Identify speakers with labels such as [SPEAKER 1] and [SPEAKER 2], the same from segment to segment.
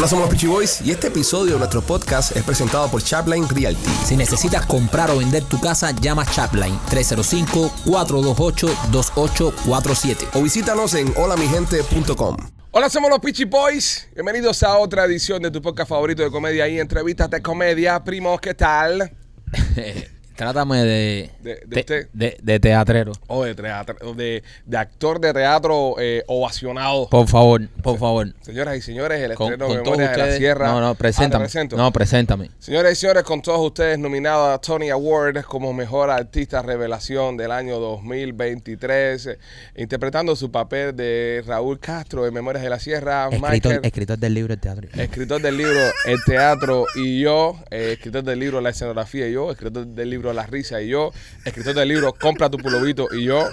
[SPEAKER 1] Hola, somos los Peachy Boys y este episodio de nuestro podcast es presentado por Chapline Realty.
[SPEAKER 2] Si necesitas comprar o vender tu casa, llama Chapline 305-428-2847.
[SPEAKER 1] O visítanos en holamigente.com. Hola, somos los Peachy Boys. Bienvenidos a otra edición de tu podcast favorito de comedia y entrevistas de comedia. Primos, ¿qué tal?
[SPEAKER 2] Trátame de,
[SPEAKER 1] De- de
[SPEAKER 2] te-
[SPEAKER 1] usted.
[SPEAKER 2] de- de teatrero.
[SPEAKER 1] O de, teatro, de, de actor de teatro eh, ovacionado.
[SPEAKER 2] Por favor, por favor.
[SPEAKER 1] Señoras y señores, el
[SPEAKER 2] Con,
[SPEAKER 1] estreno
[SPEAKER 2] con
[SPEAKER 1] Memorias de la. Sierra.
[SPEAKER 2] No,
[SPEAKER 1] Ah,
[SPEAKER 2] no,
[SPEAKER 1] ¿te
[SPEAKER 2] preséntame.
[SPEAKER 1] presento?
[SPEAKER 2] no, preséntame.
[SPEAKER 1] Señoras y señores, con todos ustedes nominado a Tony Award como Mejor Artista Revelación del año 2023, eh, interpretando su papel de Raúl Castro en Memorias de la Sierra,
[SPEAKER 2] Escritor,
[SPEAKER 1] Michael,
[SPEAKER 2] escritor del libro de teatro.
[SPEAKER 1] escritor del libro El Teatro y yo, eh, escritor del libro La Escenografía y yo, escritor del libro La Risa y yo, escritor del libro Compra tu pulovito y yo,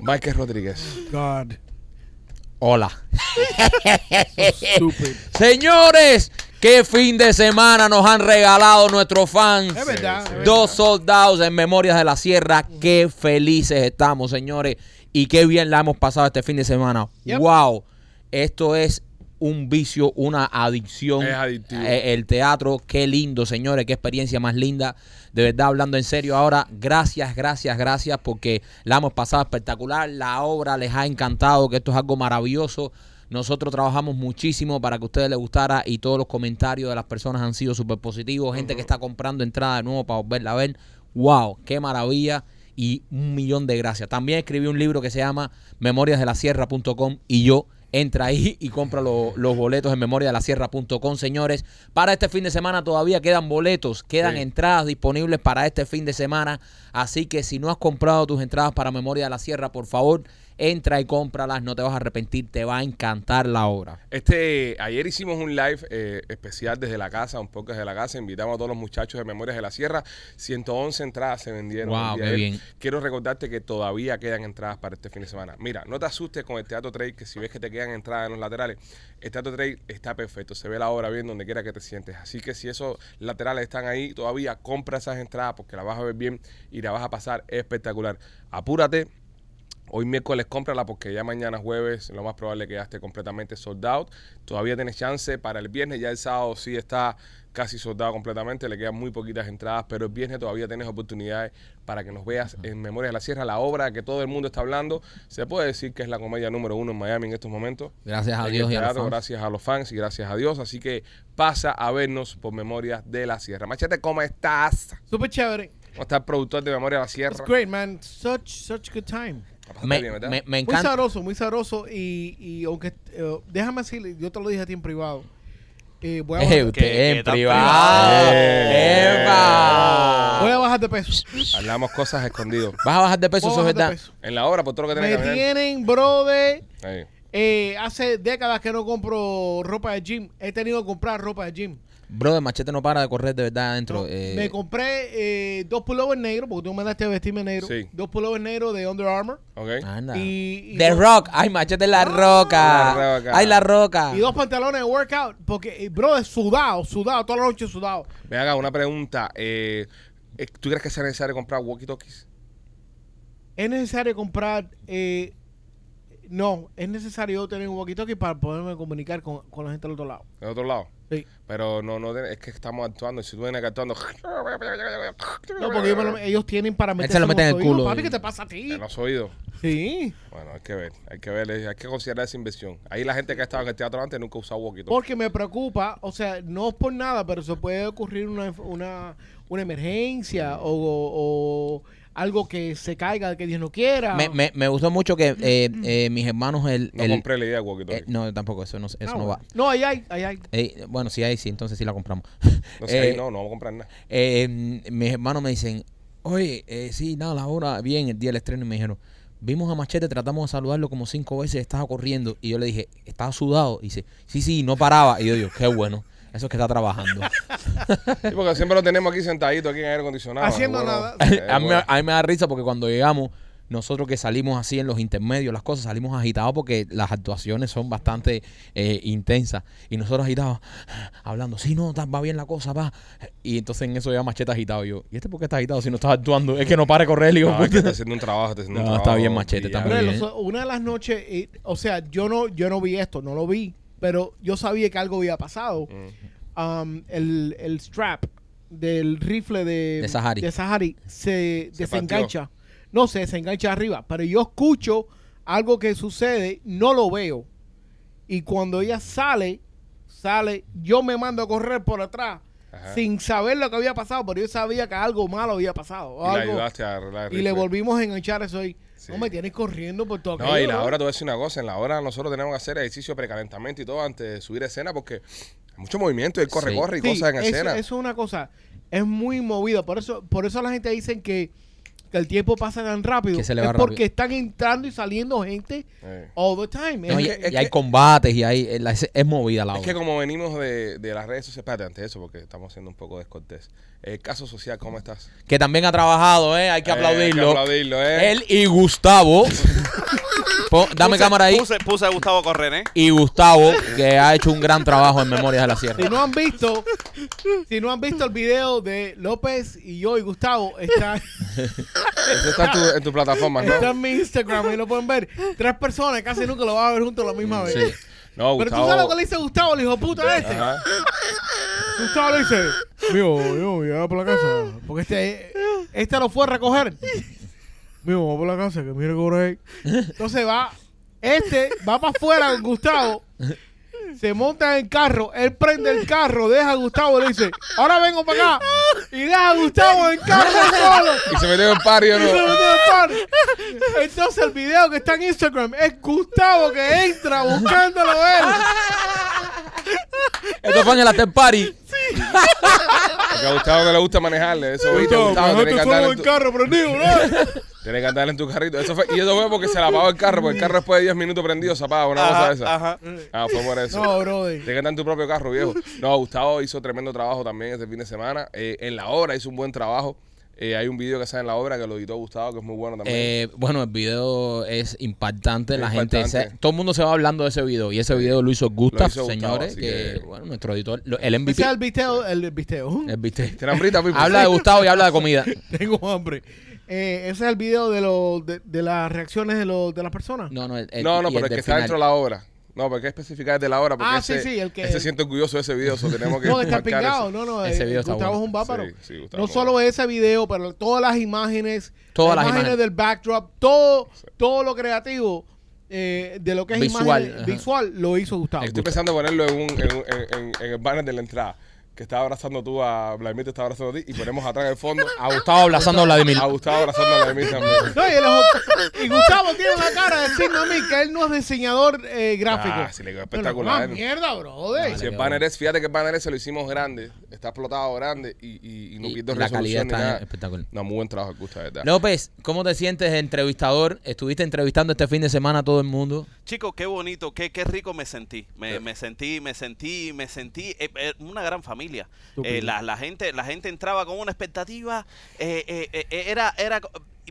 [SPEAKER 1] Michael Rodríguez.
[SPEAKER 3] God.
[SPEAKER 2] Hola. Señores, qué fin de semana nos han regalado nuestros fans.
[SPEAKER 3] Es verdad, es verdad.
[SPEAKER 2] Dos soldados en Memorias de la Sierra. Qué felices estamos, señores. Y qué bien la hemos pasado este fin de semana.
[SPEAKER 3] Yep.
[SPEAKER 2] Wow. Esto es un vicio, una adicción.
[SPEAKER 1] Es adictivo.
[SPEAKER 2] Eh, el teatro, qué lindo, señores. Qué experiencia más linda. De verdad, hablando en serio ahora, gracias, gracias, gracias, porque la hemos pasado espectacular. La obra les ha encantado, que esto es algo maravilloso. Nosotros trabajamos muchísimo para que a ustedes les gustara y todos los comentarios de las personas han sido súper positivos. Gente que está comprando entrada de nuevo para volverla a ver. ¡Wow! ¡Qué maravilla! Y un millón de gracias. También escribí un libro que se llama memoriasdelasierra.com y yo entra ahí y compra lo- los boletos en memoriasdelasierra.com, señores. Para este fin de semana todavía quedan boletos, quedan
[SPEAKER 1] Sí.
[SPEAKER 2] entradas disponibles para este fin de semana. Así que si no has comprado tus entradas para Memoria de la Sierra, por favor, entra y cómpralas. No te vas a arrepentir, te va a encantar la obra.
[SPEAKER 1] Este, ayer hicimos un live eh, especial desde la casa, un poco desde la casa. Invitamos a todos los muchachos de Memorias de la Sierra. 111 entradas se vendieron.
[SPEAKER 2] Wow, qué bien.
[SPEAKER 1] Quiero recordarte que todavía quedan entradas para este fin de semana. Mira, no te asustes con el Teatro Trail, que si ves que te quedan entradas en los laterales, el Teatro Trail está perfecto. Se ve la obra bien donde quiera que te sientes. Así que si esos laterales están ahí, todavía compra esas entradas porque la vas a ver bien y la vas a pasar espectacular. Apúrate. Hoy miércoles cómprala porque ya mañana jueves lo más probable es que ya esté completamente sold out. Todavía tienes chance para el viernes, ya el sábado sí está casi soldado completamente, le quedan muy poquitas entradas, pero el viernes todavía tienes oportunidades para que nos veas en Memorias de la Sierra, la obra que todo el mundo está hablando. Se puede decir que es la comedia número uno en Miami en estos momentos.
[SPEAKER 2] Gracias a
[SPEAKER 1] En
[SPEAKER 2] Dios
[SPEAKER 1] el
[SPEAKER 2] y a los
[SPEAKER 1] teatro,
[SPEAKER 2] fans.
[SPEAKER 1] Gracias a los fans y gracias a Dios. Así que pasa a vernos por Memorias de la Sierra. Machete, ¿cómo estás?
[SPEAKER 3] Super chévere.
[SPEAKER 1] ¿Cómo está el productor de Memorias de la Sierra?
[SPEAKER 3] It's great, man. Such, such good time.
[SPEAKER 2] Me, me- me
[SPEAKER 3] Muy
[SPEAKER 2] encanta.
[SPEAKER 3] sabroso, muy sabroso. Y, y aunque, eh, déjame decirle, yo te lo dije a ti en privado. Eh, voy, a
[SPEAKER 2] Eh,
[SPEAKER 3] bajar,
[SPEAKER 2] usted
[SPEAKER 4] que
[SPEAKER 2] en privado.
[SPEAKER 1] Eh.
[SPEAKER 3] Voy a bajar de peso.
[SPEAKER 1] Hablamos cosas escondidos.
[SPEAKER 2] ¿Vas a bajar de peso? Eso es verdad.
[SPEAKER 1] En la obra, por todo lo que
[SPEAKER 3] Me
[SPEAKER 1] tenés que caminar.
[SPEAKER 3] tienen, brother. Eh, hace décadas que no compro ropa de gym. He tenido que comprar ropa de gym.
[SPEAKER 2] Brother, Machete no para de correr de verdad adentro.
[SPEAKER 3] No,
[SPEAKER 2] eh,
[SPEAKER 3] me compré eh, dos pullovers negros, porque tú me mandaste a vestirme negro.
[SPEAKER 1] Sí.
[SPEAKER 3] Dos pullovers negros de Under Armour.
[SPEAKER 1] ¿Ok?
[SPEAKER 2] anda.
[SPEAKER 3] Y, y
[SPEAKER 2] The
[SPEAKER 3] dos-
[SPEAKER 2] Rock. Ay, Machete la roca.
[SPEAKER 1] La Roca.
[SPEAKER 2] Ay, la roca.
[SPEAKER 3] Y dos pantalones de workout. Porque, eh, bro, es sudado, sudado, toda la noche sudado.
[SPEAKER 1] Me haga una pregunta. Eh, eh, ¿Tú crees que sea necesario comprar walkie-talkies?
[SPEAKER 3] Es necesario comprar. eh, no, es necesario tener un walkie-talkie para poderme comunicar con, con la gente del otro lado.
[SPEAKER 1] Del otro lado.
[SPEAKER 3] Sí.
[SPEAKER 1] Pero no, no, es que estamos actuando. y Si tú vienes actuando
[SPEAKER 3] No, porque ellos, tienen para meterse
[SPEAKER 2] se lo meten en el culo
[SPEAKER 3] Papi, ¿qué te pasa a ti?
[SPEAKER 1] en los oídos.
[SPEAKER 3] Sí.
[SPEAKER 1] Bueno, hay que ver. Hay que ver. Hay que considerar esa inversión. Ahí la gente que ha estado en el teatro antes nunca ha usado walkie-talkie.
[SPEAKER 3] Porque me preocupa, o sea, no es por nada, pero se puede ocurrir una, una, una emergencia o, o algo que se caiga, que Dios no quiera.
[SPEAKER 2] Me, me, me gustó mucho que eh, eh, mis hermanos, el.
[SPEAKER 1] No
[SPEAKER 2] el-
[SPEAKER 1] compré la idea de
[SPEAKER 2] eh, no, tampoco, eso no, eso
[SPEAKER 3] Ah,
[SPEAKER 2] no va.
[SPEAKER 3] No, ahí hay, ahí hay.
[SPEAKER 2] Eh, bueno, si hay, sí, entonces sí la compramos.
[SPEAKER 1] No sé, ahí
[SPEAKER 2] Eh,
[SPEAKER 1] no, no vamos a comprar nada.
[SPEAKER 2] eh, mis hermanos me dicen, oye, eh, sí, nada, la hora, bien, el día del estreno, y me dijeron, vimos a Machete, tratamos de saludarlo como cinco veces, estaba corriendo, y yo le dije, estaba sudado, y dice, sí, sí, no paraba, y yo digo, qué bueno, eso es que está trabajando.
[SPEAKER 1] Sí, porque siempre lo tenemos aquí sentadito, aquí en aire acondicionado.
[SPEAKER 3] Haciendo
[SPEAKER 1] Bueno,
[SPEAKER 3] nada.
[SPEAKER 1] eh,
[SPEAKER 2] a, mí,
[SPEAKER 1] bueno.
[SPEAKER 2] a mí me da risa porque cuando llegamos, nosotros que salimos así en los intermedios, las cosas, salimos agitados porque las actuaciones son bastante eh, intensas. Y nosotros agitados, hablando, sí, no, va bien la cosa, va. Y entonces en eso ya Machete agitado. Yo, ¿y este por qué está agitado si no estás actuando? Es que no pare de correr, digo,
[SPEAKER 1] No, está haciendo un trabajo, está haciendo un
[SPEAKER 2] No, está bien, Machete, está muy bien.
[SPEAKER 3] una de las noches, eh, o sea, yo no, yo no vi esto, no lo vi. Pero yo sabía que algo había pasado.
[SPEAKER 1] Mm.
[SPEAKER 3] Um, el, el strap del rifle de,
[SPEAKER 2] De Sahari.
[SPEAKER 3] de Sahari se,
[SPEAKER 1] Se
[SPEAKER 3] desengancha. No, se desengancha arriba. Pero yo escucho algo que sucede, no lo veo. Y cuando ella sale, sale, yo me mando a correr por atrás
[SPEAKER 1] Ajá.
[SPEAKER 3] sin saber lo que había pasado, pero yo sabía que algo malo había pasado. o
[SPEAKER 1] Y
[SPEAKER 3] algo- y le volvimos a enganchar eso ahí.
[SPEAKER 1] Sí.
[SPEAKER 3] No me tienes corriendo por todo
[SPEAKER 1] No,
[SPEAKER 3] aquello,
[SPEAKER 1] y la
[SPEAKER 3] ¿no?
[SPEAKER 1] hora te voy a decir una cosa. En la hora nosotros tenemos que hacer ejercicio de precalentamiento y todo antes de subir a escena porque hay mucho movimiento y corre,
[SPEAKER 2] Sí.
[SPEAKER 1] corre y
[SPEAKER 3] Sí,
[SPEAKER 1] cosas en
[SPEAKER 3] eso,
[SPEAKER 1] escena.
[SPEAKER 3] eso es una cosa. Es muy movido. Por eso, por eso la gente dice que, que el tiempo pasa tan rápido.
[SPEAKER 2] Que se le
[SPEAKER 3] es porque están entrando y saliendo gente
[SPEAKER 1] Eh.
[SPEAKER 3] all the time.
[SPEAKER 2] No,
[SPEAKER 3] Es
[SPEAKER 2] y,
[SPEAKER 3] que-
[SPEAKER 1] es
[SPEAKER 2] y hay combates y hay, es, movida la
[SPEAKER 1] Es que como venimos de, de las redes sociales, espérate, antes de eso, porque estamos siendo un poco descortés. El caso social, ¿cómo estás?
[SPEAKER 2] Que también ha trabajado, ¿eh? Hay que
[SPEAKER 1] Eh,
[SPEAKER 2] aplaudirlo.
[SPEAKER 1] hay que aplaudirlo, ¿eh?
[SPEAKER 2] Él y Gustavo. Pon- dame
[SPEAKER 4] Puse-
[SPEAKER 2] cámara ahí.
[SPEAKER 4] Puse, puse a Gustavo a correr, ¿eh?
[SPEAKER 2] Y Gustavo, que ha hecho un gran trabajo en Memorias de la Sierra.
[SPEAKER 3] si no han visto, si no han visto el video de López y yo y Gustavo, está,
[SPEAKER 1] Eso está en tu, en tu plataforma, ¿no?
[SPEAKER 3] está en mi Instagram y lo pueden ver. Tres personas casi nunca lo van a ver juntos a la misma vez.
[SPEAKER 2] Sí.
[SPEAKER 1] No,
[SPEAKER 3] Pero tú sabes lo que le dice Gustavo, el hijo puta este.
[SPEAKER 1] Ajá.
[SPEAKER 3] Gustavo le dice, mío, yo ya por la casa. Porque este, este lo fue a recoger. Mío, vamos por la casa, que mire cómo es. Entonces va, este va para afuera con Gustavo. Se monta en el carro, él prende el carro, deja a Gustavo y le dice, ahora vengo para acá. Y deja a Gustavo en el carro solo.
[SPEAKER 1] Y se metió en party, ¿o
[SPEAKER 3] Y se
[SPEAKER 1] ¿no?
[SPEAKER 3] metió en el party. Entonces el video que está en Instagram es Gustavo que entra buscándolo a él.
[SPEAKER 2] Esto fue en el after party.
[SPEAKER 1] Porque a Gustavo que le gusta manejarle. Eso, viste, Gustavo, tiene que, andar en tu,
[SPEAKER 3] carro prendido, ¿no?
[SPEAKER 1] Tiene que andar en tu carrito. Eso fue, y eso fue porque se le apagó el carro, porque el carro después de 10 minutos prendido se apaga, una cosa esa.
[SPEAKER 4] ajá.
[SPEAKER 1] Ah, fue por eso.
[SPEAKER 3] No, brother.
[SPEAKER 1] Tienes que andar en tu propio carro, viejo. No, Gustavo hizo tremendo trabajo también este fin de semana. Eh, en la obra hizo un buen trabajo. Eh, hay un video que sale en la obra que lo editó Gustavo, que es muy bueno también.
[SPEAKER 2] Eh, bueno, el video es impactante.
[SPEAKER 1] Es
[SPEAKER 2] La gente, se- todo el mundo se va hablando de ese video. Y ese video lo hizo Gustav,
[SPEAKER 1] hizo Gustavo,
[SPEAKER 2] señores. que,
[SPEAKER 1] que-
[SPEAKER 2] bueno, nuestro editor, lo- el
[SPEAKER 3] Ese
[SPEAKER 2] MVP.
[SPEAKER 3] es el visteo, el visteo.
[SPEAKER 2] el viste.
[SPEAKER 1] ¿Tiene hambrita, Pipo?
[SPEAKER 2] Habla de Gustavo y habla de comida.
[SPEAKER 3] Tengo hambre. Eh, ese es el video de, lo, de, de las reacciones de, lo, de las personas.
[SPEAKER 2] No, no, el, el-
[SPEAKER 1] No, no, pero el que está
[SPEAKER 2] final.
[SPEAKER 1] dentro de la obra. No, porque hay que especificar el de la obra. Porque
[SPEAKER 3] Ah, sí,
[SPEAKER 1] ese,
[SPEAKER 3] sí, el que-
[SPEAKER 1] ese se siente orgulloso de ese video. so tenemos que
[SPEAKER 3] No, está pingado.
[SPEAKER 1] eso.
[SPEAKER 3] No, no.
[SPEAKER 2] Ese
[SPEAKER 3] eh,
[SPEAKER 2] video está
[SPEAKER 3] Gustavo
[SPEAKER 2] bueno.
[SPEAKER 3] es un bárbaro.
[SPEAKER 1] Sí, sí, Gustavo
[SPEAKER 3] no solo ese video, pero todas las imágenes,
[SPEAKER 2] Todas
[SPEAKER 3] las
[SPEAKER 2] las
[SPEAKER 3] imágenes
[SPEAKER 2] imágenes.
[SPEAKER 3] del backdrop, todo, todo lo creativo eh, de lo que es
[SPEAKER 2] Visual,
[SPEAKER 3] imagen visual lo hizo Gustavo.
[SPEAKER 1] Estoy pensando en ponerlo en, un, en, un- en- en- en el banner de la entrada. Que estaba abrazando tú a Vladimir, te estaba abrazando a ti. Y ponemos atrás en el fondo
[SPEAKER 2] A Gustavo abrazando a Vladimir.
[SPEAKER 1] a Gustavo abrazando a Vladimir también.
[SPEAKER 3] No, y, el ojo- y Gustavo tiene una cara de decirme a mí que él no es diseñador eh, gráfico.
[SPEAKER 1] Ah, sí, le quedó
[SPEAKER 3] Pero,
[SPEAKER 1] espectacular.
[SPEAKER 3] más mierda, brother.
[SPEAKER 1] Si el banner es, fíjate que el banner ese lo hicimos grande, está explotado grande y, y, y no
[SPEAKER 2] Y
[SPEAKER 1] pierde
[SPEAKER 2] la calidad
[SPEAKER 1] ni
[SPEAKER 2] está
[SPEAKER 1] nada.
[SPEAKER 2] espectacular.
[SPEAKER 1] No, muy buen trabajo, Gusta, de verdad.
[SPEAKER 2] López, ¿cómo te sientes entrevistador? Estuviste entrevistando este fin de semana a todo el mundo.
[SPEAKER 4] Chicos, qué bonito, qué, qué rico me sentí. Me,
[SPEAKER 1] Sí.
[SPEAKER 4] me sentí, me sentí, me sentí eh, eh, una gran familia. Eh, la, la gente, la gente entraba con una expectativa, eh, eh, era, era,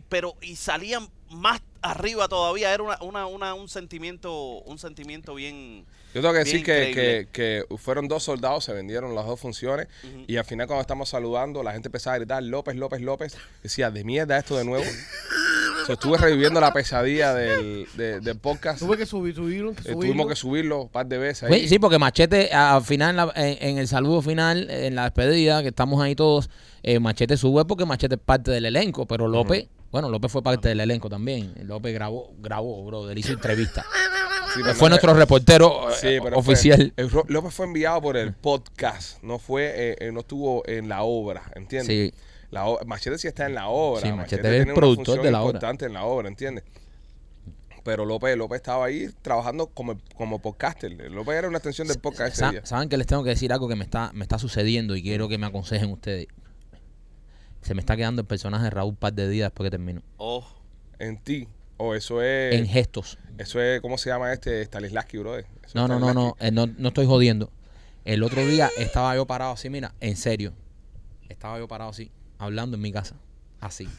[SPEAKER 4] pero y salían más arriba todavía. Era una, una, una- un sentimiento, un sentimiento bien.
[SPEAKER 1] Yo tengo que decir que, que, que fueron dos soldados, se vendieron las dos funciones y al final cuando estamos saludando la gente empezaba a gritar López, López, López. Decía, de mierda esto de nuevo. So, estuve reviviendo la pesadilla del, de- del podcast.
[SPEAKER 3] Tuve que subir, subirlo,
[SPEAKER 1] Eh,
[SPEAKER 3] subirlo.
[SPEAKER 1] tuvimos que subirlo un par de veces. ahí.
[SPEAKER 2] Sí, sí, porque Machete, al final, en, la- en- en el saludo final, en la despedida, que estamos ahí todos, eh, Machete sube porque Machete es parte del elenco, pero López, bueno, López fue parte del elenco también. López grabó, grabó, bro, él hizo entrevista.
[SPEAKER 1] Sí, pero
[SPEAKER 2] fue
[SPEAKER 1] no-
[SPEAKER 2] nuestro reportero eh,
[SPEAKER 1] Sí, pero fue-
[SPEAKER 2] oficial.
[SPEAKER 1] el Ro- López fue enviado por el podcast, no fue, eh, eh, no estuvo en la obra, ¿entiendes?
[SPEAKER 2] Sí.
[SPEAKER 1] La Machete sí está en la obra.
[SPEAKER 2] Sí, Machete es
[SPEAKER 1] tiene
[SPEAKER 2] el
[SPEAKER 1] una
[SPEAKER 2] productor
[SPEAKER 1] función
[SPEAKER 2] de la obra.
[SPEAKER 1] importante en la obra, ¿entiendes? Pero López, López estaba ahí trabajando como, como podcaster. López era una extensión del podcast ese
[SPEAKER 2] Sa-
[SPEAKER 1] día.
[SPEAKER 2] Saben que les tengo que decir algo que me está, me está sucediendo y quiero que me aconsejen ustedes. Se me está quedando el personaje de Raúl par de días después que termino.
[SPEAKER 4] Oh,
[SPEAKER 1] En ti. O eso es.
[SPEAKER 2] En gestos.
[SPEAKER 1] Eso es, ¿cómo se llama este? Stanislavski, brother. Eso es
[SPEAKER 2] No, no, no, no, eh, no, no estoy jodiendo. El otro día estaba yo parado así, mira, en serio. Estaba yo parado así, hablando en mi casa. Así.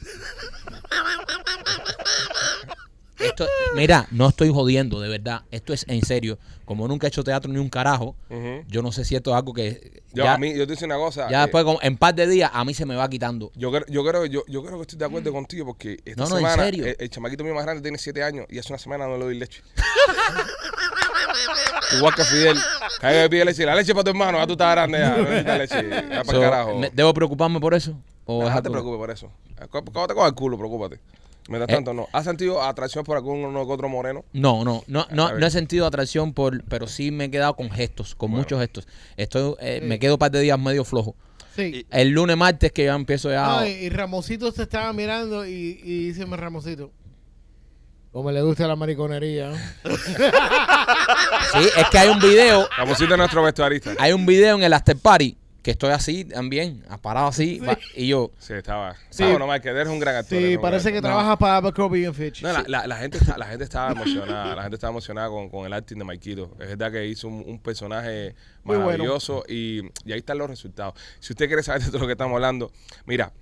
[SPEAKER 2] Esto, mira, no estoy jodiendo, de verdad. Esto es en serio. Como nunca he hecho teatro ni un carajo,
[SPEAKER 1] Ujú.
[SPEAKER 2] yo no sé si esto es algo que.
[SPEAKER 1] Yo,
[SPEAKER 2] ya
[SPEAKER 1] a mí, yo te digo una cosa.
[SPEAKER 2] ya
[SPEAKER 1] eh,
[SPEAKER 2] después, como en par de días, a mí se me va quitando.
[SPEAKER 1] Yo creo, yo creo, yo, yo creo que estoy de acuerdo contigo porque esta
[SPEAKER 2] No, no, en
[SPEAKER 1] semana
[SPEAKER 2] serio.
[SPEAKER 1] El, el chamaquito mío más grande tiene 7 años y hace una semana no le doy leche. Igual que Fidel. Vez que pide leche, la leche para tu hermano, ya tú estás grande ya. No leche. Ya para
[SPEAKER 2] So,
[SPEAKER 1] el carajo.
[SPEAKER 2] ¿me- ¿Debo preocuparme por eso? ¿O
[SPEAKER 1] Ah, no te preocupes por eso. Cuando te coja el culo, preocúpate. Mientras
[SPEAKER 2] Eh.
[SPEAKER 1] tanto, no. ¿Has sentido atracción por algún uno otro moreno?
[SPEAKER 2] No, no, no, no, no he sentido atracción por, pero sí me he quedado con gestos, con
[SPEAKER 1] Bueno.
[SPEAKER 2] muchos gestos. Estoy, eh,
[SPEAKER 3] Sí.
[SPEAKER 2] me quedo un par de días medio flojo.
[SPEAKER 3] Sí.
[SPEAKER 2] El lunes, martes que ya empiezo ya.
[SPEAKER 3] Ay, y Ramosito se estaba mirando y, y dice mi Ramosito. Como le gusta la mariconería.
[SPEAKER 2] Sí, es que hay un video,
[SPEAKER 1] Famosito es nuestro vestuarista.
[SPEAKER 2] hay un video en el after party que estoy así también, parado así, va- y yo,
[SPEAKER 1] Sí, estaba.
[SPEAKER 3] Sí.
[SPEAKER 1] No, que eres un gran actor.
[SPEAKER 3] Sí, parece
[SPEAKER 1] gran
[SPEAKER 3] que
[SPEAKER 1] actor.
[SPEAKER 3] trabaja para Abercrombie and Fitch.
[SPEAKER 1] No, la, la, la gente está, la gente estaba emocionada, la gente estaba emocionada con, con el acting de Maikito. Es verdad que hizo un, un personaje
[SPEAKER 3] bueno.
[SPEAKER 1] maravilloso y, y ahí están los resultados. Si usted quiere saber de todo lo que estamos hablando, mira,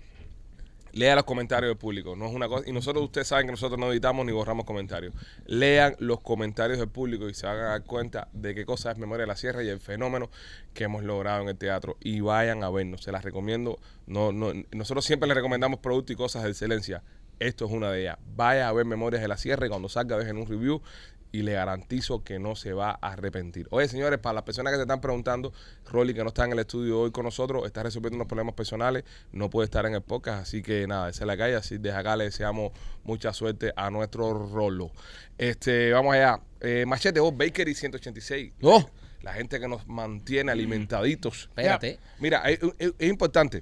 [SPEAKER 1] lea los comentarios del público. No es una cosa, y nosotros, ustedes saben que nosotros no editamos ni borramos comentarios. Lean los comentarios del público y se van a dar cuenta de qué cosa es Memoria de la Sierra y el fenómeno que hemos logrado en el teatro. Y vayan a vernos, se las recomiendo. No, no, nosotros siempre les recomendamos productos y cosas de excelencia. Esto es una de ellas. Vaya a ver Memorias de la Sierra y cuando salga dejen un review y le garantizo que no se va a arrepentir. Oye, señores, para las personas que se están preguntando, Rolly, que no está en el estudio hoy con nosotros, está resolviendo unos problemas personales, no puede estar en el podcast, así que nada, esa es la calle, así desde acá le deseamos mucha suerte a nuestro Rolo. Este, vamos allá. Eh, Machete, vos, Bakery 186.
[SPEAKER 2] Oh.
[SPEAKER 1] La gente que nos mantiene alimentaditos.
[SPEAKER 2] espérate.
[SPEAKER 1] Mira, es, es- es importante.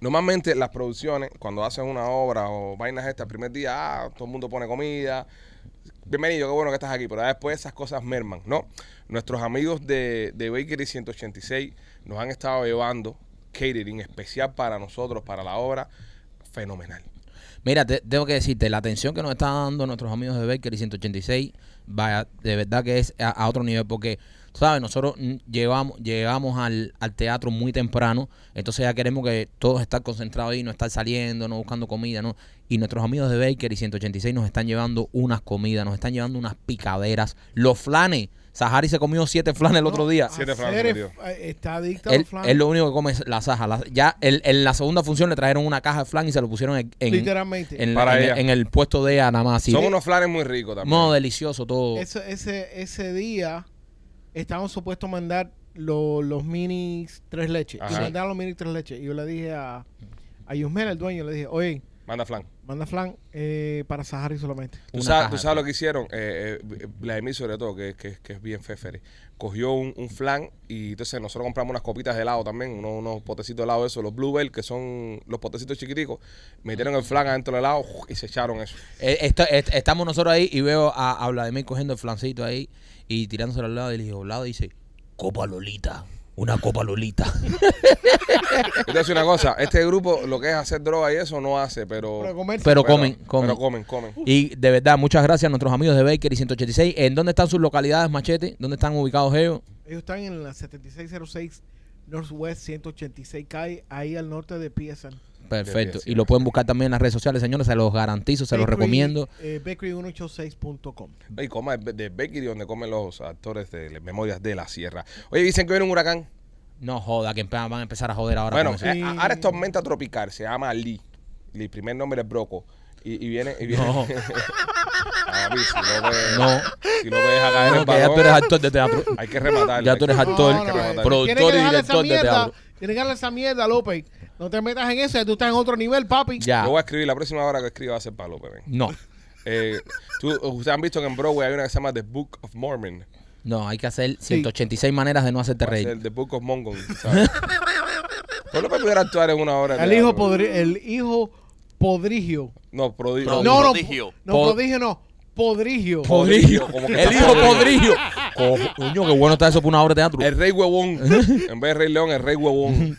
[SPEAKER 1] Normalmente las producciones, cuando hacen una obra o vainas estas, el primer día, ah, todo el mundo pone comida. Bienvenido, qué bueno que estás aquí. Pero después esas cosas merman, ¿no? Nuestros amigos de, de Bakery 186 nos han estado llevando catering especial para nosotros, para la obra. Fenomenal.
[SPEAKER 2] Mira, te- tengo que decirte, la atención que nos están dando nuestros amigos de Bakery 186, vaya, de verdad que es a, otro nivel, porque, sabes, nosotros llegamos, llegamos al, al teatro muy temprano, entonces ya queremos que todos estar concentrados ahí, no estar saliendo, no buscando comida, ¿no? Y nuestros amigos de Bakery 186 nos están llevando unas comidas, nos están llevando unas picaderas, los flanes. Sahari se comió siete flanes el otro día.
[SPEAKER 1] Siete flanes
[SPEAKER 3] es- eh, Está adicto a
[SPEAKER 2] Él,
[SPEAKER 3] los flanes.
[SPEAKER 2] él lo único que come es la saja. La- ya el- en la segunda función le trajeron una caja de flan y se lo pusieron en, en-
[SPEAKER 3] Literalmente.
[SPEAKER 2] en,
[SPEAKER 1] Para
[SPEAKER 2] en-
[SPEAKER 1] ella.
[SPEAKER 2] en el puesto de ella nada más. así.
[SPEAKER 1] Son unos flanes muy ricos también.
[SPEAKER 2] No, delicioso todo.
[SPEAKER 3] Ese, ese, ese día estábamos supuestos a mandar lo- los minis tres leches. Y
[SPEAKER 1] Ajá.
[SPEAKER 3] mandaron los minis tres leches. Y yo le dije a, a Yusmel, el dueño, le dije, oye,
[SPEAKER 1] Manda flan.
[SPEAKER 3] manda flan eh, para Sahari solamente.
[SPEAKER 1] Tú sabes, tú sabes lo que hicieron, eh, eh, Vladimir sobre todo, que, que, que es bien fefere, cogió un, un flan y entonces nosotros compramos unas copitas de helado también, unos, unos potecitos de helado, esos, los Bluebell, que son los potecitos chiquiticos, metieron el flan adentro del helado y se echaron eso.
[SPEAKER 2] Eh, esto- est- estamos nosotros ahí y veo a, a Vladimir cogiendo el flancito ahí y tirándoselo al lado y le digo, lado dice, Copa Lolita. Una Copa Lolita.
[SPEAKER 1] Yo te voy a decir una cosa, este grupo lo que es hacer droga y eso no hace, pero...
[SPEAKER 3] Comerse.
[SPEAKER 2] Pero
[SPEAKER 1] pero-
[SPEAKER 2] comen, comen.
[SPEAKER 1] Pero comen, comen.
[SPEAKER 2] Y de verdad, muchas gracias a nuestros amigos de Bakery 186. ¿En dónde están sus localidades, Machete? ¿Dónde están ubicados ellos?
[SPEAKER 3] Ellos están en la 7606 Northwest 186 calle, ahí al norte de PSN.
[SPEAKER 2] Perfecto. Y lo pueden buscar también en las redes sociales, señores. Se los garantizo, se los
[SPEAKER 3] Bakery,
[SPEAKER 2] recomiendo.
[SPEAKER 3] Eh, Bakery186.com.
[SPEAKER 1] Y coma de, de Bakery donde comen los actores de las Memorias de la Sierra. Oye, dicen que viene un huracán.
[SPEAKER 2] No joda, que van a empezar a joder ahora.
[SPEAKER 1] Bueno,
[SPEAKER 2] con eso.
[SPEAKER 1] eh, a- ahora es tormenta tropical, se llama Lee. Lee, primer nombre es Broco. Y, y viene, y viene.
[SPEAKER 2] No.
[SPEAKER 1] A mí, si no me,
[SPEAKER 2] No.
[SPEAKER 1] si no me deja caer
[SPEAKER 2] No,
[SPEAKER 1] el
[SPEAKER 2] ya tú eres actor de teatro.
[SPEAKER 1] hay que rematarlo.
[SPEAKER 2] Ya tú eres actor, productor y director de teatro.
[SPEAKER 3] Tienes que darle esa mierda, López. No te metas en eso, ya tú estás en otro nivel, papi.
[SPEAKER 2] Ya.
[SPEAKER 1] Yo voy a escribir, la próxima hora que escriba va a ser para López. ven.
[SPEAKER 2] No.
[SPEAKER 1] Eh, tú- ustedes han visto que en Broadway hay una que se llama The Book of Mormon.
[SPEAKER 2] No, hay que hacer 186 maneras de no hacerte
[SPEAKER 1] Va a ser
[SPEAKER 2] reír.
[SPEAKER 1] The Book of Mongon. ¿sabes? Pues López pudiera actuar en una hora. de
[SPEAKER 3] El hijo,
[SPEAKER 1] teatro.
[SPEAKER 3] podri el hijo podrigio.
[SPEAKER 1] No, prodigio.
[SPEAKER 2] Pro-
[SPEAKER 3] No, no,
[SPEAKER 4] Prodigio.
[SPEAKER 3] no,
[SPEAKER 2] Po-
[SPEAKER 3] prodigio no. Podrigio.
[SPEAKER 2] Podrillo.
[SPEAKER 1] como que
[SPEAKER 2] El hijo. Co- Coño, qué bueno está eso para una obra de teatro.
[SPEAKER 1] El rey huevón. en vez de rey león, el rey huevón.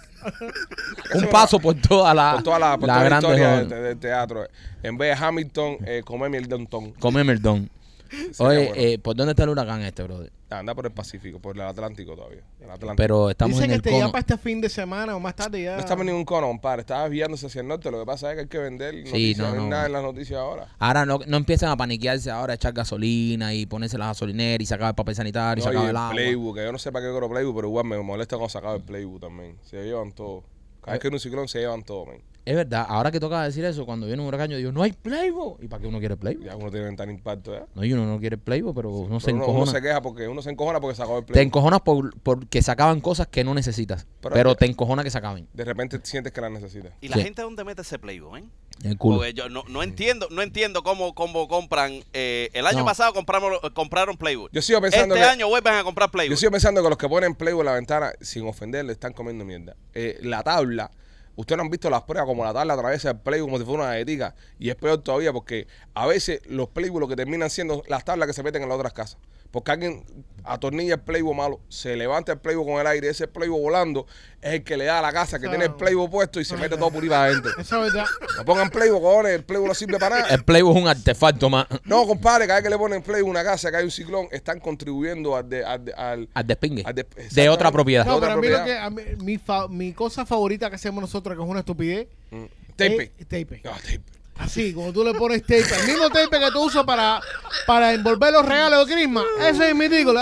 [SPEAKER 2] Un paso por toda la,
[SPEAKER 1] por toda la, por
[SPEAKER 2] la
[SPEAKER 1] toda la
[SPEAKER 2] grande
[SPEAKER 1] historia del del teatro. En vez de Hamilton, eh, come Milton.
[SPEAKER 2] Come Merdón.
[SPEAKER 1] Sería
[SPEAKER 2] Oye,
[SPEAKER 1] bueno.
[SPEAKER 2] eh, ¿por dónde está el huracán este, brother?
[SPEAKER 1] Anda por el Pacífico, por el Atlántico todavía. El Atlántico.
[SPEAKER 2] Pero estamos
[SPEAKER 3] Dicen
[SPEAKER 2] en
[SPEAKER 3] que
[SPEAKER 2] el
[SPEAKER 3] te ya
[SPEAKER 2] cono.
[SPEAKER 3] para este fin de semana o más tarde ya.
[SPEAKER 1] no estamos en ningún cono, compadre. Estaba desviándose hacia el norte. Lo que pasa es que hay que vender noticias.
[SPEAKER 2] no,
[SPEAKER 1] no, hay nada en las noticias ahora.
[SPEAKER 2] Ahora no, no empiezan a paniquearse ahora, a echar gasolina y ponerse la gasolinera y sacar el papel sanitario y
[SPEAKER 1] No, y
[SPEAKER 2] sacar el
[SPEAKER 1] el
[SPEAKER 2] agua.
[SPEAKER 1] Playbook, que yo no sé para qué quiero Playbook, pero igual me molesta cuando sacaba el Playbook también. Se llevan todo. Cada vez que hay un ciclón se llevan todo, man.
[SPEAKER 2] Es verdad, ahora que toca decir eso, cuando viene un huracán, yo digo, no hay Playboy. ¿Y para qué uno quiere Playboy?
[SPEAKER 1] Ya uno tiene tan impacto, ¿eh?
[SPEAKER 2] No, y uno no quiere Playboy, pero uno se
[SPEAKER 1] Pero uno, uno
[SPEAKER 2] encojona.
[SPEAKER 1] se queja porque uno se encojona porque se acabó el
[SPEAKER 2] Te
[SPEAKER 1] play.
[SPEAKER 2] encojonas por, porque se acaban cosas que no necesitas.
[SPEAKER 1] Pero-
[SPEAKER 2] Pero, te encojona que se acaben.
[SPEAKER 1] De repente sientes que la necesitas.
[SPEAKER 4] ¿Y la
[SPEAKER 2] Sí.
[SPEAKER 4] gente dónde mete ese Playboy, eh?
[SPEAKER 2] En el culo.
[SPEAKER 4] Porque yo no, no entiendo, no entiendo cómo, cómo compran. eh, el año
[SPEAKER 2] No.
[SPEAKER 4] pasado compramos, compraron Playboy.
[SPEAKER 1] Yo sigo pensando
[SPEAKER 4] este
[SPEAKER 1] que
[SPEAKER 4] año vuelven a comprar Playboy.
[SPEAKER 1] Yo sigo pensando que los que ponen Playboy en la ventana, sin ofender, le están comiendo mierda. Eh, la tabla, ustedes no han visto las pruebas como la tabla atraviesa el Playboy como si fuera una galletica. Y es peor todavía porque a veces los lo que terminan siendo las tablas que se meten en las otras casas. Porque alguien atornilla el Playboy malo, se levanta el Playboy con el aire, ese Playboy volando es el que le da a la casa que tiene el Playboy puesto y se mete todo por ahí para adentro.
[SPEAKER 3] Eso es verdad.
[SPEAKER 1] No pongan Playboy, cojones, el Playboy no sirve para nada.
[SPEAKER 2] El Playboy es un artefacto más
[SPEAKER 1] No, compadre, cada vez que le ponen Playboy a una casa que hay un ciclón, están contribuyendo al, de- al, al,
[SPEAKER 2] al despingue.
[SPEAKER 1] al de-
[SPEAKER 2] otra propiedad.
[SPEAKER 3] No, pero a mí lo que, a mí- mi, fa- mi cosa favorita que hacemos nosotros, que es una estupidez,
[SPEAKER 1] Mm. Tape.
[SPEAKER 3] es tape.
[SPEAKER 1] Ah, tape.
[SPEAKER 3] Así, como tú le pones tape, el mismo tape que tú usas para, para envolver los regalos de Christmas, ese es mi ridículo.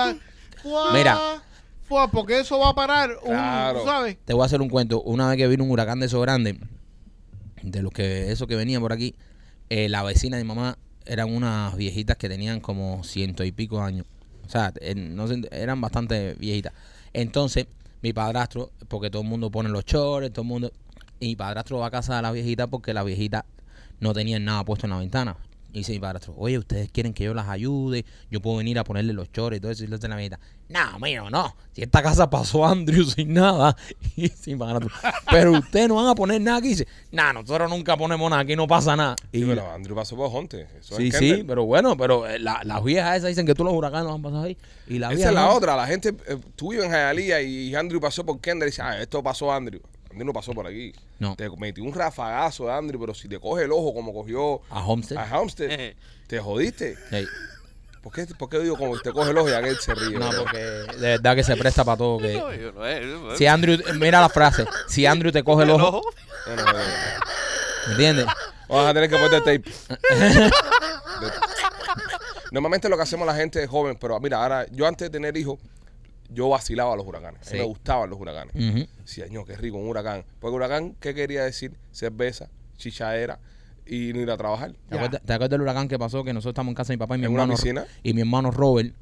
[SPEAKER 2] Mira.
[SPEAKER 3] porque eso va a parar un,
[SPEAKER 1] Claro.
[SPEAKER 3] ¿sabes?
[SPEAKER 2] Te voy a hacer un cuento. Una vez que vino un huracán de esos grandes, de los que eso que venía por aquí, eh, la vecina de mi mamá eran unas viejitas que tenían como ciento y pico años. O sea, no eran bastante viejitas. Entonces, mi padrastro, porque todo el mundo pone los chores, todo el mundo. Y mi padrastro va a casa de la viejita porque la viejita no tenían nada puesto en la ventana. Y dice mi padrastro, oye, ustedes quieren que yo las ayude, yo puedo venir a ponerle los chores y todo eso. Y dice la viejita, no, mío, no. Si esta casa pasó Andrew sin nada. Y mi padrastro, pero ustedes no van a poner nada aquí. Y dice, nah, nosotros nunca ponemos nada, aquí no pasa nada.
[SPEAKER 1] Sí,
[SPEAKER 2] Y
[SPEAKER 1] pero Andrew pasó por Jonte.
[SPEAKER 2] Sí,
[SPEAKER 1] es
[SPEAKER 2] sí, pero bueno, pero eh, la- las viejas esas dicen que tú los huracanes han pasado ahí. Y la
[SPEAKER 1] Esa es la
[SPEAKER 2] no.
[SPEAKER 1] otra. La gente, eh, tú vives en Hialeah y Andrew pasó por Kendall y dice, ah, esto pasó Andrew. Andrew no pasó por aquí.
[SPEAKER 2] No.
[SPEAKER 1] Te metió un rafagazo de Andrew, pero si te coge el ojo como cogió
[SPEAKER 2] A Homestead.
[SPEAKER 1] a Homestead, te jodiste. ¿Por qué, por qué digo como te coge el ojo y aquel se ríe?
[SPEAKER 2] No,
[SPEAKER 1] bro?
[SPEAKER 2] porque de verdad que se presta para todo. Que...
[SPEAKER 4] No, yo no, eh, eh,
[SPEAKER 2] Si Andrew, mira la frase, si Andrew te coge el ojo,
[SPEAKER 4] ojo.
[SPEAKER 1] No, no, no, no.
[SPEAKER 2] ¿me entiendes?
[SPEAKER 1] Vas a tener que poner tape. Normalmente lo que hacemos la gente es joven, pero mira, ahora yo antes de tener hijos, yo vacilaba a los huracanes. A mí
[SPEAKER 2] Sí.
[SPEAKER 1] me gustaban los huracanes. Sí, año, qué rico, un huracán. Porque huracán, ¿qué quería decir? Cerveza, chichaera y no ir a trabajar.
[SPEAKER 2] ¿Te acuerdas, te acuerdas del huracán que pasó? Que nosotros estamos en casa de mi papá y mi
[SPEAKER 1] En una
[SPEAKER 2] hermano.
[SPEAKER 1] piscina.
[SPEAKER 2] Y mi hermano Robert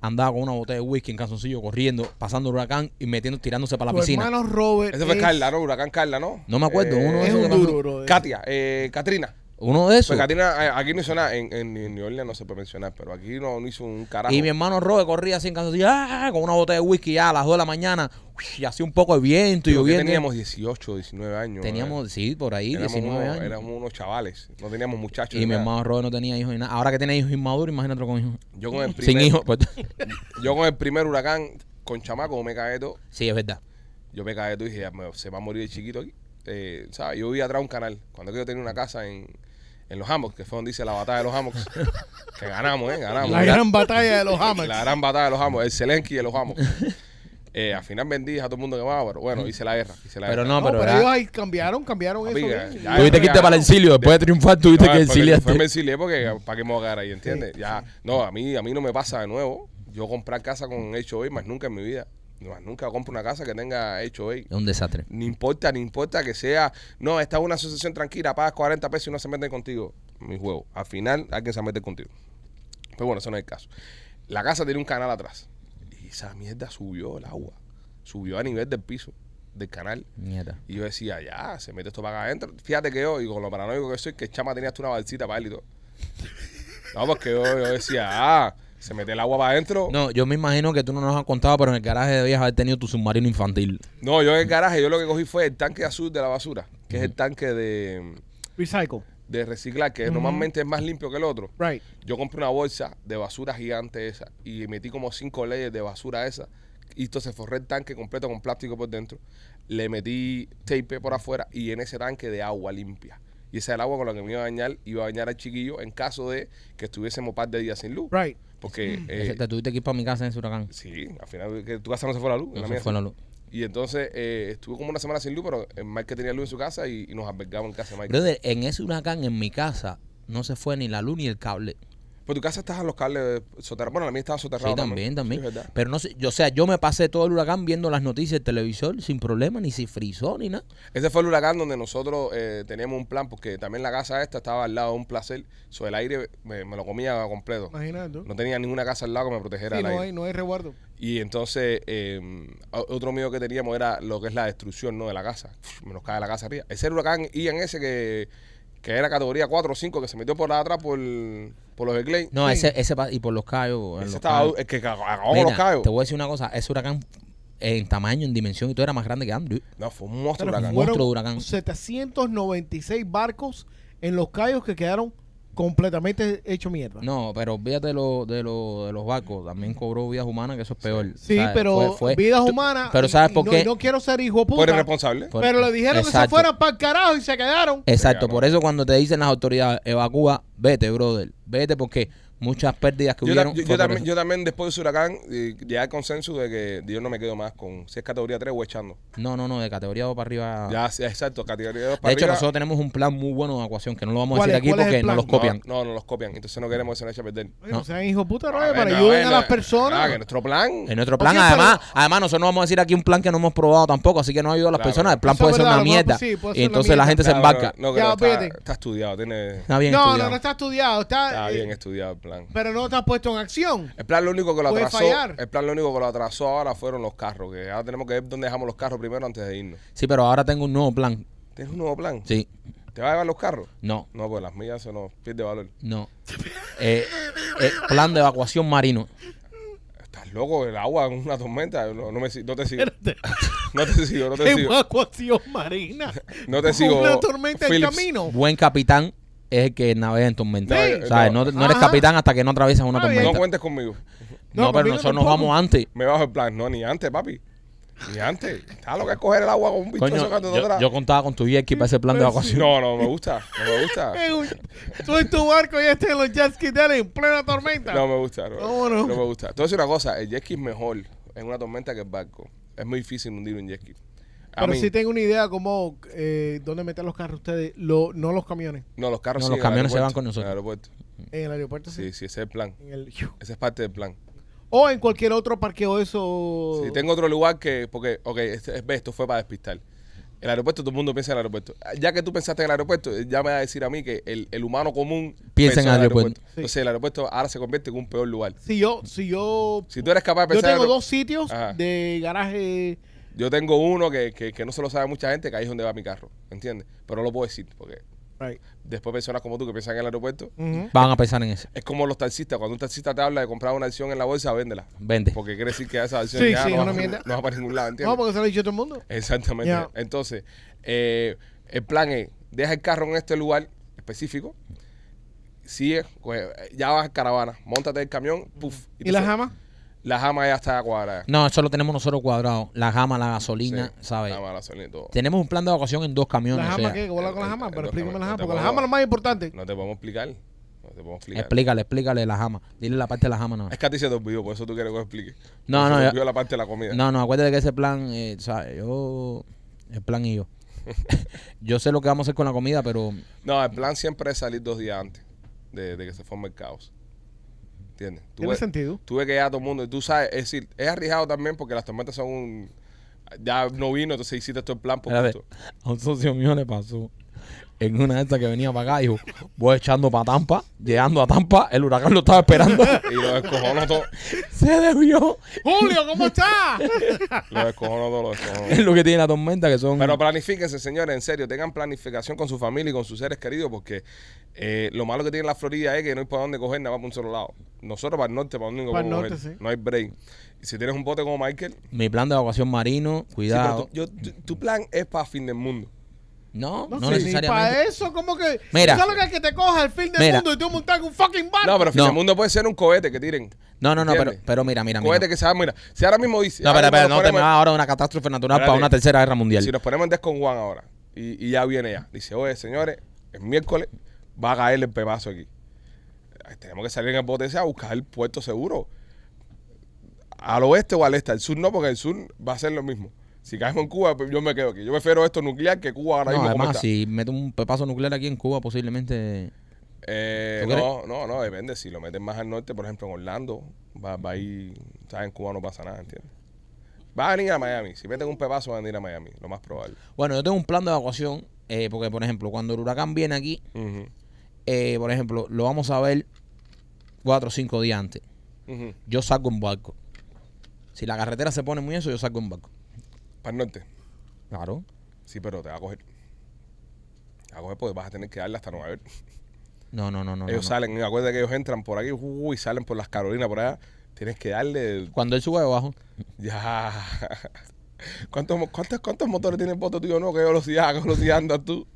[SPEAKER 2] andaba con una botella de whisky en calzoncillo corriendo, pasando el huracán y metiendo, tirándose para la
[SPEAKER 3] Tu
[SPEAKER 2] piscina.
[SPEAKER 3] hermano Robert.
[SPEAKER 1] Ese fue
[SPEAKER 3] es-
[SPEAKER 1] Carla, ¿no? Huracán Carla, ¿no?
[SPEAKER 2] No me acuerdo, uno de
[SPEAKER 3] Es
[SPEAKER 2] esos
[SPEAKER 3] un duro, bro.
[SPEAKER 1] Katia, eh, Katrina.
[SPEAKER 2] Uno de esos.
[SPEAKER 1] Pues Katrina, eh, aquí no hizo nada. En, en, en New Orleans no se puede mencionar, pero aquí no, no hizo un carajo.
[SPEAKER 2] Y mi hermano Robert corría así en calzoncillo, ¡ah! con una botella de whisky ya a las 2 de la mañana, y hacía un poco de viento y
[SPEAKER 1] que
[SPEAKER 2] lloviendo.
[SPEAKER 1] teníamos 18, 19 años.
[SPEAKER 2] Teníamos, sí, por ahí,
[SPEAKER 1] eh. éramos
[SPEAKER 2] 19
[SPEAKER 1] unos,
[SPEAKER 2] años.
[SPEAKER 1] éramos unos chavales. No teníamos muchachos.
[SPEAKER 2] Y
[SPEAKER 1] ni
[SPEAKER 2] mi
[SPEAKER 1] nada.
[SPEAKER 2] hermano Robert no tenía hijos ni nada. Ahora que tiene hijos inmaduros, imagínate con hijos.
[SPEAKER 1] Yo con el
[SPEAKER 2] Sin
[SPEAKER 1] primer,
[SPEAKER 2] hijos, pues.
[SPEAKER 1] Yo con el primer huracán, con chamaco, me cagué todo.
[SPEAKER 2] sí, es verdad.
[SPEAKER 1] Yo me cagué todo y dije, ya, me- se va a morir el chiquito aquí. Eh, ¿sabes? Yo vivía atrás de un canal. Cuando yo tenía una casa en, en los Hammocks, que fue donde hice la batalla de los Hammocks. que ganamos, ¿eh? Ganamos.
[SPEAKER 3] La gran batalla de los Hammers.
[SPEAKER 1] La gran batalla de los Hammocks. El Selenki de los Hammocks. Eh, al final vendí a todo el mundo quemado, pero bueno, hice la guerra. Hice la
[SPEAKER 2] Pero
[SPEAKER 1] guerra.
[SPEAKER 2] no,
[SPEAKER 3] No,
[SPEAKER 2] pero
[SPEAKER 3] pero ellos ahí cambiaron, cambiaron
[SPEAKER 1] Papi,
[SPEAKER 3] eso.
[SPEAKER 1] ya- ya-
[SPEAKER 2] Tuviste que irte para el exilio, después de triunfar, tuviste
[SPEAKER 1] No,
[SPEAKER 2] que exiliarte.
[SPEAKER 1] Fue me exilié porque para qué me voy a quedar ahí, ¿entiendes? Ya, no, a mí, a mí no me pasa de nuevo. Yo comprar casa con HOA más nunca en mi vida. Más nunca compro una casa que tenga HOA.
[SPEAKER 2] Es un desastre.
[SPEAKER 1] Ni importa, ni importa que sea. No, esta es una asociación tranquila, pagas 40 pesos y no se meten contigo. Mi juego. Al final, alguien se mete contigo. Pero bueno, eso no es el caso. La casa tiene un canal atrás. Y esa mierda subió el agua. Subió a nivel del piso del canal.
[SPEAKER 2] Mierda.
[SPEAKER 1] Y yo decía, ya, se mete esto para acá adentro. Fíjate que yo, y con lo paranoico que soy, que el chama tenía hasta una balsita para él y todo. No, porque yo, yo decía, ah, se mete el agua para adentro. No.
[SPEAKER 2] No, yo me imagino que tú no nos has contado, pero en el garaje debías haber tenido tu submarino infantil.
[SPEAKER 1] yo en el garaje, yo lo que cogí fue el tanque azul de la basura, que es el tanque de,
[SPEAKER 3] Recycle.
[SPEAKER 1] de reciclar, que normalmente es más limpio que el otro.
[SPEAKER 3] Right.
[SPEAKER 1] Yo compré una bolsa de basura gigante esa y metí como cinco leyes de basura esa. Y entonces forré el tanque completo con plástico por dentro. Le metí tape por afuera y en ese tanque de agua limpia. Y ese era el agua con la que me iba a bañar. Iba a bañar al chiquillo en caso de que estuviésemos un par de días sin luz.
[SPEAKER 3] Right.
[SPEAKER 1] Porque, eh,
[SPEAKER 2] te tuviste que ir para mi casa en ese huracán.
[SPEAKER 1] sí, al final que tu casa no se fue la luz.
[SPEAKER 2] No
[SPEAKER 1] la
[SPEAKER 2] se fue la luz.
[SPEAKER 1] Y entonces eh, estuve como una semana sin luz, pero eh, Mike tenía luz en su casa y, y nos albergaba en casa de Mike.
[SPEAKER 2] Brother, en ese huracán, en mi casa, no se fue ni la luz ni el cable.
[SPEAKER 1] Pues tu casa estás en los cables soterrados. Bueno, la mía estaba soterrada.
[SPEAKER 2] Sí, también, también.
[SPEAKER 1] Sí.
[SPEAKER 2] Pero no sé, yo, o sea, yo me pasé todo el huracán viendo las noticias del televisor sin problema, ni si frizó ni nada.
[SPEAKER 1] Ese fue el huracán donde nosotros eh, teníamos un plan, porque también la casa esta estaba al lado de un placer. Sobre el aire me, me lo comía completo.
[SPEAKER 3] Imagínate.
[SPEAKER 1] No tenía ninguna casa al lado que me protegiera
[SPEAKER 3] Sí,
[SPEAKER 1] del
[SPEAKER 3] no
[SPEAKER 1] aire.
[SPEAKER 3] hay, no hay resguardo.
[SPEAKER 1] Y entonces, eh, otro miedo que teníamos era lo que es la destrucción ¿no? de la casa. Uf, Me nos cae la casa arriba. Ese el huracán Ian ese que, que era categoría 4 o 5, que se metió por la atrás por, por los Clay.
[SPEAKER 2] No,
[SPEAKER 3] Sí.
[SPEAKER 2] ese, ese, y por los callos. en
[SPEAKER 1] Ese
[SPEAKER 2] los
[SPEAKER 1] estaba,
[SPEAKER 2] cayos.
[SPEAKER 1] el que acabó con
[SPEAKER 2] Mira,
[SPEAKER 1] los callos.
[SPEAKER 2] Te voy a decir una cosa, ese huracán en tamaño, en dimensión y todo era más grande que Andrew.
[SPEAKER 1] No, fue un monstruo huracán.
[SPEAKER 3] fueron
[SPEAKER 2] Monstruo de huracán.
[SPEAKER 3] 796 barcos en los cayos que quedaron completamente hechos mierda.
[SPEAKER 2] No, pero olvídate de, lo, de, lo, de los barcos. También cobró vidas humanas, que eso es peor.
[SPEAKER 3] Sí,
[SPEAKER 2] ¿sabes?
[SPEAKER 3] pero
[SPEAKER 2] Fue- fue-
[SPEAKER 3] vidas humanas.
[SPEAKER 2] Pero ¿sabes por
[SPEAKER 3] no-
[SPEAKER 2] qué?
[SPEAKER 3] No, quiero ser hijo de
[SPEAKER 1] Por
[SPEAKER 3] puta.
[SPEAKER 1] irresponsable.
[SPEAKER 3] Pero le dijeron que se fueran para el carajo y se quedaron.
[SPEAKER 2] Exacto, por eso cuando te dicen las autoridades, evacúa, vete, brother. Vete porque muchas pérdidas que
[SPEAKER 1] Yo,
[SPEAKER 2] hubieron.
[SPEAKER 1] ta- yo- también, yo también después de ese huracán eh, llegué al consenso de que yo no me quedo más con si es categoría 3 o echando.
[SPEAKER 2] No, no, no, de categoría 2 para arriba.
[SPEAKER 1] Ya, sí, exacto, categoría 2
[SPEAKER 2] de
[SPEAKER 1] para
[SPEAKER 2] hecho,
[SPEAKER 1] arriba.
[SPEAKER 2] nosotros tenemos un plan muy bueno de evacuación que no lo vamos a
[SPEAKER 3] ¿Cuál
[SPEAKER 2] decir aquí
[SPEAKER 3] ¿Cuál es el
[SPEAKER 2] porque nos los copian.
[SPEAKER 1] No, no, no los copian. Entonces no queremos que se nos perder.
[SPEAKER 3] Oye, no sean hijos de puta,
[SPEAKER 1] Ah,
[SPEAKER 3] brother, para ayuden a las personas.
[SPEAKER 1] Ah, que nuestro plan.
[SPEAKER 2] En nuestro plan, además, además, nosotros no vamos a decir aquí un plan que no hemos probado tampoco, así que no ayuda a las
[SPEAKER 1] Claro.
[SPEAKER 2] personas. El plan puede ser una mierda.
[SPEAKER 3] sí, puede
[SPEAKER 2] y
[SPEAKER 3] ser
[SPEAKER 2] entonces la gente se embarca.
[SPEAKER 1] No, está, estudiado, tiene,
[SPEAKER 2] Está bien
[SPEAKER 3] no,
[SPEAKER 2] estudiado.
[SPEAKER 3] no, no está estudiado. Está, eh,
[SPEAKER 1] bien estudiado plan.
[SPEAKER 3] Pero no está puesto en acción.
[SPEAKER 1] El plan lo único que lo
[SPEAKER 3] Puede
[SPEAKER 1] atrasó,
[SPEAKER 3] fallar.
[SPEAKER 1] el plan lo único que lo atrasó ahora fueron los carros, que ahora tenemos que ver dónde dejamos los carros primero antes de irnos.
[SPEAKER 2] Sí, pero ahora tengo un nuevo plan.
[SPEAKER 1] ¿Tienes un nuevo plan?
[SPEAKER 2] Sí.
[SPEAKER 1] ¿Te vas a llevar los carros?
[SPEAKER 2] No,
[SPEAKER 1] No, pues las mías se nos pierde valor.
[SPEAKER 2] no. Eh, eh, plan de evacuación marino.
[SPEAKER 1] Estás loco, el agua en una tormenta. No, no me, si- no te sigo.
[SPEAKER 3] Espérate.
[SPEAKER 1] No te sigo, no te sigo.
[SPEAKER 3] Evacuación marina.
[SPEAKER 1] No te sigo.
[SPEAKER 3] Una tormenta en
[SPEAKER 1] Phillips.
[SPEAKER 3] camino.
[SPEAKER 2] Buen capitán es el que navega en tormenta.
[SPEAKER 1] Sí.
[SPEAKER 2] ¿Sabes? No, no eres
[SPEAKER 3] Ajá.
[SPEAKER 2] capitán hasta que no atraviesas una tormenta.
[SPEAKER 1] No cuentes conmigo.
[SPEAKER 2] No,
[SPEAKER 3] No,
[SPEAKER 2] pero nosotros nos vamos antes.
[SPEAKER 1] Me bajo el plan. No, ni antes, papi. Ni antes. Está lo que es coger el agua con un bicho de
[SPEAKER 2] yo, yo contaba con tu jet para ese plan de evacuación.
[SPEAKER 1] No, no me gusta. No me gusta.
[SPEAKER 3] Tú en tu barco y este en los jet skis de él en plena tormenta.
[SPEAKER 1] No me gusta. No,
[SPEAKER 3] ¿Cómo no?
[SPEAKER 1] no me gusta. Te voy a decir una cosa. El jet ski es mejor en una tormenta que el barco. Es muy difícil hundir un jet ski.
[SPEAKER 3] Pero
[SPEAKER 1] mí-
[SPEAKER 3] sí tengo una idea cómo, eh, dónde meter los carros ustedes, lo, no los camiones.
[SPEAKER 1] No, los carros
[SPEAKER 2] No,
[SPEAKER 1] sí,
[SPEAKER 2] los
[SPEAKER 1] en el
[SPEAKER 2] camiones se van
[SPEAKER 1] aeropuerto,
[SPEAKER 2] con nosotros.
[SPEAKER 1] En el aeropuerto.
[SPEAKER 3] En el aeropuerto, sí.
[SPEAKER 1] Sí, sí, ese es el plan.
[SPEAKER 3] En el,
[SPEAKER 1] Ese es parte del plan.
[SPEAKER 3] o en cualquier otro parqueo eso.
[SPEAKER 1] Si tengo otro lugar que, porque, ok, este, ve, esto fue para despistar. El aeropuerto, todo el mundo piensa en el aeropuerto. Ya que tú pensaste en el aeropuerto, ya me va a decir a mí que el, el humano común
[SPEAKER 2] Piensa en el aeropuerto.
[SPEAKER 3] Sí.
[SPEAKER 1] Entonces el aeropuerto ahora se convierte en un peor lugar.
[SPEAKER 3] Si yo, si yo,
[SPEAKER 1] Si tú eres capaz de
[SPEAKER 3] yo
[SPEAKER 1] pensar... en
[SPEAKER 3] tengo dos sitios
[SPEAKER 1] Ajá.
[SPEAKER 3] de garaje.
[SPEAKER 1] Yo tengo uno que, que, que no se lo sabe mucha gente, que ahí es donde va mi carro, ¿entiendes? Pero no lo puedo decir, porque
[SPEAKER 3] Right.
[SPEAKER 1] después personas como tú que piensan en el aeropuerto.
[SPEAKER 2] Van a pensar en ese.
[SPEAKER 1] es como los taxistas. Cuando un taxista te habla de comprar una acción en la bolsa, véndela.
[SPEAKER 2] Vende.
[SPEAKER 1] Porque quiere decir que esa acción
[SPEAKER 3] Sí,
[SPEAKER 1] ya
[SPEAKER 3] sí,
[SPEAKER 1] no, va, no va para ningún lado, ¿entiendes?
[SPEAKER 3] No, porque se lo ha dicho todo el mundo.
[SPEAKER 1] Exactamente. Entonces, eh, el plan es, deja el carro en este lugar específico, sigue, coge- ya vas a caravana, montate el camión, puff.
[SPEAKER 3] ¿Y la
[SPEAKER 1] entonces,
[SPEAKER 3] jama?
[SPEAKER 1] La jama ya está cuadrada.
[SPEAKER 2] No, eso lo tenemos nosotros cuadrado. La jama, la gasolina,
[SPEAKER 1] Sí,
[SPEAKER 2] ¿sabes?
[SPEAKER 1] Jama, la gasolina y todo.
[SPEAKER 2] Tenemos un plan de evacuación en dos camiones.
[SPEAKER 3] ¿La
[SPEAKER 2] o
[SPEAKER 3] jama
[SPEAKER 2] sea,
[SPEAKER 3] qué? ¿Cómo la con la jama? Pero explícame la jama, porque la jama es lo más importante.
[SPEAKER 1] No te podemos explicar. No te podemos explicar.
[SPEAKER 2] Explícale, explícale la jama. Dile la parte de la jama, no.
[SPEAKER 1] Es que a ti se te olvidó, por eso tú quieres que lo explique.
[SPEAKER 2] No,
[SPEAKER 1] Se
[SPEAKER 2] no,
[SPEAKER 1] te olvidó la parte de la comida.
[SPEAKER 2] No, no, acuérdate que ese plan, eh, ¿sabes? Yo. El plan y yo. yo sé lo que vamos a hacer con la comida, pero.
[SPEAKER 1] No, el plan siempre es salir dos días antes de, de que se forme el caos. ¿Entiendes? Tú
[SPEAKER 3] Tiene sentido.
[SPEAKER 1] tú ves que ya todo el mundo, tú sabes, es decir, es arriesgado también porque las tormentas son un... Ya no vino, entonces hiciste todo el plan por
[SPEAKER 2] a un socio mío le pasó. En una de estas que venía para acá, dijo, voy echando para Tampa, llegando a Tampa, el huracán lo estaba esperando.
[SPEAKER 1] Y lo descojonó todo.
[SPEAKER 2] se desvió.
[SPEAKER 3] Julio, ¿cómo está?
[SPEAKER 1] Lo descojonó todo, lo descojonó.
[SPEAKER 2] Es lo que tiene la tormenta, que son.
[SPEAKER 1] Pero planifíquense, señores, en serio, tengan planificación con su familia y con sus seres queridos, porque eh, lo malo que tiene la Florida es que no hay para dónde coger nada más para un solo lado. Nosotros para el norte, para dónde
[SPEAKER 3] Para el norte, sí.
[SPEAKER 1] No hay break. Si tienes un bote como Michael,
[SPEAKER 2] Mi plan de evacuación marino,
[SPEAKER 1] sí, pero
[SPEAKER 2] cuidado.
[SPEAKER 1] tú- yo- tu, tu plan es para fin del mundo.
[SPEAKER 2] No,
[SPEAKER 3] No,
[SPEAKER 2] no,
[SPEAKER 3] ni
[SPEAKER 2] necesariamente.
[SPEAKER 3] para eso, como que.
[SPEAKER 2] Mira.
[SPEAKER 3] ¿tú ¿Sabes lo que es que te coja el fin del
[SPEAKER 2] Mira.
[SPEAKER 3] mundo y tú montas un fucking barco?
[SPEAKER 1] No, pero fin
[SPEAKER 2] No.
[SPEAKER 1] del mundo puede ser un cohete que tiren.
[SPEAKER 2] No, no, no, pero, pero mira, mira,
[SPEAKER 1] Un
[SPEAKER 2] mira.
[SPEAKER 1] cohete que se va, mira. Si ahora mismo dice.
[SPEAKER 2] No, espera,
[SPEAKER 1] mismo
[SPEAKER 2] no te
[SPEAKER 1] ponemos-
[SPEAKER 2] vas ahora una catástrofe natural para una tercera guerra mundial.
[SPEAKER 1] Si nos ponemos en Des con Juan ahora y, y ya viene ya, dice, oye, señores, el miércoles va a caer el pepazo aquí. Tenemos que salir en el bote ese a buscar el puerto seguro. Al oeste o al este, al sur no, porque el sur va a ser lo mismo. Si caemos en Cuba, pues yo me quedo aquí. Yo prefiero esto nuclear que Cuba ahora
[SPEAKER 2] No,
[SPEAKER 1] mismo
[SPEAKER 2] además, si meto un pepazo nuclear aquí en Cuba, posiblemente.
[SPEAKER 1] Eh, no, no, no, depende. Si lo meten más al norte, por ejemplo, en Orlando, va, va a ir. ¿Sabes? En Cuba no pasa nada, ¿entiendes? Va a venir a Miami. Si meten un pepazo, va a venir a Miami, lo más probable.
[SPEAKER 2] Bueno, yo tengo un plan de evacuación, eh, porque por ejemplo, cuando el huracán viene aquí, eh, por ejemplo, lo vamos a ver cuatro o cinco días antes. Yo salgo en barco. Si la carretera se pone muy eso, yo salgo en barco.
[SPEAKER 1] Para el norte.
[SPEAKER 2] Claro.
[SPEAKER 1] Sí, pero te va a coger. Te va a coger porque vas a tener que darle hasta Nueva York.
[SPEAKER 2] No, no, no, no.
[SPEAKER 1] ellos
[SPEAKER 2] no.
[SPEAKER 1] salen, acuérdate que ellos entran por aquí uh, y salen por las Carolinas por allá. Tienes que darle.
[SPEAKER 2] Cuando él sube abajo,
[SPEAKER 1] Ya. ¿Cuántos, cuántos, ¿Cuántos motores tiene el voto, tío? No, ¿qué velocidad, qué velocidad andas tú?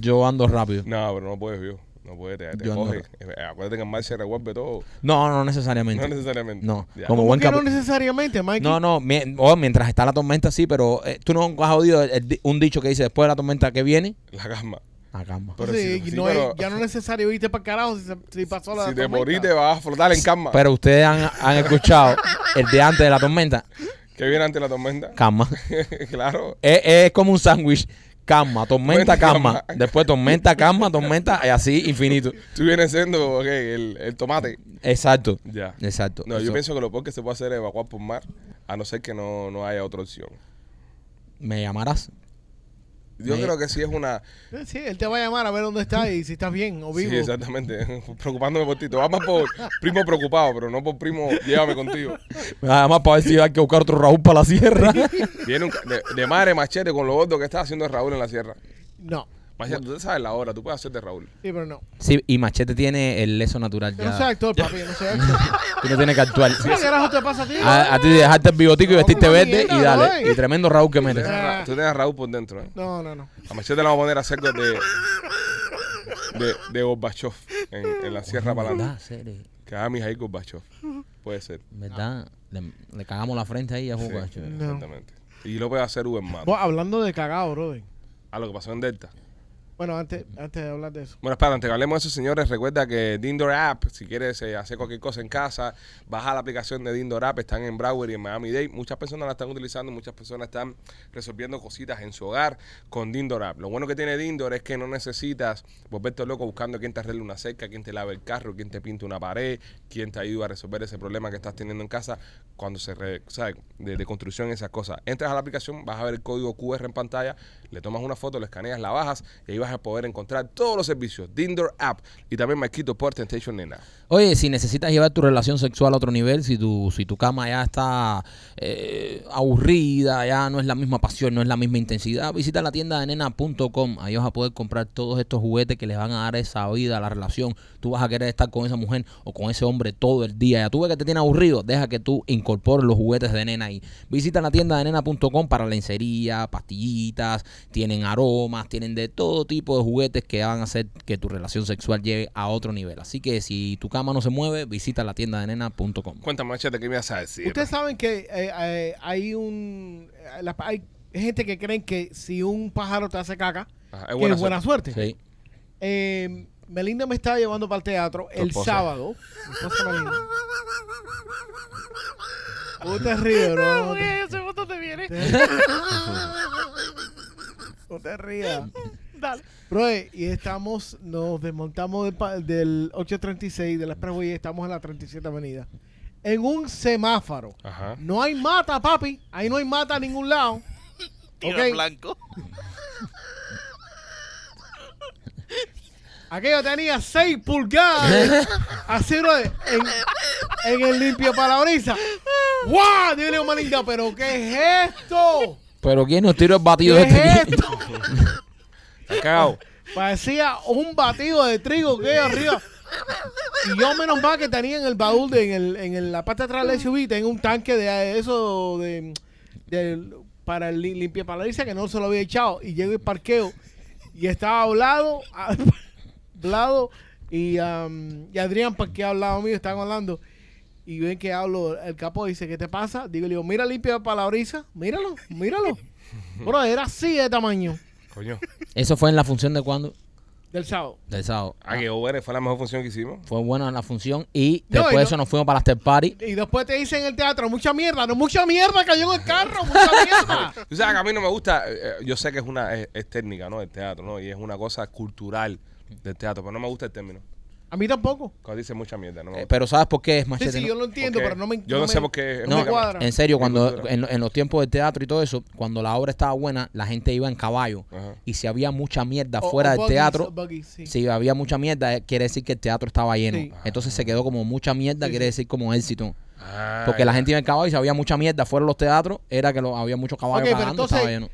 [SPEAKER 2] yo ando rápido.
[SPEAKER 1] No, pero no puedes, yo. No puedes, te, te
[SPEAKER 2] Yo
[SPEAKER 1] coge. Eh, Acuérdate que en mar se revuelve todo.
[SPEAKER 2] No, no necesariamente.
[SPEAKER 1] No necesariamente.
[SPEAKER 2] No.
[SPEAKER 1] Ya.
[SPEAKER 2] Como
[SPEAKER 3] ¿Cómo
[SPEAKER 2] buen
[SPEAKER 3] que no necesariamente?
[SPEAKER 2] No, no, mi- oh, mientras está la tormenta sí, pero eh, tú no has oído el- el di- un dicho que dice después de la tormenta que viene,
[SPEAKER 1] La gama.
[SPEAKER 2] a calma.
[SPEAKER 1] Pero
[SPEAKER 3] Sí,
[SPEAKER 1] si- sí,
[SPEAKER 3] no
[SPEAKER 1] pero-
[SPEAKER 3] es- ya no es necesario irte para carajo si, se- si pasó la
[SPEAKER 1] Si te
[SPEAKER 3] tormenta.
[SPEAKER 1] morís, te vas a flotar en calma.
[SPEAKER 2] Pero ustedes han, han escuchado el de antes de la tormenta,
[SPEAKER 1] ¿Qué viene antes de la tormenta?
[SPEAKER 2] calma.
[SPEAKER 1] claro.
[SPEAKER 2] Es, es como un sándwich, calma, tormenta, calma. Después tormenta, calma, tormenta, y así infinito.
[SPEAKER 1] Tú vienes siendo el, el tomate.
[SPEAKER 2] Exacto,
[SPEAKER 1] Ya.
[SPEAKER 2] exacto.
[SPEAKER 1] No, yo pienso que lo peor que se puede hacer es evacuar por mar, a no ser que no, no haya otra opción.
[SPEAKER 2] Me llamarás.
[SPEAKER 1] Yo
[SPEAKER 2] Me-
[SPEAKER 1] creo que sí es una...
[SPEAKER 3] Eh, Sí, él te va a llamar a ver dónde estás y si estás bien o vivo.
[SPEAKER 1] Sí, exactamente. Preocupándome por ti. Te vas más por primo preocupado, pero no por primo llévame contigo.
[SPEAKER 2] Me va a llamar para ver si hay que buscar otro Raúl para la sierra.
[SPEAKER 1] Viene un de, de madre machete con lo gordo que está haciendo Raúl en la sierra.
[SPEAKER 3] No,
[SPEAKER 1] Machete, tú sabes la hora, tú puedes hacer de Raúl.
[SPEAKER 3] sí, pero no.
[SPEAKER 2] sí, y Machete tiene el leso natural
[SPEAKER 3] Yo no soy
[SPEAKER 2] ya.
[SPEAKER 3] actor, papi, yo no soy actor.
[SPEAKER 2] Tú no tienes que actuar.
[SPEAKER 3] ¿Qué carajo te pasa a ti?
[SPEAKER 2] A, a ti dejarte el bigotico y
[SPEAKER 3] No,
[SPEAKER 2] vestirte
[SPEAKER 3] como
[SPEAKER 2] verde y dale. Y tremendo Raúl que metes.
[SPEAKER 1] a Ra- tú tienes a Raúl por dentro, ¿eh?
[SPEAKER 3] No, no, no.
[SPEAKER 1] A Machete le vamos a poner a hacer de, de, de Gorbachev en, en la sierra.
[SPEAKER 2] Serio.
[SPEAKER 1] Que haga Mijail Gorbachev. Puede ser.
[SPEAKER 2] ¿Verdad? Le, le cagamos la frente ahí a
[SPEAKER 1] Sí.
[SPEAKER 3] No.
[SPEAKER 1] exactamente. Y lo puede hacer Uber Mato.
[SPEAKER 3] Vos, hablando de cagado, brother.
[SPEAKER 1] A lo que pasó en Delta.
[SPEAKER 3] Bueno, antes, antes de hablar de eso.
[SPEAKER 1] Bueno, espera, antes que hablemos de eso, señores, recuerda que Dindor App, si quieres eh, hacer cualquier cosa en casa, baja la aplicación de Dindor App, están en Broward y en Miami Dade. Muchas personas la están utilizando, muchas personas están resolviendo cositas en su hogar con Dindor App. Lo bueno que tiene Dindor es que no necesitas volverte loco buscando quién te arregle una cerca, quién te lave el carro, quién te pinte una pared, quién te ayuda a resolver ese problema que estás teniendo en casa cuando se, re- ¿sabes? De, construcción, esas cosas. Entras a la aplicación, vas a ver el código QR en pantalla, le tomas una foto, le escaneas, la bajas y ahí vas a poder encontrar todos los servicios. Dindor App y también Marquito por Temptation Nena.
[SPEAKER 2] Oye, si necesitas llevar tu relación sexual a otro nivel, si tu, si tu cama ya está eh, aburrida, ya no es la misma pasión, no es la misma intensidad, visita la tienda de nena.com. Ahí vas a poder comprar todos estos juguetes que les van a dar esa vida a la relación. Tú vas a querer estar con esa mujer o con ese hombre todo el día. Ya tú ves que te tiene aburrido, deja que tú incorpores los juguetes de nena ahí. Visita la tienda de nena.com para lencería, pastillitas, tienen aromas, tienen de todo tipo de juguetes que van a hacer que tu relación sexual llegue a otro nivel. Así que si tu cama no se mueve, visita la tienda de nena.com.
[SPEAKER 1] Cuéntame, Machete, ¿qué me vas a decir?
[SPEAKER 3] Ustedes saben que eh, eh, hay un. eh, la- hay gente que creen que si un pájaro te hace caca,
[SPEAKER 1] Ajá,
[SPEAKER 3] que
[SPEAKER 1] es buena
[SPEAKER 3] es buena suerte.
[SPEAKER 2] Sí.
[SPEAKER 3] Eh, Melinda me estaba llevando para el teatro el
[SPEAKER 1] esposa.
[SPEAKER 3] sábado. Mi esposa Melinda. ¿Cómo te ríes, bro? No
[SPEAKER 4] ese foto te viene.
[SPEAKER 3] No te rías. Bro, y estamos, nos desmontamos del, del 836 de la Expressway y estamos en la 37 Avenida. En un semáforo.
[SPEAKER 1] Ajá.
[SPEAKER 3] No hay mata, papi. Ahí no hay mata a ningún lado.
[SPEAKER 4] Tiro
[SPEAKER 3] Ok.
[SPEAKER 4] blanco.
[SPEAKER 3] Aquello tenía 6 pulgadas. Así, bro, en, en el limpio parabrisas. ¡Guau! Yo le digo, Melinda, ¿pero qué es esto?
[SPEAKER 2] Pero ¿quién nos tiró el
[SPEAKER 3] ¿Qué
[SPEAKER 2] batido de
[SPEAKER 3] es
[SPEAKER 2] este?
[SPEAKER 3] esto? Parecía un batido de trigo que hay arriba. Y yo menos mal que tenía en el baúl, de, en, el, en la parte de atrás del SUV, tengo un tanque de eso de, para el li- limpia parabrisas que no se lo había echado. Y llego y parqueo. Y estaba hablado, hablado y, um, y Adrián parqueado al lado mío, estaban hablando. Y ven que hablo, el capo dice, ¿qué te pasa? Digo, le digo, mira limpia parabrisas, míralo, míralo. Bro, era así de tamaño
[SPEAKER 1] Coño.
[SPEAKER 2] Eso fue en la función de cuándo?
[SPEAKER 3] del sábado.
[SPEAKER 2] Del sábado.
[SPEAKER 1] Ah, que over fue la mejor función que hicimos.
[SPEAKER 2] Fue buena la función y
[SPEAKER 3] No,
[SPEAKER 2] después
[SPEAKER 3] y
[SPEAKER 2] de
[SPEAKER 3] no-
[SPEAKER 2] eso nos fuimos para la after party.
[SPEAKER 3] Y después te dicen en el teatro, mucha mierda, no, mucha mierda cayó en el carro, mucha mierda.
[SPEAKER 1] Tú sabes que a mí no me gusta, eh, eh, yo sé que es una es, es técnica, ¿no? El teatro, ¿no? Y es una cosa cultural del teatro, pero no me gusta el término.
[SPEAKER 3] A mí tampoco.
[SPEAKER 1] Cuando dice mucha mierda, ¿no? me
[SPEAKER 2] Eh,
[SPEAKER 1] gusta.
[SPEAKER 2] pero ¿sabes por qué es
[SPEAKER 3] Sí,
[SPEAKER 2] machete?
[SPEAKER 3] sí,
[SPEAKER 2] no?
[SPEAKER 3] yo lo entiendo, pero no me
[SPEAKER 1] Yo no,
[SPEAKER 3] me-
[SPEAKER 1] sé por qué.
[SPEAKER 3] no me
[SPEAKER 1] una-
[SPEAKER 3] cuadra.
[SPEAKER 2] En serio, cuando
[SPEAKER 1] cultura.
[SPEAKER 2] en, en los tiempos del teatro y todo eso, cuando la obra estaba buena, la gente iba en caballo.
[SPEAKER 1] Ajá.
[SPEAKER 2] Y si había mucha mierda
[SPEAKER 3] O-
[SPEAKER 2] fuera
[SPEAKER 3] o
[SPEAKER 2] del
[SPEAKER 3] buggies,
[SPEAKER 2] teatro,
[SPEAKER 3] o buggies, sí.
[SPEAKER 2] si había mucha mierda, eh, quiere decir que el teatro estaba lleno.
[SPEAKER 3] Sí.
[SPEAKER 2] Entonces se quedó como mucha mierda,
[SPEAKER 3] Sí,
[SPEAKER 2] quiere
[SPEAKER 3] sí.
[SPEAKER 2] decir como éxito.
[SPEAKER 1] Ah,
[SPEAKER 2] Porque la
[SPEAKER 1] ya.
[SPEAKER 2] gente iba en caballo y si había mucha mierda fuera de los teatros, era que lo, había muchos caballos
[SPEAKER 3] Ok, pero
[SPEAKER 2] cagando,
[SPEAKER 3] entonces-
[SPEAKER 2] estaba lleno.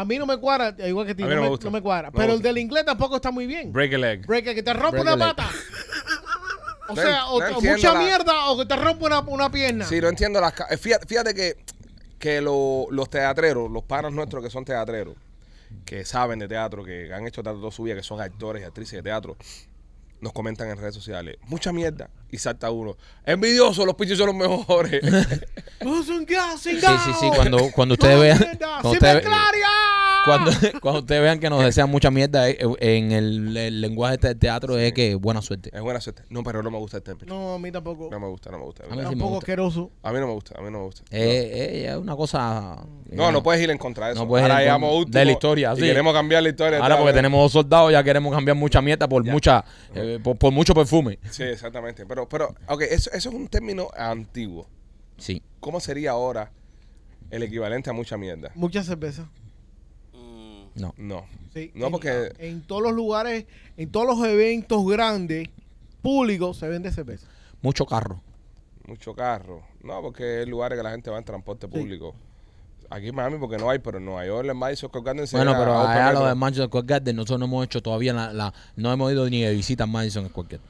[SPEAKER 3] A mí no me cuadra, igual que a ti,
[SPEAKER 1] A
[SPEAKER 3] no,
[SPEAKER 1] no
[SPEAKER 3] me,
[SPEAKER 1] gusta.
[SPEAKER 3] no me cuadra.
[SPEAKER 1] Me
[SPEAKER 3] pero el del inglés tampoco está muy bien.
[SPEAKER 1] Break a leg.
[SPEAKER 3] Break, que te rompe una
[SPEAKER 2] a
[SPEAKER 3] pata. O
[SPEAKER 1] No
[SPEAKER 3] sea, o, mucha
[SPEAKER 1] la-
[SPEAKER 3] mierda o que te rompe una, una pierna.
[SPEAKER 1] Sí, no entiendo las... eh, Fíjate, fíjate que, que lo- los teatreros, los panas nuestros que son teatreros, que saben de teatro, que han hecho teatro toda su vida, que son actores y actrices de teatro, nos comentan en redes sociales, mucha mierda, y salta uno, envidioso, los pinches son los mejores.
[SPEAKER 2] Sí, sí, sí, cuando, cuando ustedes vean... Cuando ustedes. Cuando, cuando ustedes vean que nos desean mucha mierda eh, en el, el lenguaje este del teatro es que buena suerte.
[SPEAKER 1] es buena suerte. No, pero no me gusta el término.
[SPEAKER 3] No, a mí tampoco.
[SPEAKER 1] No me gusta, no me gusta.
[SPEAKER 2] A mí
[SPEAKER 3] un poco
[SPEAKER 2] gusta.
[SPEAKER 3] asqueroso.
[SPEAKER 1] A mí no me gusta, a mí no me gusta.
[SPEAKER 2] Eh, eh, es una cosa...
[SPEAKER 1] No, no puedes ir en contra de eso.
[SPEAKER 2] No puedes ir
[SPEAKER 1] Ahora
[SPEAKER 2] en
[SPEAKER 1] llegamos
[SPEAKER 2] contra
[SPEAKER 1] último
[SPEAKER 2] de la historia,
[SPEAKER 1] y
[SPEAKER 2] sí.
[SPEAKER 1] queremos cambiar la historia.
[SPEAKER 2] Ahora porque tenemos dos soldados ya queremos cambiar mucha mierda por mucha eh, por, por mucho perfume.
[SPEAKER 1] Sí, exactamente. Pero, pero, ok, eso, eso es un término antiguo.
[SPEAKER 2] Sí.
[SPEAKER 1] ¿Cómo sería ahora el equivalente a mucha mierda?
[SPEAKER 3] Mucha cerveza.
[SPEAKER 2] No.
[SPEAKER 1] No.
[SPEAKER 3] Sí.
[SPEAKER 1] No,
[SPEAKER 3] En-
[SPEAKER 1] porque-
[SPEAKER 3] En todos los lugares, en todos los eventos grandes, públicos, se vende cerveza.
[SPEAKER 2] Mucho carro.
[SPEAKER 1] Mucho carro. No, porque hay lugares que la gente va en transporte público. Aquí en Miami porque no hay, pero en Nueva York, en Madison Square Garden se
[SPEAKER 2] Bueno, pero allá lo de Madison Square Garden nosotros no hemos hecho todavía la, la- no hemos ido ni de visita a Madison Square Garden.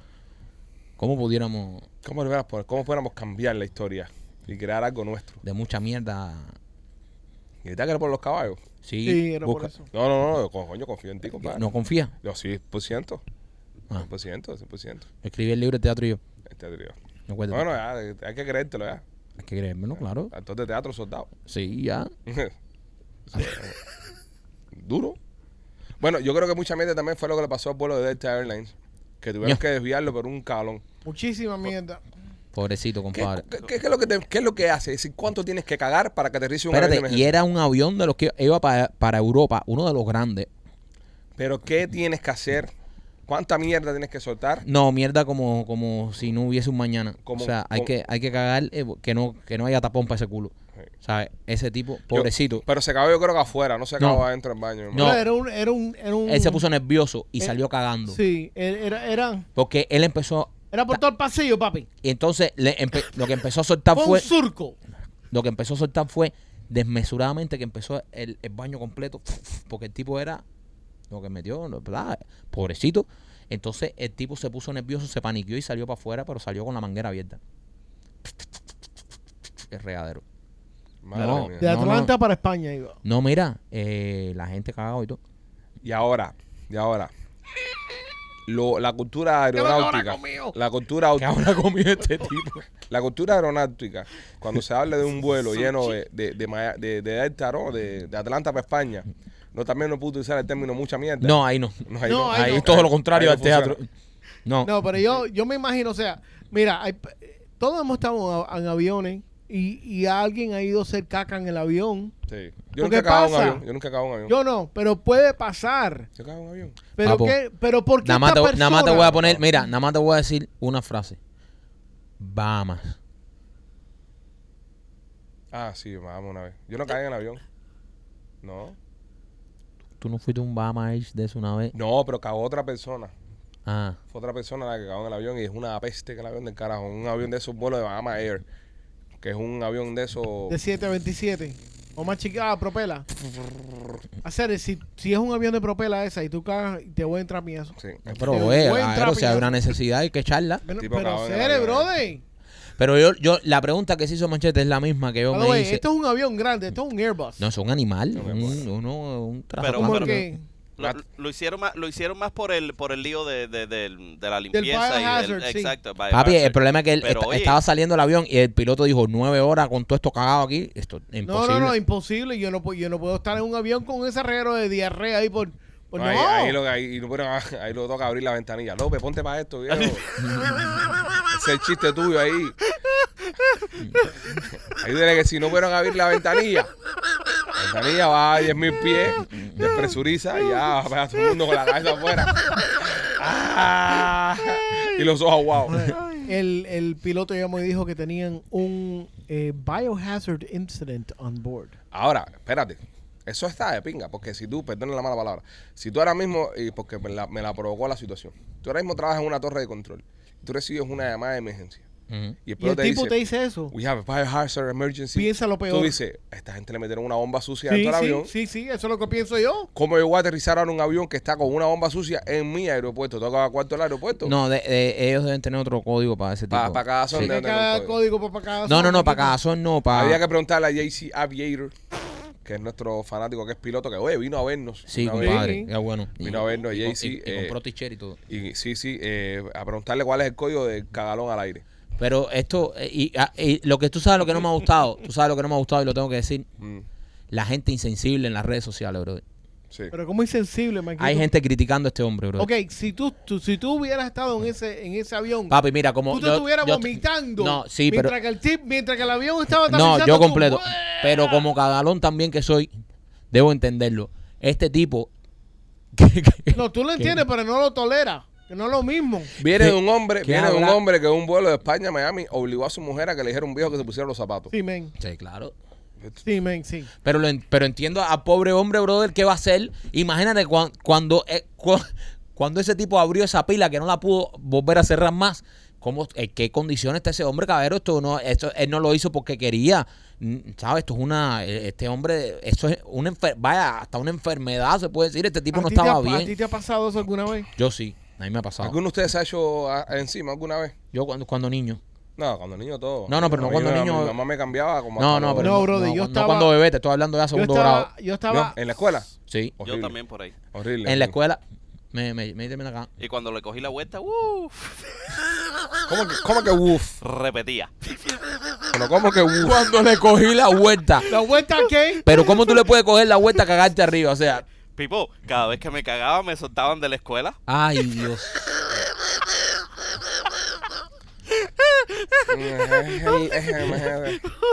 [SPEAKER 2] ¿Cómo pudiéramos
[SPEAKER 1] ¿Cómo, ¿Cómo pudiéramos cambiar la historia y crear algo nuestro?
[SPEAKER 2] de mucha mierda?
[SPEAKER 1] ¿Y está que era por los caballos?
[SPEAKER 2] Sí,
[SPEAKER 3] Sí, era por eso.
[SPEAKER 1] No, no, no, co- coño, confío en ti, compadre.
[SPEAKER 2] no confía.
[SPEAKER 1] Yo sí, por ciento.
[SPEAKER 2] Ah.
[SPEAKER 1] 100%, 100%.
[SPEAKER 2] Escribí el libro de teatro y yo.
[SPEAKER 1] Este trío.
[SPEAKER 2] No cuenta.
[SPEAKER 1] Bueno, ya, hay que creértelo ya.
[SPEAKER 2] Hay que creérmelo, claro.
[SPEAKER 1] Actor de teatro soldado.
[SPEAKER 2] Sí, ya.
[SPEAKER 1] Duro. Bueno, yo creo que mucha mierda también fue lo que le pasó al vuelo de Delta Airlines. Que tuvieron que desviarlo por un calón.
[SPEAKER 3] Muchísima mierda.
[SPEAKER 2] Pobrecito,
[SPEAKER 1] ¿Qué,
[SPEAKER 2] compadre.
[SPEAKER 1] qué- qué es lo que te- qué es lo que hace? Es decir, ¿cuánto tienes que cagar para que aterrice un avión de
[SPEAKER 2] Espérate, y
[SPEAKER 1] emergencia?
[SPEAKER 2] era un avión de los que iba para, para Europa, uno de los grandes.
[SPEAKER 1] Pero ¿qué tienes que hacer? ¿Cuánta mierda tienes que soltar?
[SPEAKER 2] No, mierda como, como si no hubiese un mañana.
[SPEAKER 1] Como-
[SPEAKER 2] o sea, hay
[SPEAKER 1] como-
[SPEAKER 2] que, hay que cagar eh, que no, que no haya tapón para ese culo.
[SPEAKER 1] Sí.
[SPEAKER 2] ¿Sabes? Ese tipo,
[SPEAKER 1] Yo-
[SPEAKER 2] pobrecito.
[SPEAKER 1] pero se acabó yo creo que afuera, no se
[SPEAKER 2] No.
[SPEAKER 1] acabó adentro del baño.
[SPEAKER 2] No.
[SPEAKER 3] Era un, era un, era un-
[SPEAKER 2] Él se puso nervioso y
[SPEAKER 3] Eh,
[SPEAKER 2] salió cagando.
[SPEAKER 3] Sí, era, era,
[SPEAKER 2] Porque él empezó.
[SPEAKER 3] Era por todo el pasillo, papi.
[SPEAKER 2] Y entonces le lo que empezó a soltar
[SPEAKER 3] Fue un surco.
[SPEAKER 2] Lo que empezó a soltar fue desmesuradamente que empezó el, el baño completo. Porque el tipo era. Lo que metió, ¿verdad? Pobrecito. Entonces el tipo se puso nervioso, se paniqueó y salió para afuera, pero salió con la manguera abierta. El regadero.
[SPEAKER 1] Madre
[SPEAKER 2] No.
[SPEAKER 1] mía.
[SPEAKER 3] De
[SPEAKER 2] No,
[SPEAKER 3] Atlanta para España iba.
[SPEAKER 2] No, mira, eh, la gente cagado y todo.
[SPEAKER 1] Y ahora, y ahora, lo, la cultura aeronáutica, la cultura,
[SPEAKER 2] ¿Qué habrá comido este tipo?
[SPEAKER 1] la cultura aeronáutica, cuando se habla de un vuelo lleno de, de, de, de, de Delta, ¿no? de, de Atlanta para España, no también no puedo utilizar el término mucha mierda.
[SPEAKER 2] No, ahí no.
[SPEAKER 1] No, ahí
[SPEAKER 3] No,
[SPEAKER 1] no.
[SPEAKER 3] ahí
[SPEAKER 2] Ahí
[SPEAKER 3] no.
[SPEAKER 2] es todo lo contrario al
[SPEAKER 1] no
[SPEAKER 2] teatro. No.
[SPEAKER 3] No, pero yo, yo me imagino, o sea, mira, hay- todos hemos estado en aviones y, y alguien ha ido a hacer caca en el avión.
[SPEAKER 1] Sí. Yo
[SPEAKER 3] ¿Por
[SPEAKER 1] nunca he cagado en un avión. Yo nunca he cagado en un avión.
[SPEAKER 3] Yo no, pero puede pasar.
[SPEAKER 1] Yo cago en un avión.
[SPEAKER 3] Pero
[SPEAKER 2] Papo,
[SPEAKER 3] qué, pero ¿por qué
[SPEAKER 2] Nada más,
[SPEAKER 3] esta
[SPEAKER 2] te, nada más te
[SPEAKER 3] persona-
[SPEAKER 2] voy a poner, mira, nada más te voy a decir una frase. Bahamas.
[SPEAKER 1] Ah, sí, vamos una vez. Yo no caí en el avión. No.
[SPEAKER 2] ¿Tú no fuiste un Bahamas de eso una vez?
[SPEAKER 1] No, pero cagó otra persona.
[SPEAKER 2] Ah.
[SPEAKER 1] Fue otra persona la que cagó en el avión y es una peste que el avión del carajo. Un avión de esos vuelos de Bahama Air. Que es un avión de esos.
[SPEAKER 3] De 727. O más chiquita, ah, propela. Hacer, si, si es un avión de propela esa y tú cagas, te voy a entrar miedo.
[SPEAKER 1] Sí.
[SPEAKER 2] Pero,
[SPEAKER 3] Te
[SPEAKER 2] güey,
[SPEAKER 3] a
[SPEAKER 2] si hay una necesidad hay que echarla.
[SPEAKER 3] Pero, pero brother.
[SPEAKER 2] Pero yo, yo, la pregunta que se hizo Manchete es la misma que yo me hice.
[SPEAKER 3] esto es un avión grande, esto es un Airbus.
[SPEAKER 2] No, es un animal, un, uno, un traje
[SPEAKER 4] Pero- pero- Lo, lo hicieron más, lo hicieron más por el por el lío de, de, de la limpieza y
[SPEAKER 3] biohazard,
[SPEAKER 4] del,
[SPEAKER 3] sí.
[SPEAKER 4] exacto.
[SPEAKER 2] Papi, el problema es que él
[SPEAKER 4] Pero,
[SPEAKER 2] esta-
[SPEAKER 4] oye,
[SPEAKER 2] estaba saliendo el avión y el piloto dijo nueve horas con todo esto cagado aquí. Esto es
[SPEAKER 3] no,
[SPEAKER 2] imposible.
[SPEAKER 3] no, no, imposible. Yo no, puedo- yo no puedo estar en un avión con ese reguero de diarrea ahí por.
[SPEAKER 1] Ahí,
[SPEAKER 3] no.
[SPEAKER 1] ahí lo, ahí, lo, bueno, ahí lo toca abrir la ventanilla. López, ponte para esto, viejo. Ese es el chiste tuyo ahí. Ahí dile que si no pudieron abrir la ventanilla, la ventanilla va a 10.000 pies, despresuriza y ya va a todo el mundo con la cabeza afuera. Ah. y los ojos aguados.
[SPEAKER 3] El, el piloto llamó y dijo que tenían un eh, biohazard incident on board.
[SPEAKER 1] Ahora, espérate. Eso está de pinga, porque si tú, perdón la mala palabra, si tú ahora mismo, y porque me la, me la provocó la situación, tú ahora mismo trabajas en una torre de control, y tú recibes una llamada de emergencia,
[SPEAKER 2] Ujú.
[SPEAKER 1] y el
[SPEAKER 3] Y el
[SPEAKER 1] piloto te
[SPEAKER 3] tipo
[SPEAKER 1] dice,
[SPEAKER 3] te dice eso.
[SPEAKER 1] we have a biohazard emergency,
[SPEAKER 3] Piensa lo peor.
[SPEAKER 1] tú dices, a esta gente le metieron una bomba sucia
[SPEAKER 3] Sí,
[SPEAKER 1] dentro del
[SPEAKER 3] sí,
[SPEAKER 1] avión,
[SPEAKER 3] sí, sí, eso es lo que pienso yo.
[SPEAKER 1] ¿cómo yo voy a aterrizar ahora un avión que está con una bomba sucia en mi aeropuerto? Tengo que cuarto del aeropuerto.
[SPEAKER 2] No, de- de- ellos deben tener otro código para ese tipo.
[SPEAKER 1] Para cada zona
[SPEAKER 2] Sí.
[SPEAKER 1] de-
[SPEAKER 3] Que cada código para cada
[SPEAKER 2] No, no,
[SPEAKER 3] zona,
[SPEAKER 2] no, para cada son no, para...
[SPEAKER 1] Había que preguntarle a JC Aviator, que es nuestro fanático, que es piloto, que oye, vino a vernos.
[SPEAKER 2] Sí, compadre, qué bueno.
[SPEAKER 1] Vino a vernos,
[SPEAKER 2] y,
[SPEAKER 1] Jay-Z,
[SPEAKER 2] y-
[SPEAKER 1] eh,
[SPEAKER 2] compró y todo.
[SPEAKER 1] Y sí, sí, eh, a preguntarle cuál es el código del cagalón al aire.
[SPEAKER 2] Pero esto, eh, y, ah, y lo que tú sabes, lo que no me ha gustado, tú sabes lo que no me ha gustado y lo tengo que decir,
[SPEAKER 1] Mm,
[SPEAKER 2] la gente insensible en las redes sociales, bro.
[SPEAKER 1] Sí.
[SPEAKER 3] Pero como insensible, Marquito.
[SPEAKER 2] Hay gente criticando a este hombre, bro.
[SPEAKER 3] Ok, si tú, tú- si tú hubieras estado en ese, en ese avión,
[SPEAKER 2] Papi, mira, como...
[SPEAKER 3] tú te
[SPEAKER 2] yo-
[SPEAKER 3] estuvieras
[SPEAKER 2] yo-
[SPEAKER 3] vomitando.
[SPEAKER 2] No, sí, pero...
[SPEAKER 3] mientras que el tip, mientras que el avión estaba
[SPEAKER 2] No,
[SPEAKER 3] aterrizando,
[SPEAKER 2] yo
[SPEAKER 3] tú,
[SPEAKER 2] completo. Pero como cagalón también que soy, debo entenderlo. Este tipo...
[SPEAKER 3] No, tú lo entiendes, pero no lo toleras. Que no es lo mismo.
[SPEAKER 1] Viene
[SPEAKER 2] ¿Qué-
[SPEAKER 1] de un hombre,
[SPEAKER 2] qué
[SPEAKER 1] viene de un hombre que en un vuelo de España a Miami obligó a su mujer a que le dijera a un viejo que se pusiera los zapatos.
[SPEAKER 3] Sí, men.
[SPEAKER 2] Sí, claro.
[SPEAKER 3] Sí, sí.
[SPEAKER 2] Pero, lo en- pero entiendo a pobre hombre, brother, ¿qué va a hacer? Imagínate cuando, eh, cu- cuando ese tipo abrió esa pila que no la pudo volver a cerrar más. ¿Cómo, en ¿Qué condiciones está ese hombre, caballero? Esto no, esto, él no lo hizo porque quería. Mm, ¿Sabes? Esto es una. eh, Este hombre, eso es una Vaya, hasta una enfermedad se puede decir. Este tipo
[SPEAKER 3] ¿A
[SPEAKER 2] no estaba
[SPEAKER 3] ha- ¿A ti
[SPEAKER 2] bien.
[SPEAKER 3] te ha pasado eso alguna vez?
[SPEAKER 2] Yo sí, a mí me ha pasado.
[SPEAKER 1] ¿Alguno de ustedes se ha hecho a- encima alguna vez?
[SPEAKER 2] Yo cuando, cuando niño.
[SPEAKER 1] No, cuando niño todo.
[SPEAKER 2] No, no, pero no cuando niño-
[SPEAKER 1] Mi mamá me cambiaba como.
[SPEAKER 2] No, no, pero
[SPEAKER 3] No,
[SPEAKER 2] no, no,
[SPEAKER 3] yo
[SPEAKER 2] no
[SPEAKER 3] estaba-
[SPEAKER 2] cuando bebé, te estoy hablando ya
[SPEAKER 3] Yo
[SPEAKER 2] segundo grado.
[SPEAKER 3] yo estaba,
[SPEAKER 1] No, en la escuela.
[SPEAKER 2] Sí.
[SPEAKER 1] Horrible.
[SPEAKER 4] Yo también por ahí.
[SPEAKER 1] Horrible.
[SPEAKER 2] En la escuela, me, me, me, me acá.
[SPEAKER 4] Y cuando le cogí la vuelta, uh,
[SPEAKER 1] ¿Cómo que, cómo que woof?
[SPEAKER 4] repetía.
[SPEAKER 1] Pero ¿cómo que woof?
[SPEAKER 2] Cuando le cogí la vuelta.
[SPEAKER 3] ¿La vuelta a qué?
[SPEAKER 2] Pero ¿cómo tú le puedes coger la vuelta a cagarte arriba? O sea,
[SPEAKER 4] Pipo, cada vez que me cagaba me soltaban de la escuela.
[SPEAKER 2] ay Dios.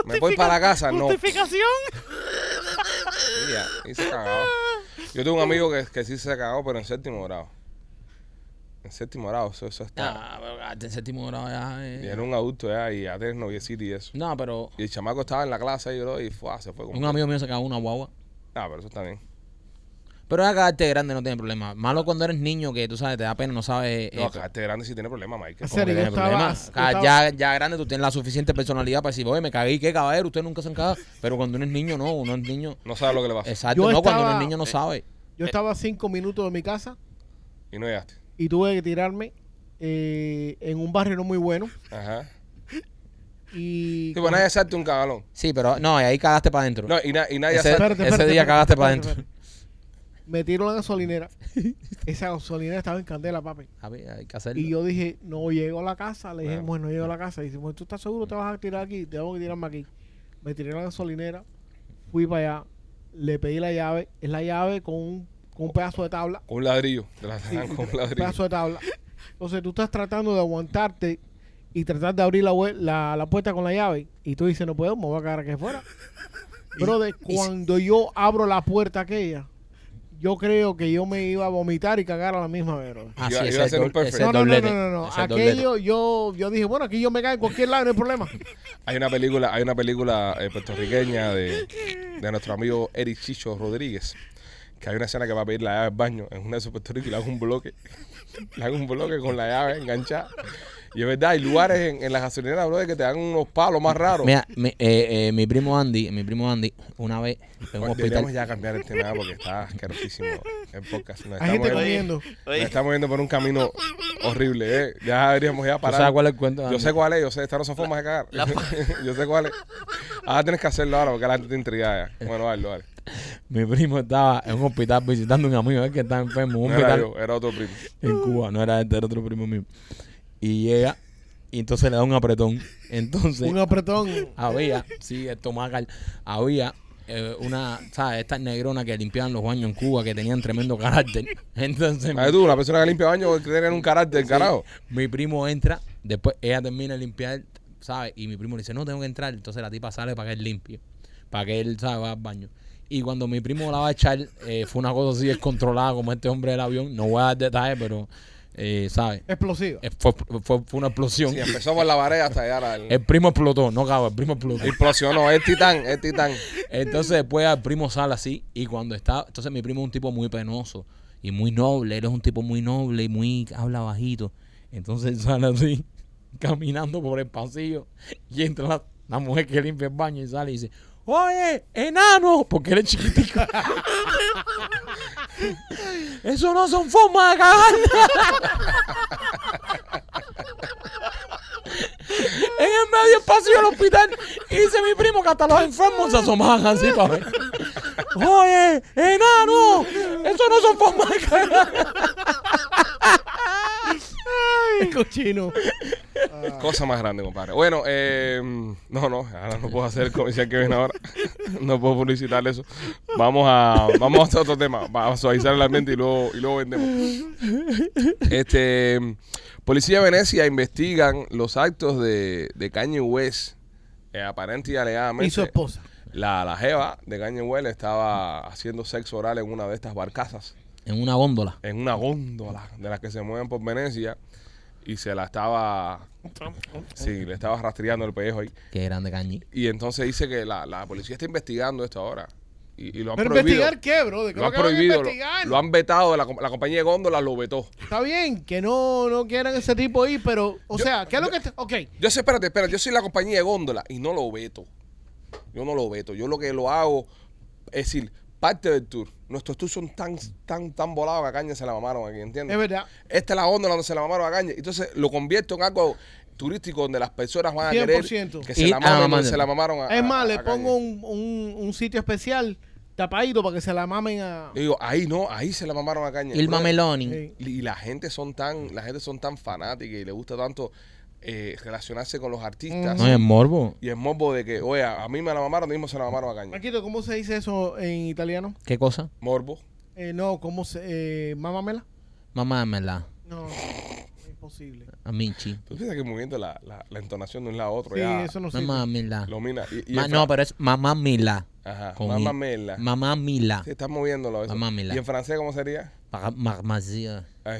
[SPEAKER 1] Me voy para la casa, no.
[SPEAKER 4] Justificación.
[SPEAKER 1] Ya, y se cagado. Yo tengo un amigo que, que sí se cagó, pero en séptimo grado. En séptimo grado, eso, eso está.
[SPEAKER 2] Ah, pero en séptimo grado ya. eh.
[SPEAKER 1] Y era un adulto ya, y ya tenés noviecito y eso.
[SPEAKER 2] No, pero
[SPEAKER 1] Y el chamaco estaba en la clase ahí, bro, y fue, se fue
[SPEAKER 2] un amigo mío se cagó una guagua.
[SPEAKER 1] Ah, pero eso está bien.
[SPEAKER 2] Pero ya cagarte grande no tiene problema. Malo cuando eres niño que tú sabes, te da pena, no sabes.
[SPEAKER 1] No,
[SPEAKER 2] eh,
[SPEAKER 1] cagarte grande sí tiene problema, Mike.
[SPEAKER 3] En
[SPEAKER 2] ¿cómo que
[SPEAKER 3] serio,
[SPEAKER 2] tiene
[SPEAKER 3] yo estaba-
[SPEAKER 2] problema?
[SPEAKER 3] yo
[SPEAKER 2] Ca-
[SPEAKER 3] estaba-
[SPEAKER 2] Ya, ya grande tú tienes la suficiente personalidad para decir, oye, me cagué, ¿qué caballero? Usted nunca se han cagado. Pero cuando uno es niño, no, uno es niño.
[SPEAKER 1] No sabe lo que le pasa.
[SPEAKER 2] Exacto,
[SPEAKER 3] Yo
[SPEAKER 2] no, cuando uno
[SPEAKER 3] estaba-
[SPEAKER 2] es niño no
[SPEAKER 4] eh,
[SPEAKER 2] sabe.
[SPEAKER 3] Yo estaba a cinco minutos de mi casa
[SPEAKER 1] Y no llegaste.
[SPEAKER 3] y tuve que tirarme eh, en un barrio no muy bueno.
[SPEAKER 1] Ajá.
[SPEAKER 3] Y
[SPEAKER 1] Sí, pues nadie salte un cagalón.
[SPEAKER 2] Sí, pero no, y ahí cagaste para adentro.
[SPEAKER 1] No, y, na- y nadie
[SPEAKER 2] Ese-
[SPEAKER 1] salte.
[SPEAKER 3] Espérate,
[SPEAKER 2] ese
[SPEAKER 3] espérate,
[SPEAKER 2] día
[SPEAKER 3] espérate,
[SPEAKER 2] cagaste
[SPEAKER 3] espérate,
[SPEAKER 2] para adentro.
[SPEAKER 3] Espérate. Me tiro a la gasolinera. Esa gasolinera estaba en candela, papi.
[SPEAKER 2] A ver, hay que hacerlo.
[SPEAKER 3] Y yo dije, no llego a la casa. Le dije,
[SPEAKER 1] Bueno.
[SPEAKER 3] bueno, no llego a la casa. Y dice, bueno, ¿tú estás seguro te vas a tirar aquí? Tengo que tirarme aquí. Me tiré a la gasolinera. Fui para allá. Le pedí la llave. Es la llave con un, con un pedazo de tabla.
[SPEAKER 1] Con un ladrillo. Te la
[SPEAKER 3] Sí,
[SPEAKER 1] con un ladrillo.
[SPEAKER 3] pedazo de tabla. Entonces tú estás tratando de aguantarte y tratar de abrir la, la, la puerta con la llave. Y tú dices, no puedo, me voy a quedar aquí afuera. Brother, cuando yo abro la puerta aquella, yo creo que yo me iba a vomitar y cagar a la misma vez. brother.
[SPEAKER 2] Ah,
[SPEAKER 1] Iba-
[SPEAKER 2] sí,
[SPEAKER 1] iba
[SPEAKER 2] ese
[SPEAKER 1] a
[SPEAKER 2] es
[SPEAKER 3] No, no, no, no, no. Aquello yo, yo dije, bueno, aquí yo me caigo en cualquier lado, no hay problema.
[SPEAKER 1] Hay una película, hay una película eh, puertorriqueña de, de nuestro amigo Eric Chicho Rodríguez. Que hay una escena que va a pedir la llave del baño en una de sus hago un bloque. le hago un bloque con la llave enganchada. Y es verdad, hay lugares en, en las gasolineras, bro, que te dan unos palos más raros.
[SPEAKER 2] Mira, mi, eh, eh, mi primo Andy, mi primo Andy, una vez en un
[SPEAKER 1] Bueno, Deberíamos
[SPEAKER 2] hospital.
[SPEAKER 1] ya cambiar el tema porque está asquerosísimo el podcast. Nos
[SPEAKER 3] Hay gente
[SPEAKER 1] estamos,
[SPEAKER 3] comiendo.
[SPEAKER 1] nos
[SPEAKER 4] Oye,
[SPEAKER 1] estamos yendo por un camino horrible. ¿eh? Ya deberíamos ya
[SPEAKER 2] ¿Tú
[SPEAKER 1] parar.
[SPEAKER 2] sabes cuál es el cuento?
[SPEAKER 1] Yo
[SPEAKER 2] Andy?
[SPEAKER 1] sé cuál es, yo sé, esta no son formas de cagar.
[SPEAKER 4] la-
[SPEAKER 1] yo sé cuál es. Ahora tienes que hacerlo ahora porque la gente te intriga ya. Bueno, hazlo, dale.
[SPEAKER 2] Mi primo estaba en un hospital visitando a un amigo él que estaba enfermo. Un
[SPEAKER 1] No era
[SPEAKER 2] hospital
[SPEAKER 1] yo, era otro primo.
[SPEAKER 2] en Cuba, no era este, era otro primo mío. Y llega y entonces le da un apretón. Entonces
[SPEAKER 3] Un apretón.
[SPEAKER 2] había, sí, estomacal, había eh, una, ¿sabes? Estas negronas que limpiaban los baños en Cuba que tenían tremendo carácter. Entonces
[SPEAKER 1] ¿Sabes tú? Una persona que limpia baños que tiene un carácter, carajo.
[SPEAKER 2] mi primo entra, después ella termina de limpiar, ¿sabes? Y mi primo le dice, no, tengo que entrar. Entonces la tipa sale para que él limpie, para que él, ¿sabes? Va al baño. Y cuando mi primo la va a echar, eh, fue una cosa así descontrolada como este hombre del avión. No voy a dar detalles, pero eh, ¿sabes?
[SPEAKER 3] Explosiva.
[SPEAKER 2] Eh, Fue, fue- fue una explosión.
[SPEAKER 1] Sí, empezó por la pared hasta llegar al...
[SPEAKER 2] El primo explotó, no cago, el primo explotó.
[SPEAKER 1] Implosionó, es titán, es titán.
[SPEAKER 2] Entonces después el primo sale así y cuando está, entonces mi primo es un tipo muy penoso y muy noble, él es un tipo muy noble y muy habla bajito. Entonces él sale así, caminando por el pasillo y entra la, la mujer que limpia el baño y sale y dice, oye, enano, porque él es chiquitico. Eso no son formas de cagar. en el medio del pasillo del hospital. Y dice mi primo que hasta los enfermos se asomaban así para ver. Oye, enano, eso no son formas de cagar.
[SPEAKER 3] Ay, cochino.
[SPEAKER 1] Cosa más grande, compadre. Bueno, eh, no, no, ahora no puedo hacer el comercial que viene ahora. No puedo publicitar eso. Vamos a, vamos a hacer otro tema. Vamos a suavizar el ambiente y luego, y luego vendemos. Este, policía de Venecia investigan los actos de, de Kanye West. Eh, aparente y alegadamente.
[SPEAKER 3] Y su esposa.
[SPEAKER 1] La, la jeva de Kanye West estaba haciendo sexo oral en una de estas barcazas.
[SPEAKER 2] En una góndola.
[SPEAKER 1] En una góndola de las que se mueven por Venecia. Y se la estaba... Sí, le estaba rastreando el pellejo ahí.
[SPEAKER 2] Que grande cañi.
[SPEAKER 1] Y entonces dice que la, la policía está investigando esto ahora. Y, y lo han
[SPEAKER 3] Pero
[SPEAKER 1] prohibido.
[SPEAKER 3] investigar qué, bro? ¿De qué
[SPEAKER 1] Lo han
[SPEAKER 3] que van a
[SPEAKER 1] prohibido. Lo,
[SPEAKER 3] investigar?
[SPEAKER 1] lo han vetado. La, com- la compañía de góndolas lo vetó.
[SPEAKER 3] Está bien que no, no quieran ese tipo ahí, pero, o
[SPEAKER 1] Yo-
[SPEAKER 3] sea, ¿qué es lo
[SPEAKER 1] yo-
[SPEAKER 3] que... te- Ok,
[SPEAKER 1] Yo sé, espérate, espérate. Yo soy la compañía de góndola y no lo veto. Yo no lo veto. Yo lo que lo hago es decir, parte del tour. Nuestros tours son tan, tan, tan volados que a Caña se la mamaron aquí, ¿entiendes?
[SPEAKER 3] es verdad.
[SPEAKER 1] Esta es la góndola donde se la mamaron a Caña. Entonces lo convierto en algo turístico donde las personas van a querer
[SPEAKER 3] 100%.
[SPEAKER 1] que se
[SPEAKER 2] Y-
[SPEAKER 1] la mamen
[SPEAKER 2] ah,
[SPEAKER 1] se la mamaron a
[SPEAKER 3] Es más,
[SPEAKER 1] a-
[SPEAKER 3] le
[SPEAKER 1] a
[SPEAKER 3] pongo un, un, un sitio especial tapadito para que se la mamen a...
[SPEAKER 1] Yo digo, ahí no, ahí se la mamaron a Caña. Brother,
[SPEAKER 2] Mameloni.
[SPEAKER 3] Sí.
[SPEAKER 1] Y la gente son tan, la gente son tan fanática y le gusta tanto eh, relacionarse con los artistas.
[SPEAKER 2] No es morbo.
[SPEAKER 1] Y el morbo de que, oye, a mí me la mamaron, mismo se la mamaron a Caña.
[SPEAKER 3] Marquito, ¿cómo se dice eso en italiano?
[SPEAKER 2] ¿Qué cosa?
[SPEAKER 1] Morbo.
[SPEAKER 3] Eh, no, ¿cómo se... Eh, ¿Mámamela?
[SPEAKER 2] Mamá me la.
[SPEAKER 3] No, imposible.
[SPEAKER 2] Amici.
[SPEAKER 1] Tú piensas que moviendo la, la, la entonación de un lado a otro
[SPEAKER 3] Sí,
[SPEAKER 1] ya
[SPEAKER 3] eso no sirve.
[SPEAKER 2] Mamá me la.
[SPEAKER 1] lo mina. Y, y
[SPEAKER 2] Ma- no, pero es mamá Mila.
[SPEAKER 1] Ajá,
[SPEAKER 2] con
[SPEAKER 1] mamá
[SPEAKER 2] I.
[SPEAKER 1] mela.
[SPEAKER 2] Mamá Mila.
[SPEAKER 1] Sí, estás moviéndolo eso.
[SPEAKER 2] Mamá mela.
[SPEAKER 1] ¿Y en francés cómo sería?
[SPEAKER 2] Ma- ma- Mazia.
[SPEAKER 1] Ay,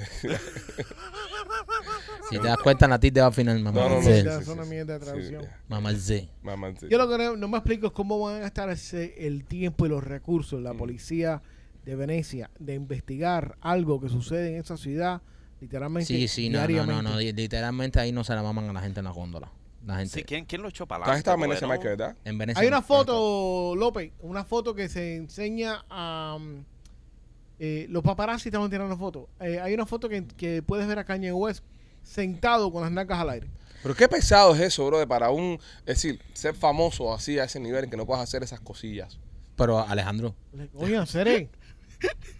[SPEAKER 2] Si te das cuenta, la ti te va a final, mamá.
[SPEAKER 1] No, no, no.
[SPEAKER 2] Sí.
[SPEAKER 1] Sí,
[SPEAKER 3] es una
[SPEAKER 1] sí,
[SPEAKER 3] mierda de
[SPEAKER 1] sí,
[SPEAKER 3] traducción.
[SPEAKER 1] ya.
[SPEAKER 2] Mamá Z.
[SPEAKER 1] Mamá, sí.
[SPEAKER 3] Yo lo que no, no me explico es cómo van a gastar ese- el tiempo y los recursos
[SPEAKER 1] Mm.
[SPEAKER 3] la policía de Venecia de investigar algo que sucede en esa ciudad literalmente
[SPEAKER 2] Sí, sí, no, no, no, no. li- Literalmente ahí no se la maman a la gente en la góndola. La gente.
[SPEAKER 4] Sí, ¿quién, ¿quién lo echó para
[SPEAKER 1] estado en
[SPEAKER 4] adelante?
[SPEAKER 1] Venecia,
[SPEAKER 4] no-
[SPEAKER 1] ¿verdad?
[SPEAKER 2] En Venecia.
[SPEAKER 3] Hay una foto, López, una foto que se enseña a... um, eh, los paparazzi estaban tirando fotos. Eh, hay una foto que, que puedes ver a Kanye West sentado con las nalgas al aire.
[SPEAKER 1] Pero qué pesado es eso, bro, de para un, es decir, ser famoso así a ese nivel en que no puedas hacer esas cosillas.
[SPEAKER 2] Pero Alejandro,
[SPEAKER 3] Le- Oye, Seré.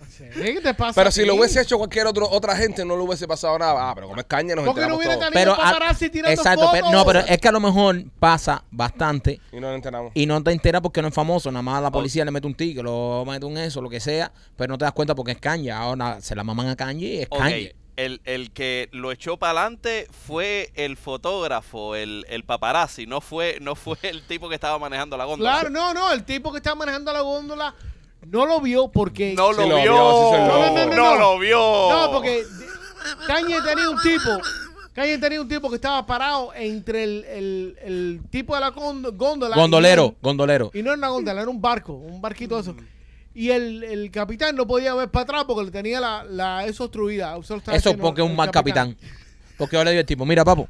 [SPEAKER 3] Seré, ¿qué te pasa?
[SPEAKER 1] Pero
[SPEAKER 3] a
[SPEAKER 1] si lo hubiese hecho cualquier otro, otra gente, no le hubiese pasado nada. Ah, pero como es caña, nos
[SPEAKER 3] ¿Por qué no
[SPEAKER 1] enteramos
[SPEAKER 3] hubiera
[SPEAKER 1] todos.
[SPEAKER 3] tenido
[SPEAKER 2] pero al-
[SPEAKER 3] paparazzi tirando
[SPEAKER 2] exacto,
[SPEAKER 3] fotos?
[SPEAKER 2] pero, no, pero es que a lo mejor pasa bastante
[SPEAKER 1] Y no nos enteramos.
[SPEAKER 2] y no te enteras porque no es famoso, nada más la policía le mete un ticket, lo mete un eso, lo que sea, pero no te das cuenta porque es Kanye, ahora se la maman a Kanye y es
[SPEAKER 4] Ok,
[SPEAKER 2] Kanye.
[SPEAKER 4] el, el que lo echó para adelante fue el fotógrafo, el, el paparazzi, no fue, no fue el tipo que estaba manejando la góndola.
[SPEAKER 3] Claro, no, no, el tipo que estaba manejando la góndola no lo vio porque...
[SPEAKER 4] No lo
[SPEAKER 1] lo
[SPEAKER 4] vio.
[SPEAKER 1] vio, sí se lo
[SPEAKER 3] vio.
[SPEAKER 4] no,
[SPEAKER 3] No, no, no, no.
[SPEAKER 4] lo vio.
[SPEAKER 3] No, porque Kanye tenía un tipo, Kanye tenía un tipo que estaba parado entre el, el, el tipo de la gónd- góndola.
[SPEAKER 2] Gondolero,
[SPEAKER 3] Y, no-
[SPEAKER 2] gondolero.
[SPEAKER 3] y no era una góndola, era un barco, un barquito de eso. Y el, el capitán no podía ver para atrás porque le tenía la, la eso obstruida. Eso, lo estaba
[SPEAKER 2] Eso
[SPEAKER 3] haciendo
[SPEAKER 2] porque es un
[SPEAKER 3] el
[SPEAKER 2] mal capitán. Porque yo le digo al tipo, mira, papo,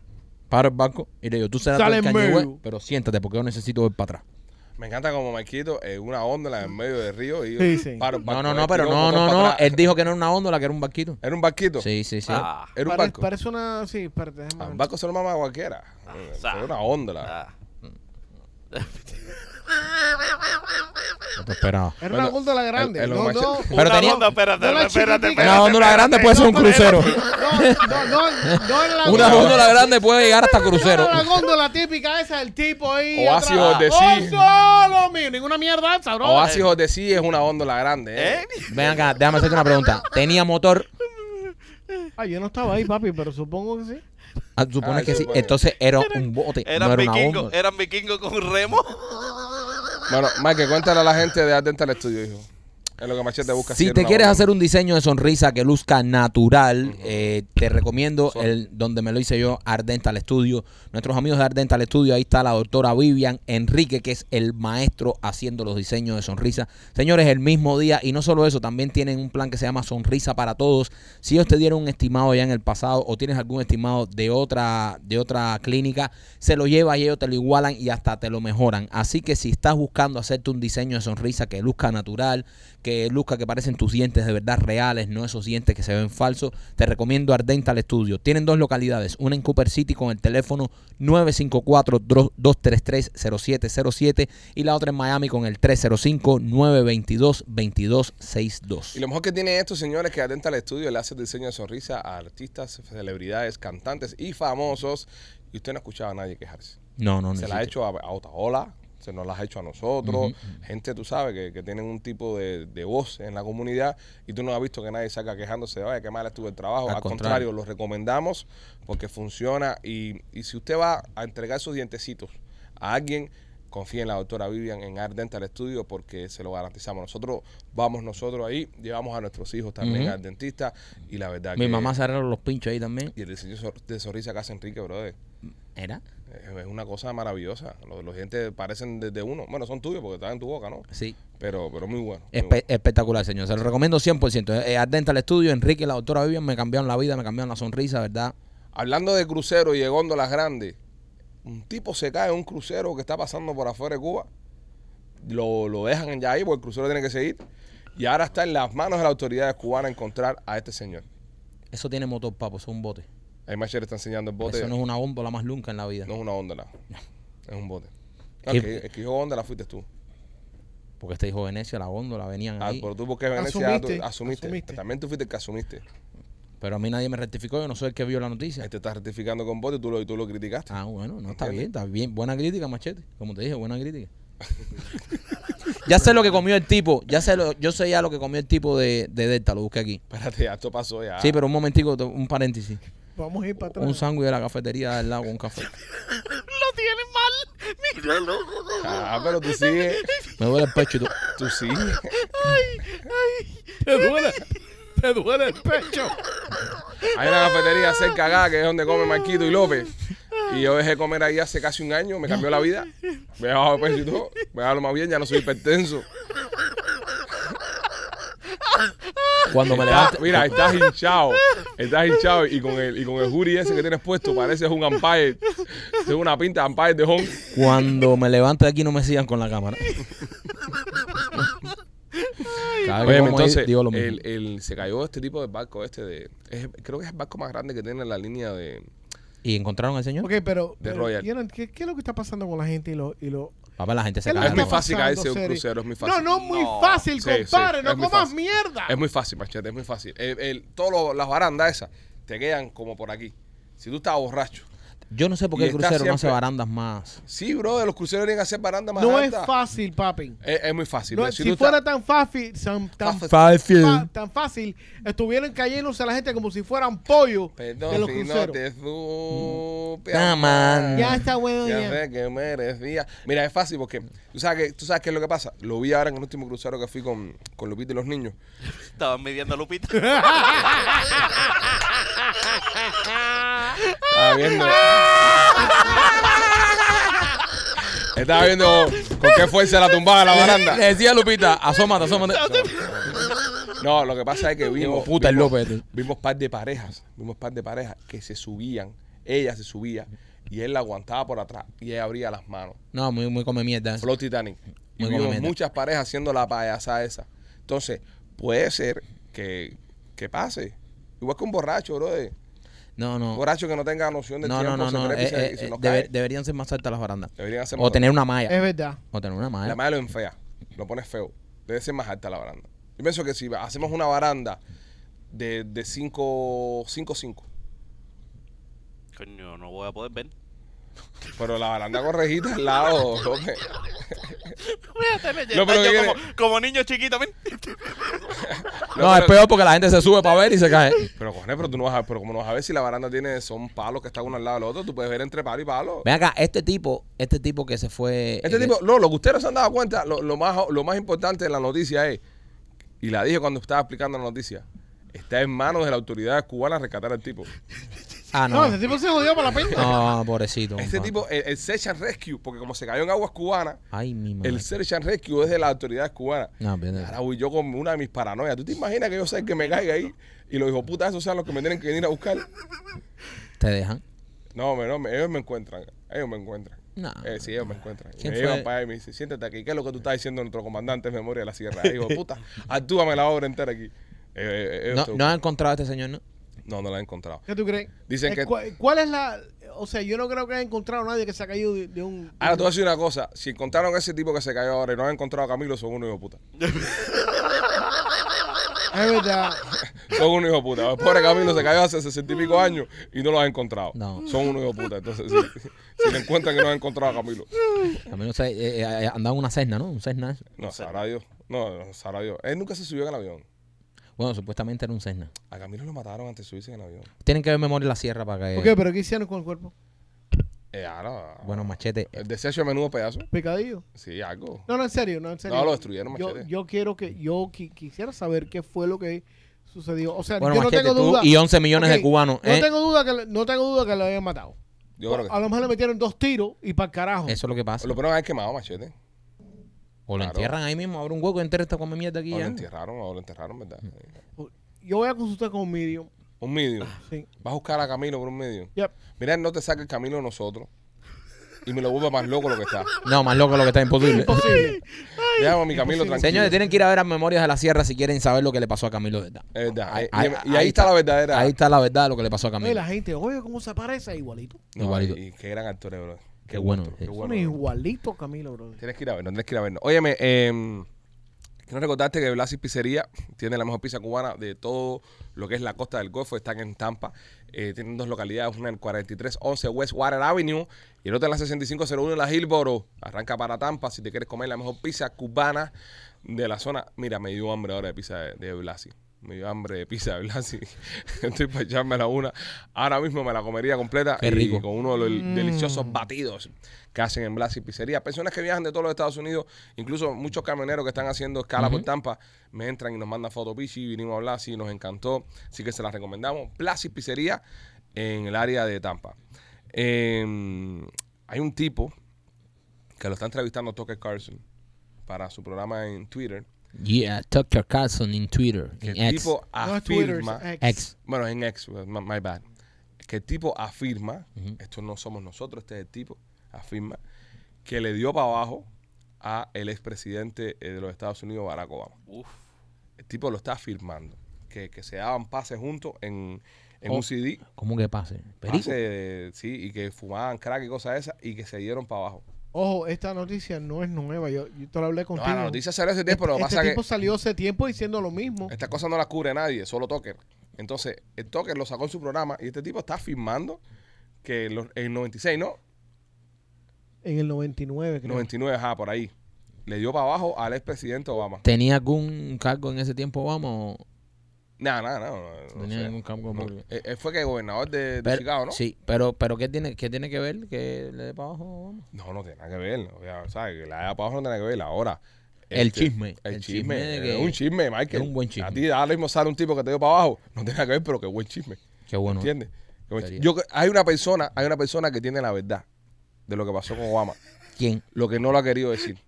[SPEAKER 2] para el banco y le digo, tú serás
[SPEAKER 3] Sale
[SPEAKER 2] el
[SPEAKER 3] en medio.
[SPEAKER 2] West, pero siéntate porque yo necesito ver para atrás.
[SPEAKER 1] Me encanta como Marquito en una onda en medio del río y
[SPEAKER 3] Sí, sí.
[SPEAKER 1] paro
[SPEAKER 2] No, no,
[SPEAKER 1] Él
[SPEAKER 2] no, pero no, no, no. Él dijo que no era una góndola, que era un barquito.
[SPEAKER 1] ¿Era un barquito?
[SPEAKER 2] Sí, sí, sí.
[SPEAKER 4] Ah,
[SPEAKER 1] ¿Era un
[SPEAKER 3] Pare-
[SPEAKER 1] barco?
[SPEAKER 3] Parece una... Sí, espérate, déjame
[SPEAKER 1] Ah, un barco se lo mama a cualquiera.
[SPEAKER 4] sa-
[SPEAKER 1] Era una onda.
[SPEAKER 2] No te esperaba.
[SPEAKER 3] Era una góndola grande.
[SPEAKER 1] el- el
[SPEAKER 3] no, no.
[SPEAKER 2] Pero
[SPEAKER 4] Una
[SPEAKER 2] tenía-
[SPEAKER 4] onda, espérate,
[SPEAKER 3] no
[SPEAKER 4] espérate, espérate,
[SPEAKER 2] Una góndola grande puede ser un crucero.
[SPEAKER 3] No, no, no, no era la
[SPEAKER 2] Una góndola grande puede llegar hasta crucero.
[SPEAKER 3] La góndola típica esa, el tipo ahí.
[SPEAKER 1] Oasis
[SPEAKER 3] atrás.
[SPEAKER 1] of the
[SPEAKER 3] ¡Oh,
[SPEAKER 1] Sea.
[SPEAKER 3] solo mío! Ninguna mierda esa, bro.
[SPEAKER 1] Oasis of the Sea es una góndola grande. ¿eh?
[SPEAKER 4] ¿Eh?
[SPEAKER 2] Ven acá, déjame hacerte una pregunta. ¿Tenía motor?
[SPEAKER 3] Ah, yo no estaba ahí, papi, pero supongo que sí.
[SPEAKER 2] Ah, Supones
[SPEAKER 1] Ah,
[SPEAKER 2] que sí. Entonces era un bote,
[SPEAKER 4] Eran
[SPEAKER 2] no era una
[SPEAKER 4] vikingos, eran vikingos con remo.
[SPEAKER 1] Bueno, Mike, cuéntale a la gente de Art Dental Studio, hijo. Es lo que Machete busca.
[SPEAKER 2] Si te quieres hacer un diseño de sonrisa que luzca natural, eh, te recomiendo el donde me lo hice yo, Ardental Studio. Nuestros amigos de Ardental Studio, ahí está la doctora Vivian Enrique, que es el maestro haciendo los diseños de sonrisa. Señores, el mismo día, y no solo eso, también tienen un plan que se llama Sonrisa para Todos. Si ellos te dieron un estimado ya en el pasado o tienes algún estimado de otra, de otra clínica, se lo lleva y ellos te lo igualan y hasta te lo mejoran. Así que si estás buscando hacerte un diseño de sonrisa que luzca natural, que luzca que parecen tus dientes de verdad reales, no esos dientes que se ven falsos, te recomiendo Ardental Studio. Tienen dos localidades, una en Cooper City con el teléfono 954-233-0707 y la otra en Miami con el 305-922-2262.
[SPEAKER 1] Y lo mejor que tiene esto, señores, que atenta al estudio, le hace diseño de sonrisa a artistas, celebridades, cantantes y famosos. Y usted no ha escuchado a nadie quejarse.
[SPEAKER 2] No, no, no.
[SPEAKER 1] se la ha hecho a, a Otaola, se nos las ha hecho a nosotros, gente, tú sabes, que, que tienen un tipo de, de voz en la comunidad y tú no has visto que nadie salga quejándose de, vaya, qué mal estuvo el trabajo.
[SPEAKER 2] Al
[SPEAKER 1] Al,
[SPEAKER 2] contrario.
[SPEAKER 1] contrario, lo recomendamos porque funciona y, y si usted va a entregar sus dientecitos a alguien, confíe en la doctora Vivian en Art Dental Studio porque se lo garantizamos. Nosotros vamos nosotros ahí, llevamos a nuestros hijos también
[SPEAKER 2] Ujú.
[SPEAKER 1] al dentista y la verdad
[SPEAKER 2] Mi
[SPEAKER 1] que...
[SPEAKER 2] mamá se los pinchos ahí también.
[SPEAKER 1] Y el diseño de sonrisa que hace Enrique, brother.
[SPEAKER 2] ¿Era?
[SPEAKER 1] Es una cosa maravillosa. Los, los dientes parecen de, de uno. Bueno, son tuyos porque están en tu boca, ¿no?
[SPEAKER 2] Sí.
[SPEAKER 1] Pero, pero muy bueno. muy
[SPEAKER 2] Espe-
[SPEAKER 1] bueno.
[SPEAKER 2] espectacular, señor. Se lo recomiendo 100%. Eh, Ardental Studio, Enrique y la doctora Vivian me cambiaron la vida, me cambiaron la sonrisa, ¿verdad?
[SPEAKER 1] Hablando de crucero y de góndolas grandes, un tipo se cae en un crucero que está pasando por afuera de Cuba. Lo, lo dejan ya ahí porque el crucero tiene que seguir. Y ahora está en las manos de las autoridades cubanas encontrar a este señor.
[SPEAKER 2] Eso tiene motor, papo, eso es un bote.
[SPEAKER 1] Ahí Machete está enseñando el bote.
[SPEAKER 2] Eso no es una bomba más nunca en la vida.
[SPEAKER 1] No es una góndola. Es un bote. No,
[SPEAKER 2] ¿Qué-
[SPEAKER 1] el, que, el que dijo góndola fuiste tú.
[SPEAKER 2] Porque este hijo de Venecia, la góndola, venían
[SPEAKER 1] Ah,
[SPEAKER 2] ahí.
[SPEAKER 1] pero tú porque Venecia tú
[SPEAKER 3] Asumiste,
[SPEAKER 1] asumiste.
[SPEAKER 3] asumiste.
[SPEAKER 1] También tú fuiste el que asumiste.
[SPEAKER 2] Pero a mí nadie me rectificó, yo no soy el que vio la noticia.
[SPEAKER 1] Ahí te estás rectificando con bote y tú lo, y tú lo criticaste.
[SPEAKER 2] Ah, bueno, no, está
[SPEAKER 1] ¿Entiendes?
[SPEAKER 2] bien, está bien. Buena crítica, machete. Como te dije, buena crítica. ya sé lo que comió el tipo. Ya sé lo, yo sé ya lo que comió el tipo de, de Delta, lo busqué aquí.
[SPEAKER 1] Espérate, ya esto pasó ya.
[SPEAKER 2] Sí, pero un momentico, un paréntesis.
[SPEAKER 3] Vamos a ir para atrás.
[SPEAKER 2] Un sándwich de la cafetería del lado con un café.
[SPEAKER 4] Lo tienen mal. Míralo.
[SPEAKER 1] Ah, pero tú sigues.
[SPEAKER 2] Me duele el pecho y todo.
[SPEAKER 1] Tú sigues.
[SPEAKER 3] Te duele. Te duele el pecho.
[SPEAKER 1] Hay una cafetería cerca acá que es donde come Marquito y López. Y yo dejé de comer ahí hace casi un año, me cambió la vida. Me he bajado peso y todo. Me he bajado más bien, ya no soy hipertenso.
[SPEAKER 2] Cuando me
[SPEAKER 1] Está-
[SPEAKER 2] levante.
[SPEAKER 1] mira, estás hinchado. Estás hinchado y con el, y con el hoodie ese que tienes puesto pareces un umpire. Tengo una pinta de umpire de home.
[SPEAKER 2] Cuando me levante de aquí no me sigan con la cámara. Cada vez que
[SPEAKER 1] Oye,
[SPEAKER 2] ahí,
[SPEAKER 1] entonces,
[SPEAKER 2] digo lo mismo.
[SPEAKER 1] el, el- se cayó este tipo de barco este de... es- creo que es el barco más grande que tiene la línea de...
[SPEAKER 2] ¿Y encontraron al señor?
[SPEAKER 3] Ok, pero,
[SPEAKER 1] De
[SPEAKER 3] pero
[SPEAKER 1] Royal.
[SPEAKER 3] yo no- ¿qué, qué es lo que está pasando con la gente y lo, y lo
[SPEAKER 2] Papá, la gente se
[SPEAKER 3] ¿Qué es lo
[SPEAKER 2] cae.
[SPEAKER 1] Es muy fácil caerse un crucero, es muy fácil.
[SPEAKER 3] No, no muy
[SPEAKER 4] No.
[SPEAKER 3] fácil, compadre.
[SPEAKER 1] sí,
[SPEAKER 3] no comas
[SPEAKER 1] fácil.
[SPEAKER 3] mierda.
[SPEAKER 1] Es muy fácil, machete, es muy fácil. El, el- todas las barandas esas te quedan como por aquí. Si tú estás borracho.
[SPEAKER 2] Yo no sé por qué el crucero no hace barandas más.
[SPEAKER 1] Sí, bro, de los cruceros tienen que hacer barandas más
[SPEAKER 3] no es fácil, papi.
[SPEAKER 1] Es, es muy fácil.
[SPEAKER 3] No, si fuera tan fácil, tan, tan,
[SPEAKER 1] Fácil.
[SPEAKER 3] fa- tan fácil, estuvieran cayéndose la gente como si fueran pollo de
[SPEAKER 1] Perdón
[SPEAKER 3] los
[SPEAKER 1] si no
[SPEAKER 3] cruceros.
[SPEAKER 1] te supe
[SPEAKER 2] Ah,
[SPEAKER 1] amar.
[SPEAKER 2] man.
[SPEAKER 3] Ya está bueno
[SPEAKER 1] Ya
[SPEAKER 3] ya.
[SPEAKER 1] sé que merecía. Mira, es fácil porque tú sabes, que, tú sabes qué es lo que pasa. Lo vi ahora en el último crucero que fui con, con Lupita y los niños.
[SPEAKER 4] Estaban midiendo a Lupita.
[SPEAKER 1] Estaba viendo. Estaba viendo con qué fuerza la tumbaba la baranda.
[SPEAKER 2] Le decía a Lupita, asómate, asómate.
[SPEAKER 1] No, lo que pasa es que vimos.
[SPEAKER 2] puta el
[SPEAKER 1] vimos,
[SPEAKER 2] López. este.
[SPEAKER 1] vimos par de parejas. Vimos par de parejas que se subían. Ella se subía y él la aguantaba por atrás y ella abría las manos.
[SPEAKER 2] No, muy, muy come mierda.
[SPEAKER 1] Flow Titanic. Y
[SPEAKER 2] Muy
[SPEAKER 1] vimos
[SPEAKER 2] conveniente.
[SPEAKER 1] muchas parejas haciendo la payasa esa. Entonces, puede ser que, que pase. Igual que un borracho, bro.
[SPEAKER 2] No,
[SPEAKER 1] Un
[SPEAKER 2] no.
[SPEAKER 1] borracho que no tenga noción del
[SPEAKER 2] No, no,
[SPEAKER 1] tiempo.
[SPEAKER 2] no,
[SPEAKER 1] se
[SPEAKER 2] no.
[SPEAKER 1] y
[SPEAKER 2] eh,
[SPEAKER 1] se-
[SPEAKER 2] eh,
[SPEAKER 1] se
[SPEAKER 2] debe-
[SPEAKER 1] cae.
[SPEAKER 2] deberían ser más altas las barandas.
[SPEAKER 1] Deberían hacer
[SPEAKER 2] O
[SPEAKER 1] más-
[SPEAKER 2] tener una malla.
[SPEAKER 3] Es verdad.
[SPEAKER 2] O tener una malla.
[SPEAKER 1] La malla lo enfea. Lo pone feo. Debe ser más alta la baranda. Yo pienso que si hacemos una baranda de 5 5 5
[SPEAKER 4] Coño, no voy a poder ver.
[SPEAKER 1] Pero la baranda correjita al lado, López.
[SPEAKER 4] Yo
[SPEAKER 1] ¿qué
[SPEAKER 4] como, como niño chiquito. ven.
[SPEAKER 2] No, es peor porque la gente se sube para ver y se cae.
[SPEAKER 1] Pero cojones, pero tú no vas a pero como no vas a ver si la baranda tiene son palos que están uno al lado del otro, tú puedes ver entre palo y palo.
[SPEAKER 2] Ven acá, este tipo, este tipo que se fue.
[SPEAKER 1] Este
[SPEAKER 2] eh,
[SPEAKER 1] tipo, no, lo que ustedes no se han dado cuenta, lo, lo más lo más importante de la noticia es Y la dije cuando estaba explicando la noticia. Está en manos de las autoridades cubanas rescatar al tipo.
[SPEAKER 2] Ah,
[SPEAKER 3] No,
[SPEAKER 2] no.
[SPEAKER 3] ese tipo se jodió para la peña.
[SPEAKER 2] No, pobrecito.
[SPEAKER 1] Este
[SPEAKER 2] compadre.
[SPEAKER 1] tipo, el, el Search and Rescue, porque como se cayó en aguas cubanas,
[SPEAKER 2] Ay, mi madre.
[SPEAKER 1] el Search and Rescue es de las autoridades cubanas.
[SPEAKER 2] No, bien,
[SPEAKER 1] Ahora voy yo con una de mis paranoias. ¿Tú te imaginas que yo sé que me caiga ahí y los hijos putas esos sean los que me tienen que venir a buscar?
[SPEAKER 2] ¿Te dejan?
[SPEAKER 1] No, me- no, me- ellos me encuentran. Ellos me encuentran.
[SPEAKER 2] No.
[SPEAKER 1] Eh, sí, ellos me encuentran. Y
[SPEAKER 2] ¿Quién
[SPEAKER 1] me
[SPEAKER 2] fue?
[SPEAKER 1] llevan para allá y me dicen, siéntate aquí. ¿Qué es lo que tú estás diciendo nuestro comandante en memoria de la sierra? Hijo de puta, actúame la obra entera aquí. Eh, eh, ellos
[SPEAKER 2] No,
[SPEAKER 1] te-
[SPEAKER 2] no han encontrado a este señor, ¿no?
[SPEAKER 1] No, no la he encontrado.
[SPEAKER 3] ¿Qué tú crees?
[SPEAKER 1] Dicen
[SPEAKER 3] Eh,
[SPEAKER 1] que-
[SPEAKER 3] ¿cuál, cuál es la...? O sea, yo no creo que haya encontrado a nadie que se ha caído de, de un...
[SPEAKER 1] Ahora, te voy a decir una cosa. Si encontraron a ese tipo que se cayó ahora y no han encontrado a Camilo, son unos hijos de puta.
[SPEAKER 3] Es verdad.
[SPEAKER 1] Son unos hijos de puta. El pobre Camilo se cayó hace sesenta y pico años y no lo han encontrado.
[SPEAKER 2] No.
[SPEAKER 1] Son unos hijos de puta. Entonces, si, si le encuentran que no han encontrado a Camilo.
[SPEAKER 2] No sé, eh, eh, andaba en una cesna, ¿no? Un cesna. eso.
[SPEAKER 1] No, sabrá Dios. No, no, sabrá Dios. Él nunca se subió en el avión.
[SPEAKER 2] Bueno, supuestamente era un cesna.
[SPEAKER 1] A Camilo lo mataron antes de subirse en el avión.
[SPEAKER 2] Tienen que ver memoria en la sierra para que.
[SPEAKER 3] ¿Por qué? ¿Pero qué hicieron con el cuerpo?
[SPEAKER 1] Eh, ahora.
[SPEAKER 2] Bueno, machete.
[SPEAKER 1] El desecho de menudo pedazo.
[SPEAKER 3] ¿Picadillo?
[SPEAKER 1] Sí, algo.
[SPEAKER 3] No, no, en serio, no, en serio.
[SPEAKER 1] No, lo destruyeron,
[SPEAKER 3] yo,
[SPEAKER 1] Machete.
[SPEAKER 3] yo quiero que... Yo qui- quisiera saber qué fue lo que sucedió. O sea,
[SPEAKER 2] Bueno,
[SPEAKER 3] yo no
[SPEAKER 2] machete,
[SPEAKER 3] tengo
[SPEAKER 2] tú
[SPEAKER 3] duda...
[SPEAKER 2] y 11 millones
[SPEAKER 3] Ok,
[SPEAKER 2] de cubanos.
[SPEAKER 3] No
[SPEAKER 2] ¿eh?
[SPEAKER 3] tengo duda que le- no tengo duda que lo hayan matado.
[SPEAKER 1] Yo creo que
[SPEAKER 3] A lo mejor le metieron dos tiros y para el carajo.
[SPEAKER 2] Eso es lo que pasa.
[SPEAKER 1] Lo peor es quemado, machete.
[SPEAKER 2] O lo
[SPEAKER 1] Claro.
[SPEAKER 2] entierran ahí mismo, abre un hueco y entierra esta come mierda aquí.
[SPEAKER 1] O lo
[SPEAKER 2] ya.
[SPEAKER 1] enterraron, o lo enterraron, ¿verdad?
[SPEAKER 3] Yo voy a consultar con un medium.
[SPEAKER 1] Un medium.
[SPEAKER 3] Sí.
[SPEAKER 1] Vas a buscar a Camilo por un medium.
[SPEAKER 3] Yep.
[SPEAKER 1] Mira, no te saque el Camilo de nosotros. Y me lo vuelva más loco lo que está.
[SPEAKER 2] No, más loco lo que está imposible.
[SPEAKER 3] Imposible.
[SPEAKER 1] Déjame a mi Camilo tranquilo.
[SPEAKER 2] Señores, tienen que ir a ver las memorias de la sierra si quieren saber lo que le pasó a Camilo de verdad.
[SPEAKER 1] Es verdad.
[SPEAKER 2] Ahí- ahí-
[SPEAKER 1] y, y ahí, está, la verdadera.
[SPEAKER 2] Ahí está la verdad de lo que le pasó a Camilo.
[SPEAKER 3] la gente, oye, ¿cómo se parece? Igualito.
[SPEAKER 1] No,
[SPEAKER 2] Igualito.
[SPEAKER 1] Y, y qué gran actor, es, bro.
[SPEAKER 2] Qué bueno.
[SPEAKER 1] Qué
[SPEAKER 3] Son
[SPEAKER 1] bueno.
[SPEAKER 3] igualito Camilo, bro.
[SPEAKER 1] Tienes que ir a vernos, tienes que ir a vernos. Óyeme, eh, quiero recordarte que Blasis Pizzería tiene la mejor pizza cubana de todo lo que es la costa del Golfo. Están en Tampa. Eh, tienen dos localidades, una en 4311 West Water Avenue y el otro en la 6501 en la Hillboro. Arranca para Tampa si te quieres comer la mejor pizza cubana de la zona. Mira, me dio hambre ahora de pizza de, de Blasi. Me dio hambre de pizza de Blasi. Estoy para echármela una. Ahora mismo me la comería completa
[SPEAKER 2] Qué
[SPEAKER 1] y
[SPEAKER 2] rico.
[SPEAKER 1] con uno de los
[SPEAKER 3] Mm.
[SPEAKER 1] deliciosos batidos que hacen en Blasi Pizzería. Personas que viajan de todos los Estados Unidos, incluso muchos camioneros que están haciendo escala por Tampa, me entran y nos mandan fotos Pichi, vinimos a Blasi, nos encantó, así que se las recomendamos. Blasi Pizzería en el área de Tampa. Eh, hay un tipo que lo está entrevistando Tucker Carlson para su programa en Twitter,
[SPEAKER 2] Yeah, Tucker Carlson en Twitter.
[SPEAKER 1] que
[SPEAKER 2] En
[SPEAKER 1] el
[SPEAKER 2] X.
[SPEAKER 1] tipo afirma... Bueno, en ex, my, my bad. Que el tipo afirma, esto no somos nosotros, este es el tipo, afirma que le dio para abajo a el expresidente eh, de los Estados Unidos, Barack Obama.
[SPEAKER 4] Uf.
[SPEAKER 1] El tipo lo está afirmando, que, que se daban pases juntos en, en
[SPEAKER 2] Oh,
[SPEAKER 1] un CD,
[SPEAKER 2] ¿Cómo que pase? Perico.
[SPEAKER 1] pase, sí, y que fumaban crack y cosas esas, y que se dieron para abajo.
[SPEAKER 3] Ojo, esta noticia no es nueva. Yo, yo te lo hablé
[SPEAKER 1] No,
[SPEAKER 3] contigo.
[SPEAKER 1] la noticia salió hace tiempo, pero
[SPEAKER 3] este
[SPEAKER 1] pasa
[SPEAKER 3] tipo
[SPEAKER 1] que
[SPEAKER 3] salió hace tiempo diciendo lo mismo.
[SPEAKER 1] esta cosa no la cubre nadie, solo Tucker. Entonces, el Tucker lo sacó en su programa y este tipo está afirmando que en 96, ¿no?
[SPEAKER 3] En el 99, creo.
[SPEAKER 1] 99, ajá, por ahí. Le dio para abajo al expresidente Obama.
[SPEAKER 2] ¿Tenía algún cargo en ese tiempo Obama o
[SPEAKER 1] Nada, nada, no. no
[SPEAKER 2] tenía
[SPEAKER 1] sé.
[SPEAKER 2] algún cargo?
[SPEAKER 1] No.
[SPEAKER 2] público?
[SPEAKER 1] Eh, Él fue que gobernador de, de
[SPEAKER 2] Pero-
[SPEAKER 1] Chicago, ¿no?
[SPEAKER 2] Sí, pero, pero ¿qué tiene, qué tiene que ver que le dé para abajo?
[SPEAKER 1] No, no tiene nada que ver. O sea, ¿sabes? Que la de para abajo no tiene nada que ver. Ahora.
[SPEAKER 2] El
[SPEAKER 1] este,
[SPEAKER 2] chisme.
[SPEAKER 1] El,
[SPEAKER 2] El
[SPEAKER 1] chisme. Es un chisme, Michael.
[SPEAKER 2] es un buen chisme.
[SPEAKER 1] A ti ahora mismo sale un tipo que te dio para abajo. No tiene nada que ver, pero qué buen chisme.
[SPEAKER 2] Qué bueno.
[SPEAKER 1] ¿Entiendes? Qué. Yo, hay una persona, hay una persona que tiene la verdad de lo que pasó con Obama.
[SPEAKER 2] ¿Quién?
[SPEAKER 1] Lo que no lo ha querido decir.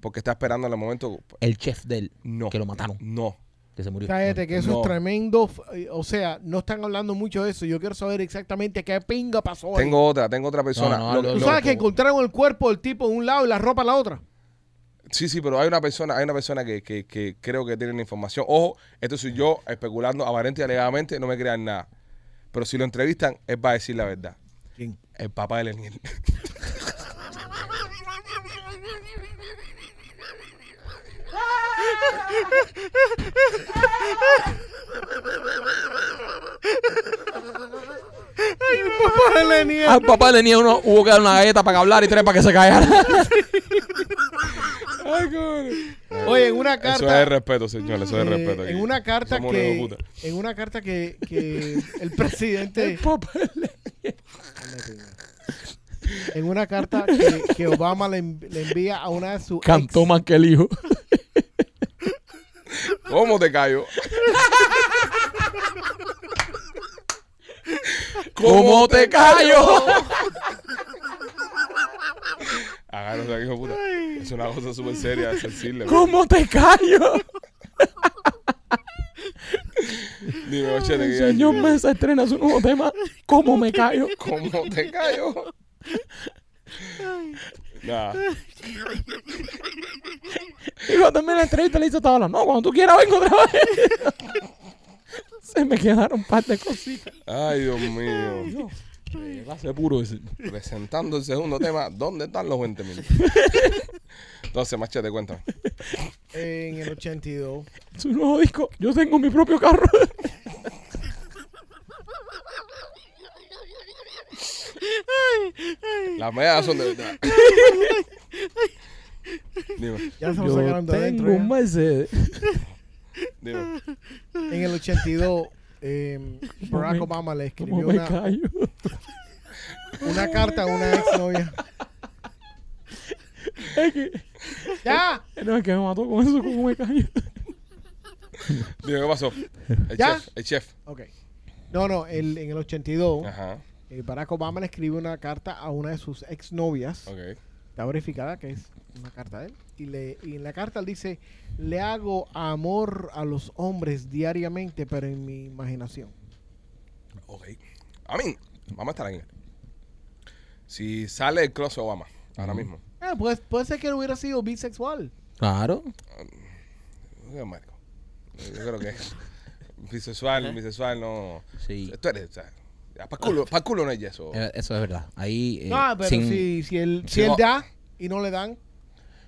[SPEAKER 1] Porque está esperando en el momento.
[SPEAKER 2] El chef de él,
[SPEAKER 1] No.
[SPEAKER 2] que lo mataron,
[SPEAKER 1] No.
[SPEAKER 2] Que se murió.
[SPEAKER 3] Cállate, que eso
[SPEAKER 1] No.
[SPEAKER 3] es tremendo. eh, O sea, no están hablando mucho de eso. Yo quiero saber exactamente qué pinga pasó ahí.
[SPEAKER 1] Tengo otra, tengo otra persona.
[SPEAKER 2] No, no,
[SPEAKER 1] Lo-
[SPEAKER 2] lo-
[SPEAKER 3] Tú
[SPEAKER 1] lo-
[SPEAKER 3] sabes que encontraron el cuerpo del tipo en un lado y la ropa en la otra.
[SPEAKER 1] Sí, sí, pero hay una persona, hay una persona que, que, que creo que tiene la información. Ojo, esto soy yo especulando aparente y alegadamente, no me crean nada. Pero si lo entrevistan, él va a decir la verdad.
[SPEAKER 3] ¿Quién?
[SPEAKER 1] El papá de Leniel.
[SPEAKER 2] Al papá le tenía uno, hubo que dar una galleta para que hablar y tres para que se callara.
[SPEAKER 1] Ay, cabrón.
[SPEAKER 3] Oye, en una
[SPEAKER 1] Eso
[SPEAKER 3] carta.
[SPEAKER 1] es respeto, señor, eso es
[SPEAKER 3] eh,
[SPEAKER 1] respeto.
[SPEAKER 3] en
[SPEAKER 1] aquí.
[SPEAKER 3] una carta
[SPEAKER 1] Somos
[SPEAKER 3] que en una carta que, que el presidente en una carta que, que Obama le, env- le envía a una de sus
[SPEAKER 2] Cantó
[SPEAKER 3] ex,
[SPEAKER 2] más que el hijo.
[SPEAKER 1] ¿Cómo te callo?
[SPEAKER 2] ¿Cómo te callo?
[SPEAKER 1] Agárrate aquí, hijo puta. Es una cosa súper seria, sensible.
[SPEAKER 2] ¿Cómo te callo?
[SPEAKER 1] Dime, Machete, ¿qué a
[SPEAKER 2] Señor? Mesa estrena su nuevo tema. ¿Cómo me callo?
[SPEAKER 1] ¿Cómo te callo? Nada.
[SPEAKER 2] Y cuando terminé la entrevista le hizo toda la no, cuando tú quieras vengo otra vez. Se me quedaron un par de cositas.
[SPEAKER 1] Ay, Dios mío.
[SPEAKER 2] Va a ser puro ese.
[SPEAKER 1] Presentando el segundo tema, ¿dónde están los 20 minutos? Entonces, Machete, cuéntame.
[SPEAKER 3] En el 82.
[SPEAKER 2] Su nuevo disco. Yo tengo mi propio carro.
[SPEAKER 1] Las medias son de verdad. Dime,
[SPEAKER 3] Ya estamos
[SPEAKER 2] Yo
[SPEAKER 3] sacando
[SPEAKER 2] tengo
[SPEAKER 3] adentro.
[SPEAKER 2] un
[SPEAKER 3] ya.
[SPEAKER 2] Mercedes.
[SPEAKER 1] Dime.
[SPEAKER 3] En el 82, eh, Barack
[SPEAKER 2] me-
[SPEAKER 3] Obama le
[SPEAKER 2] ¿Cómo
[SPEAKER 3] escribió
[SPEAKER 2] me
[SPEAKER 3] una, una carta a una ex novia.
[SPEAKER 2] Es que,
[SPEAKER 3] ¡Ya!
[SPEAKER 2] no, es que me mató con eso, ¿cómo me callo?
[SPEAKER 1] Dime, ¿qué pasó? El
[SPEAKER 3] ¿Ya?
[SPEAKER 1] chef, el chef.
[SPEAKER 3] Ok. No, no, el- en el 82,
[SPEAKER 1] Ajá,
[SPEAKER 3] eh, Barack Obama le escribe una carta a una de sus ex novias.
[SPEAKER 1] ok.
[SPEAKER 3] Está verificada que es una carta de él. Y, le, y en la carta él dice, le hago amor a los hombres diariamente, pero en mi imaginación.
[SPEAKER 1] Ok. A mí, vamos a estar aquí. Si sale el closet Obama, ahora mismo.
[SPEAKER 3] Eh, pues, puede ser que él hubiera sido bisexual.
[SPEAKER 2] Claro.
[SPEAKER 1] ¿Qué marco? Yo creo que bisexual, bisexual no.
[SPEAKER 2] Sí.
[SPEAKER 1] Tú eres, o sea, para el culo, pa' el culo no es eso.
[SPEAKER 2] Eh, Eso es verdad. Ahí. eh,
[SPEAKER 3] no, pero
[SPEAKER 2] sin-
[SPEAKER 3] si, si él, si él
[SPEAKER 1] no.
[SPEAKER 3] da y no le dan.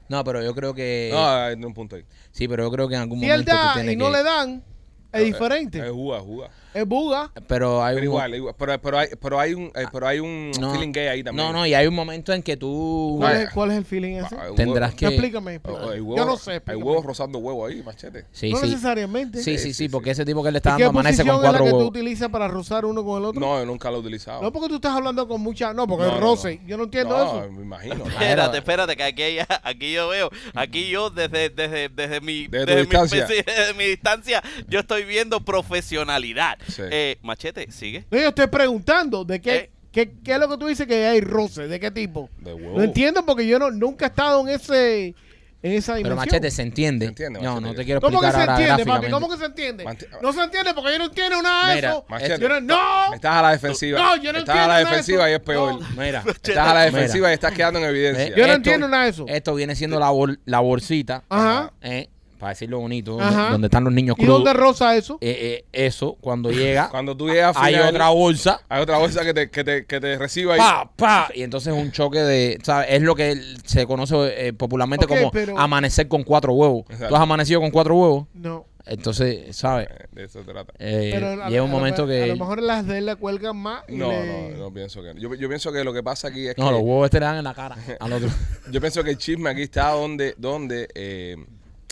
[SPEAKER 2] No, pero yo creo que.
[SPEAKER 1] No, hay un punto ahí.
[SPEAKER 2] Sí, pero yo creo que en algún
[SPEAKER 3] Si él
[SPEAKER 2] momento tú
[SPEAKER 3] da
[SPEAKER 2] tienes
[SPEAKER 3] y no
[SPEAKER 2] que-
[SPEAKER 3] le dan, es diferente.
[SPEAKER 1] Es juga, juga.
[SPEAKER 3] Es buga.
[SPEAKER 2] Pero hay
[SPEAKER 1] Pero
[SPEAKER 2] un.
[SPEAKER 1] igual, igual. Pero, pero hay, pero hay un, eh, pero hay un
[SPEAKER 2] No.
[SPEAKER 1] feeling gay ahí también.
[SPEAKER 2] No, no, y hay un momento en que tú.
[SPEAKER 3] ¿Cuál, es, cuál es el feeling ese?
[SPEAKER 1] Ah, hay
[SPEAKER 2] Tendrás
[SPEAKER 1] huevos.
[SPEAKER 2] que-
[SPEAKER 3] explícame.
[SPEAKER 1] Hay
[SPEAKER 3] explícame.
[SPEAKER 1] huevos-
[SPEAKER 3] Yo no sé.
[SPEAKER 1] Hay
[SPEAKER 3] explícame.
[SPEAKER 1] huevos rozando huevos ahí, machete.
[SPEAKER 2] Sí,
[SPEAKER 3] no
[SPEAKER 2] sí.
[SPEAKER 3] necesariamente.
[SPEAKER 2] Sí,
[SPEAKER 1] Sí,
[SPEAKER 2] sí,
[SPEAKER 1] sí,
[SPEAKER 2] sí,
[SPEAKER 1] sí.
[SPEAKER 2] porque ese tipo que le
[SPEAKER 3] ¿Y
[SPEAKER 2] está
[SPEAKER 3] qué
[SPEAKER 2] dando amanece con
[SPEAKER 3] es la
[SPEAKER 2] cuatro
[SPEAKER 3] que tú
[SPEAKER 2] huevos.
[SPEAKER 3] utilizas para rozar uno con el otro?
[SPEAKER 1] No, yo nunca lo he utilizado.
[SPEAKER 3] No, porque tú estás hablando con mucha. No, porque
[SPEAKER 1] No,
[SPEAKER 3] es
[SPEAKER 1] no,
[SPEAKER 3] roce.
[SPEAKER 1] no.
[SPEAKER 3] Yo no entiendo
[SPEAKER 1] no,
[SPEAKER 3] eso.
[SPEAKER 1] me imagino.
[SPEAKER 4] Espérate, espérate, que aquí, hay- aquí yo veo, aquí yo desde, desde, desde mi,
[SPEAKER 1] desde
[SPEAKER 4] mi
[SPEAKER 1] distancia,
[SPEAKER 4] yo estoy viendo profesionalidad.
[SPEAKER 1] Sí.
[SPEAKER 4] Eh, machete, sigue.
[SPEAKER 3] No, yo estoy preguntando de qué,
[SPEAKER 4] Eh.
[SPEAKER 3] qué, qué es lo que tú dices que hay roce, de qué tipo.
[SPEAKER 1] De huevo.
[SPEAKER 3] No entiendo porque yo no, nunca he estado en ese en esa
[SPEAKER 2] Pero
[SPEAKER 3] dimensión.
[SPEAKER 2] machete se entiende.
[SPEAKER 1] Se entiende,
[SPEAKER 2] no,
[SPEAKER 1] Machete.
[SPEAKER 2] no te quiero
[SPEAKER 3] ¿Cómo que
[SPEAKER 2] explicar
[SPEAKER 3] se
[SPEAKER 2] ahora
[SPEAKER 3] entiende, papi? ¿Cómo que se entiende?
[SPEAKER 1] Manti-
[SPEAKER 3] No se entiende porque yo no entiendo nada de
[SPEAKER 2] Mira,
[SPEAKER 3] eso.
[SPEAKER 1] Machete.
[SPEAKER 3] Yo no, no.
[SPEAKER 1] Estás a la defensiva.
[SPEAKER 3] No, yo no
[SPEAKER 1] estás a la
[SPEAKER 3] entiendo nada de
[SPEAKER 1] defensiva
[SPEAKER 3] eso.
[SPEAKER 1] y es peor.
[SPEAKER 3] No.
[SPEAKER 2] Mira,
[SPEAKER 1] Estás a la defensiva
[SPEAKER 2] Mira.
[SPEAKER 1] y estás quedando en evidencia.
[SPEAKER 3] Yo no
[SPEAKER 2] Esto-
[SPEAKER 3] entiendo nada de eso.
[SPEAKER 2] esto viene siendo la, bol- la bolsita,
[SPEAKER 3] Ajá.
[SPEAKER 2] eh, para decirlo bonito,
[SPEAKER 3] Ajá.
[SPEAKER 2] donde están los niños
[SPEAKER 3] ¿Y
[SPEAKER 2] crudos.
[SPEAKER 3] dónde rosa eso?
[SPEAKER 2] Eh, eh, eso, cuando llega,
[SPEAKER 1] Cuando tú llegas a
[SPEAKER 2] hay
[SPEAKER 1] final,
[SPEAKER 2] otra bolsa,
[SPEAKER 1] hay otra bolsa que te, que te, que te reciba ahí.
[SPEAKER 2] pa, pa, y entonces un choque de, ¿sabes? Es lo que se conoce eh, popularmente
[SPEAKER 3] Ok,
[SPEAKER 2] como
[SPEAKER 3] pero-
[SPEAKER 2] amanecer con cuatro huevos.
[SPEAKER 1] Exacto.
[SPEAKER 2] ¿Tú has amanecido con cuatro huevos?
[SPEAKER 3] No.
[SPEAKER 2] Entonces, ¿sabes?
[SPEAKER 1] Eh, De eso se trata.
[SPEAKER 2] Eh,
[SPEAKER 3] Pero a-
[SPEAKER 2] llega un
[SPEAKER 3] a lo
[SPEAKER 2] momento
[SPEAKER 3] me- A
[SPEAKER 2] que...
[SPEAKER 3] lo mejor las de él le cuelgan más. y
[SPEAKER 1] No,
[SPEAKER 3] le-
[SPEAKER 1] no, no pienso que. Yo, yo pienso que lo que pasa aquí es
[SPEAKER 2] No,
[SPEAKER 1] que.
[SPEAKER 2] los huevos este le dan en la cara al otro.
[SPEAKER 1] Yo pienso que el chisme aquí está donde, donde eh,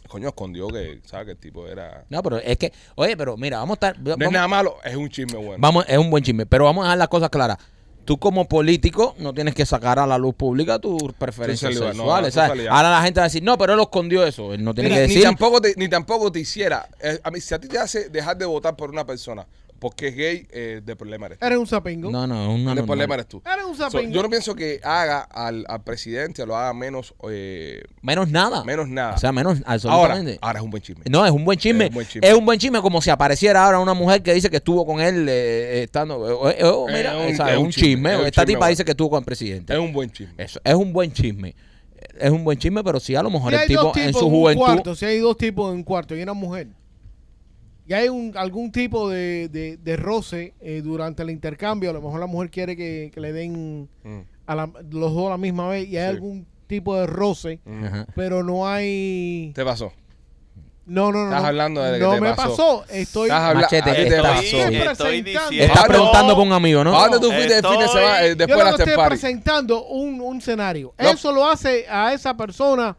[SPEAKER 1] coño, escondió que, ¿sabes? Que el tipo era.
[SPEAKER 2] No, pero es que, oye, pero mira, vamos a estar...
[SPEAKER 1] No es nada malo, es un chisme bueno.
[SPEAKER 2] Vamos, es un buen chisme, pero vamos a dejar las cosas claras. Tú como político no tienes que sacar a la luz pública tus preferencias
[SPEAKER 1] no,
[SPEAKER 2] sexuales. ¿sabes? Ahora la gente va a decir, no, pero él escondió eso. Él no tiene
[SPEAKER 1] Mira,
[SPEAKER 2] que
[SPEAKER 1] ni,
[SPEAKER 2] decir.
[SPEAKER 1] tampoco te, ni tampoco te hiciera. eh, a mí, si a ti te hace dejar de votar por una persona porque es gay, eh, de problema eres tú.
[SPEAKER 3] Eres un sapingo.
[SPEAKER 2] No, no, es
[SPEAKER 1] El
[SPEAKER 2] normal.
[SPEAKER 1] problema eres tú.
[SPEAKER 3] Eres un
[SPEAKER 1] So,
[SPEAKER 3] sapingo.
[SPEAKER 1] yo no pienso que haga al, al presidente, lo haga menos, eh,
[SPEAKER 2] Menos nada.
[SPEAKER 1] menos nada.
[SPEAKER 2] O sea, menos
[SPEAKER 1] ahora,
[SPEAKER 2] absolutamente.
[SPEAKER 1] ahora es un buen chisme.
[SPEAKER 2] No, es un buen chisme.
[SPEAKER 1] Es un buen chisme.
[SPEAKER 2] Es un buen chisme como si apareciera ahora una mujer que dice que estuvo con él eh, estando. eh, eh, oh, mira,
[SPEAKER 1] Es un-
[SPEAKER 2] o sea,
[SPEAKER 1] es
[SPEAKER 2] es
[SPEAKER 1] un
[SPEAKER 2] un
[SPEAKER 1] chisme,
[SPEAKER 2] chisme.
[SPEAKER 1] es un
[SPEAKER 2] Esta
[SPEAKER 1] chisme
[SPEAKER 2] tipa
[SPEAKER 1] bueno.
[SPEAKER 2] dice que estuvo con el presidente.
[SPEAKER 1] Es un buen chisme.
[SPEAKER 2] Eso, es un buen chisme. Es un buen chisme, pero sí a lo mejor
[SPEAKER 3] Si
[SPEAKER 2] el tipo en su
[SPEAKER 3] un
[SPEAKER 2] juventud.
[SPEAKER 3] cuarto, si hay dos tipos en un cuarto y una mujer, y hay un, algún tipo de, de, de roce eh, durante el intercambio, a lo mejor la mujer quiere que, que le den
[SPEAKER 1] Mm,
[SPEAKER 3] a la- los dos a la misma vez y hay
[SPEAKER 1] Sí.
[SPEAKER 3] algún tipo de roce,
[SPEAKER 1] mm.
[SPEAKER 3] Pero no hay...
[SPEAKER 1] ¿Te pasó?
[SPEAKER 3] No, no, no.
[SPEAKER 1] Estás hablando de que
[SPEAKER 3] No
[SPEAKER 1] te
[SPEAKER 3] me
[SPEAKER 1] pasó.
[SPEAKER 3] pasó. Estoy...
[SPEAKER 1] Estás habla-
[SPEAKER 2] Machete,
[SPEAKER 1] a ti te pasó.
[SPEAKER 4] Estoy,
[SPEAKER 3] Estoy
[SPEAKER 4] estoy
[SPEAKER 3] presentando.
[SPEAKER 4] diciendo.
[SPEAKER 2] Está
[SPEAKER 1] no.
[SPEAKER 2] preguntando por un amigo, ¿no?
[SPEAKER 1] ¿A dónde tú fuiste el fin de
[SPEAKER 4] Estoy-
[SPEAKER 1] semana eh,
[SPEAKER 3] Yo
[SPEAKER 1] después de
[SPEAKER 3] que estoy
[SPEAKER 1] party?
[SPEAKER 3] presentando un, un escenario. Eso lo hace a esa persona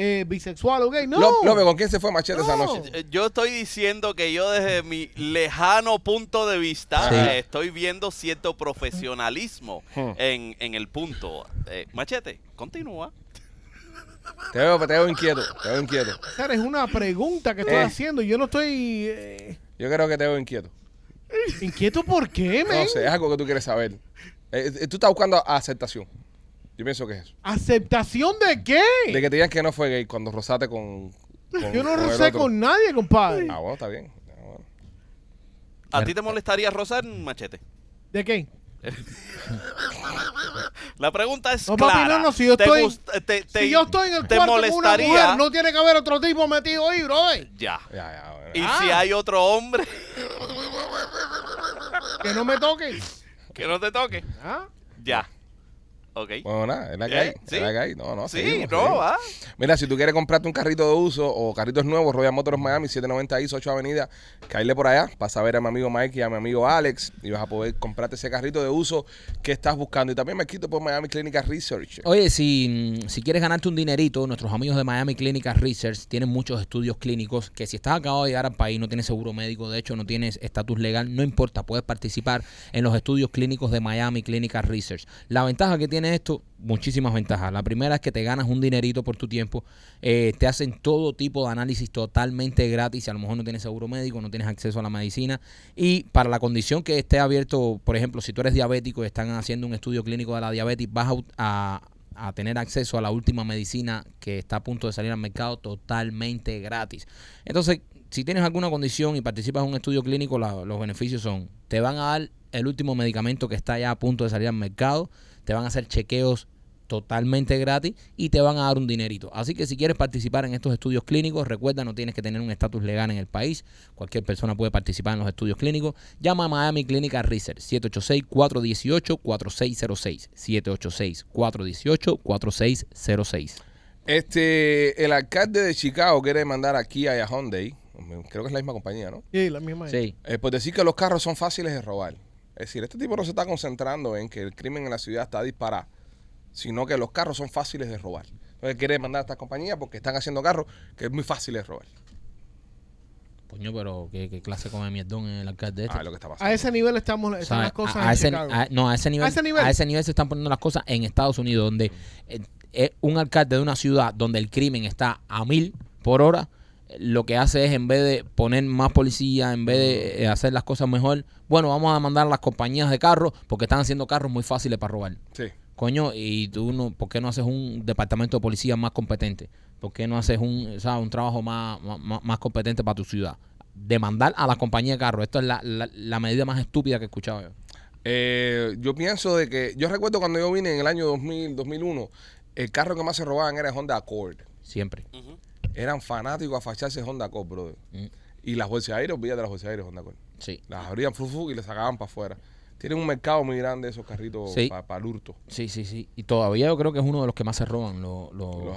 [SPEAKER 3] eh, bisexual o gay. No.
[SPEAKER 1] Ló- López, ¿con quién se fue Machete esa
[SPEAKER 3] No.
[SPEAKER 1] noche?
[SPEAKER 4] Eh, Yo estoy diciendo que yo desde mi lejano punto de vista
[SPEAKER 2] Sí.
[SPEAKER 4] eh, estoy viendo cierto profesionalismo
[SPEAKER 1] Hmm.
[SPEAKER 4] en, en el punto. Eh, machete, continúa.
[SPEAKER 1] Te veo, te veo inquieto, te veo inquieto.
[SPEAKER 3] Es una pregunta que estoy
[SPEAKER 1] Eh.
[SPEAKER 3] haciendo. Yo no estoy eh,
[SPEAKER 1] Yo creo que te veo inquieto.
[SPEAKER 3] inquieto. ¿Por qué, men?
[SPEAKER 1] No sé, es algo que tú quieres saber. Eh, eh, tú estás buscando aceptación. Yo pienso que es eso.
[SPEAKER 3] ¿Aceptación de qué?
[SPEAKER 1] De que te digan que no fue gay cuando rozaste con. con-
[SPEAKER 3] Yo no
[SPEAKER 1] con el
[SPEAKER 3] rocé
[SPEAKER 1] otro.
[SPEAKER 3] con nadie, compadre.
[SPEAKER 1] Ah, bueno, está bien. Ah, bueno.
[SPEAKER 4] ¿A ti te molestaría rozar machete?
[SPEAKER 3] ¿De qué?
[SPEAKER 4] La pregunta es
[SPEAKER 3] No, papi,
[SPEAKER 4] clara.
[SPEAKER 3] no, no, si yo
[SPEAKER 4] ¿Te
[SPEAKER 3] estoy-
[SPEAKER 4] gust- te- te-
[SPEAKER 3] si yo estoy en el
[SPEAKER 4] te
[SPEAKER 3] cuarto con una
[SPEAKER 4] molestaría?
[SPEAKER 3] mujer, no tiene que haber otro tipo metido ahí, brother.
[SPEAKER 4] Ya.
[SPEAKER 1] Ya, ya, bueno.
[SPEAKER 4] Y
[SPEAKER 3] Ah.
[SPEAKER 4] si hay otro hombre
[SPEAKER 3] Que no me toque.
[SPEAKER 4] que no te toque,
[SPEAKER 3] ¿Ah?
[SPEAKER 4] ya. Ok.
[SPEAKER 1] Bueno, nada, es la que
[SPEAKER 4] ¿Eh?
[SPEAKER 1] hay.
[SPEAKER 4] ¿Sí?
[SPEAKER 1] Es la que hay. No, no,
[SPEAKER 4] sí,
[SPEAKER 1] seguimos,
[SPEAKER 4] no,
[SPEAKER 1] seguimos. Mira, si tú quieres comprarte un carrito de uso o carritos nuevos, Royal Motors Miami, 790 East 8 Avenida, caerle por allá, vas a ver a mi amigo Mike y a mi amigo Alex y vas a poder comprarte ese carrito de uso que estás buscando. Y también me quito por Miami Clinical Research.
[SPEAKER 2] Oye, si, si quieres ganarte un dinerito, nuestros amigos de Miami Clinical Research tienen muchos estudios clínicos que si estás acabado de llegar al país, no tienes seguro médico, de hecho no tienes estatus legal, no importa, puedes participar en los estudios clínicos de Miami Clinical Research. La ventaja que tiene esto, muchísimas ventajas. La primera es que te ganas un dinerito por tu tiempo, eh, te hacen todo tipo de análisis totalmente gratis, si a lo mejor no tienes seguro médico, no tienes acceso a la medicina y para la condición que esté abierto, por ejemplo, si tú eres diabético y están haciendo un estudio clínico de la diabetes, vas a, a- tener acceso a la última medicina que está a punto de salir al mercado totalmente gratis. Entonces, si tienes alguna condición y participas en un estudio clínico, los beneficios son, te van a dar el último medicamento que está ya a punto de salir al mercado, te van a hacer chequeos totalmente gratis y te van a dar un dinerito. Así que si quieres participar en estos estudios clínicos, recuerda, no tienes que tener un estatus legal en el país. Cualquier persona puede participar en los estudios clínicos. Llama a Miami Clinical Research 786-418-4606. 786-418-4606.
[SPEAKER 1] Este, el alcalde de Chicago quiere mandar aquí a Hyundai, creo que es la misma compañía, ¿no?
[SPEAKER 3] Sí, la misma.
[SPEAKER 2] Sí.
[SPEAKER 1] Eh, pues decir que los carros son fáciles de robar. Es decir, este tipo no se está concentrando en que el crimen en la ciudad está disparado, sino que los carros son fáciles de robar. Entonces quiere mandar a esta compañía porque están haciendo carros que es muy fácil de robar.
[SPEAKER 2] Coño, pero ¿qué, qué clase come mierdón en el alcalde este?
[SPEAKER 1] Ah, lo que está pasando.
[SPEAKER 3] A ese nivel estamos, están
[SPEAKER 2] ¿Sabes?
[SPEAKER 3] las cosas
[SPEAKER 2] a,
[SPEAKER 3] en
[SPEAKER 2] a ese,
[SPEAKER 3] Chicago.
[SPEAKER 2] a- no, a ese nivel,
[SPEAKER 3] ¿A ese nivel?
[SPEAKER 2] a ese nivel se están poniendo las cosas en Estados Unidos, donde eh, eh, un alcalde de una ciudad donde el crimen está a mil por hora, lo que hace es en vez de poner más policía, en vez de eh, hacer las cosas mejor, bueno, vamos a mandar a las compañías de carros porque están haciendo carros muy fáciles para robar.
[SPEAKER 1] Sí.
[SPEAKER 2] Coño, y tú no, ¿por qué no haces un departamento de policía más competente? ¿Por qué no haces un, ¿sabes? un trabajo más, más, más competente para tu ciudad? Demandar a la compañía de carros. Esto es la, la, la medida más estúpida que he escuchado yo.
[SPEAKER 1] Eh, yo pienso de que, yo recuerdo cuando yo vine en el año 2000, 2001, el carro que más se robaban era el Honda Accord.
[SPEAKER 2] Siempre.
[SPEAKER 1] Eran fanáticos a facharse Honda Accord, brother.
[SPEAKER 2] Mm.
[SPEAKER 1] Y las bolsas de aire, olvídate de las bolsas de aire Honda Accord.
[SPEAKER 2] Sí.
[SPEAKER 1] Las abrían flufu y les sacaban para afuera. Tienen un mercado muy grande esos carritos
[SPEAKER 2] Sí.
[SPEAKER 1] para el hurto.
[SPEAKER 2] Sí, sí, sí. Y todavía yo creo que es uno de los que más se roban los,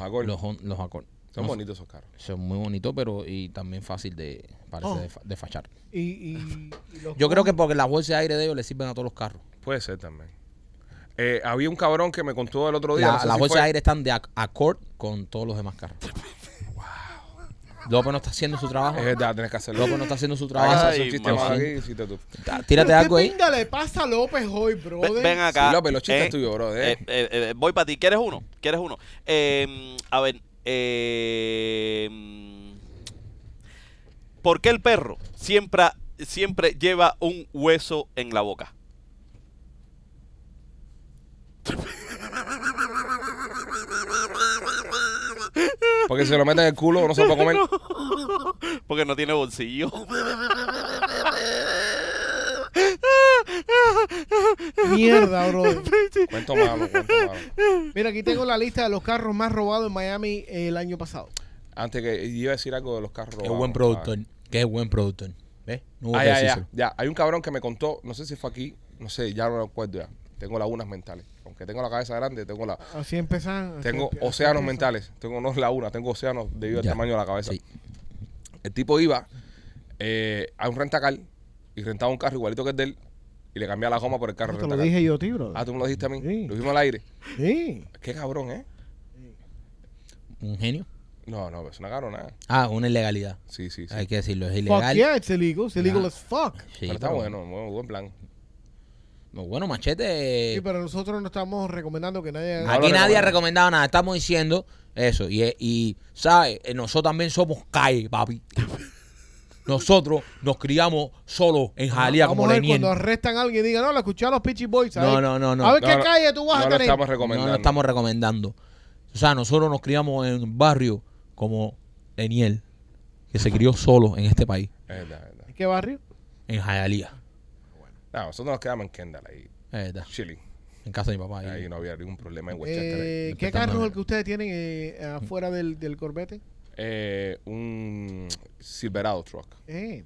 [SPEAKER 1] Accord.
[SPEAKER 2] Los, los Accord.
[SPEAKER 1] Son
[SPEAKER 2] No
[SPEAKER 1] bonitos esos carros.
[SPEAKER 2] Son muy bonitos, pero y también fácil de, parece
[SPEAKER 3] Oh.
[SPEAKER 2] de, fa- de fachar.
[SPEAKER 3] Y, y- y los
[SPEAKER 2] Yo creo que porque las bolsas de aire de ellos le sirven a todos los carros.
[SPEAKER 1] Puede ser también. Eh, había un cabrón que me contó el otro día.
[SPEAKER 2] La-
[SPEAKER 1] no sé
[SPEAKER 2] las
[SPEAKER 1] si
[SPEAKER 2] bolsas
[SPEAKER 1] fue-
[SPEAKER 2] de aire están de ac- Accord con todos los demás carros. López no está haciendo su trabajo.
[SPEAKER 1] Es verdad, tienes que hacerlo.
[SPEAKER 2] López no está haciendo su trabajo.
[SPEAKER 4] Ay,
[SPEAKER 1] chiste
[SPEAKER 4] mamá.
[SPEAKER 1] más aquí y hiciste tú.
[SPEAKER 2] Ta- Tírate
[SPEAKER 3] ¿Pero
[SPEAKER 2] algo
[SPEAKER 3] ¿Qué
[SPEAKER 2] ahí.
[SPEAKER 3] pinga le pasa a López hoy, brother?
[SPEAKER 4] Ven, ven acá.
[SPEAKER 1] Sí, López, los chistes
[SPEAKER 4] eh,
[SPEAKER 1] tuyos, bro.
[SPEAKER 4] eh,
[SPEAKER 1] eh.
[SPEAKER 4] eh, eh, voy para ti. ¿Quieres uno? ¿Quieres uno? Eh, a ver. eh, ¿Por qué el perro siempre, siempre lleva un hueso en la boca?
[SPEAKER 1] Porque si lo meten en el culo no se puede comer.
[SPEAKER 4] Porque no tiene bolsillo.
[SPEAKER 3] Mierda, brother.
[SPEAKER 1] Cuento malo, cuento malo.
[SPEAKER 3] Mira, aquí tengo la lista de los carros más robados en Miami el año pasado.
[SPEAKER 1] Antes que iba a decir algo de los carros.
[SPEAKER 2] Qué
[SPEAKER 1] robados,
[SPEAKER 2] buen productor. Qué buen productor. ¿Ves? No hubo
[SPEAKER 1] Ah,
[SPEAKER 2] que
[SPEAKER 1] ya, ya,
[SPEAKER 2] decírselo.
[SPEAKER 1] ya. Hay un cabrón que me contó, no sé si fue aquí, no sé, ya no lo recuerdo ya. Tengo lagunas mentales. Aunque tengo la cabeza grande, tengo la,
[SPEAKER 3] Así empiezan. así
[SPEAKER 1] tengo
[SPEAKER 3] así
[SPEAKER 1] océanos mentales. Tengo no lagunas, tengo océanos debido al
[SPEAKER 2] Ya.
[SPEAKER 1] tamaño de la cabeza.
[SPEAKER 2] Sí.
[SPEAKER 1] El tipo iba eh, a un rentacar y rentaba un carro igualito que el de él y le cambiaba la goma por el carro
[SPEAKER 3] No, te lo dije yo brother.
[SPEAKER 1] Ah, tú me lo dijiste a mí.
[SPEAKER 3] Sí.
[SPEAKER 1] Lo vimos al aire.
[SPEAKER 3] Sí.
[SPEAKER 1] Qué cabrón, ¿eh?
[SPEAKER 2] Un genio.
[SPEAKER 1] No, no, es una cabrona.
[SPEAKER 2] Ah, una ilegalidad.
[SPEAKER 1] Sí, sí, sí.
[SPEAKER 2] Hay que decirlo, es
[SPEAKER 3] Fuck
[SPEAKER 2] ilegal.
[SPEAKER 3] yeah, it's illegal. It's illegal
[SPEAKER 2] Ya.
[SPEAKER 3] as fuck.
[SPEAKER 2] Sí,
[SPEAKER 1] pero está
[SPEAKER 2] pero
[SPEAKER 1] bueno, buen, buen plan.
[SPEAKER 2] Bueno, machete.
[SPEAKER 3] Sí, pero nosotros no estamos recomendando que nadie...
[SPEAKER 1] No
[SPEAKER 2] Aquí nadie ha recomendado nada, estamos diciendo eso. Y, y ¿sabes? Eh, Nosotros también somos calle, papi. Nosotros nos criamos solos en Jalía
[SPEAKER 3] Vamos
[SPEAKER 2] como
[SPEAKER 3] a ver
[SPEAKER 2] Leniel.
[SPEAKER 3] cuando arrestan a alguien y digan, no, lo escuché a los Peachy Boys.
[SPEAKER 2] No, no, no, no.
[SPEAKER 3] A ver
[SPEAKER 1] No,
[SPEAKER 3] qué
[SPEAKER 1] no,
[SPEAKER 3] calle tú vas
[SPEAKER 1] no
[SPEAKER 3] a
[SPEAKER 1] lo
[SPEAKER 3] tener.
[SPEAKER 1] estamos
[SPEAKER 2] No
[SPEAKER 1] recomendando.
[SPEAKER 2] lo estamos recomendando. O sea, nosotros nos criamos en un barrio como Leniel, que se crió solo en este país,
[SPEAKER 1] Es verdad, es verdad.
[SPEAKER 3] ¿En qué barrio?
[SPEAKER 2] en Jayalía.
[SPEAKER 1] No, nosotros nos quedamos en Kendall ahí,
[SPEAKER 2] Es verdad,
[SPEAKER 1] chilling.
[SPEAKER 2] en casa de mi papá. ahí.
[SPEAKER 1] Ahí no había ningún problema en Westchester. ahí.
[SPEAKER 3] Eh, ¿Qué
[SPEAKER 2] Respetando-
[SPEAKER 3] carro es el que ustedes tienen eh, afuera del, del Corvette?
[SPEAKER 1] Eh, un Silverado truck.
[SPEAKER 3] Eh,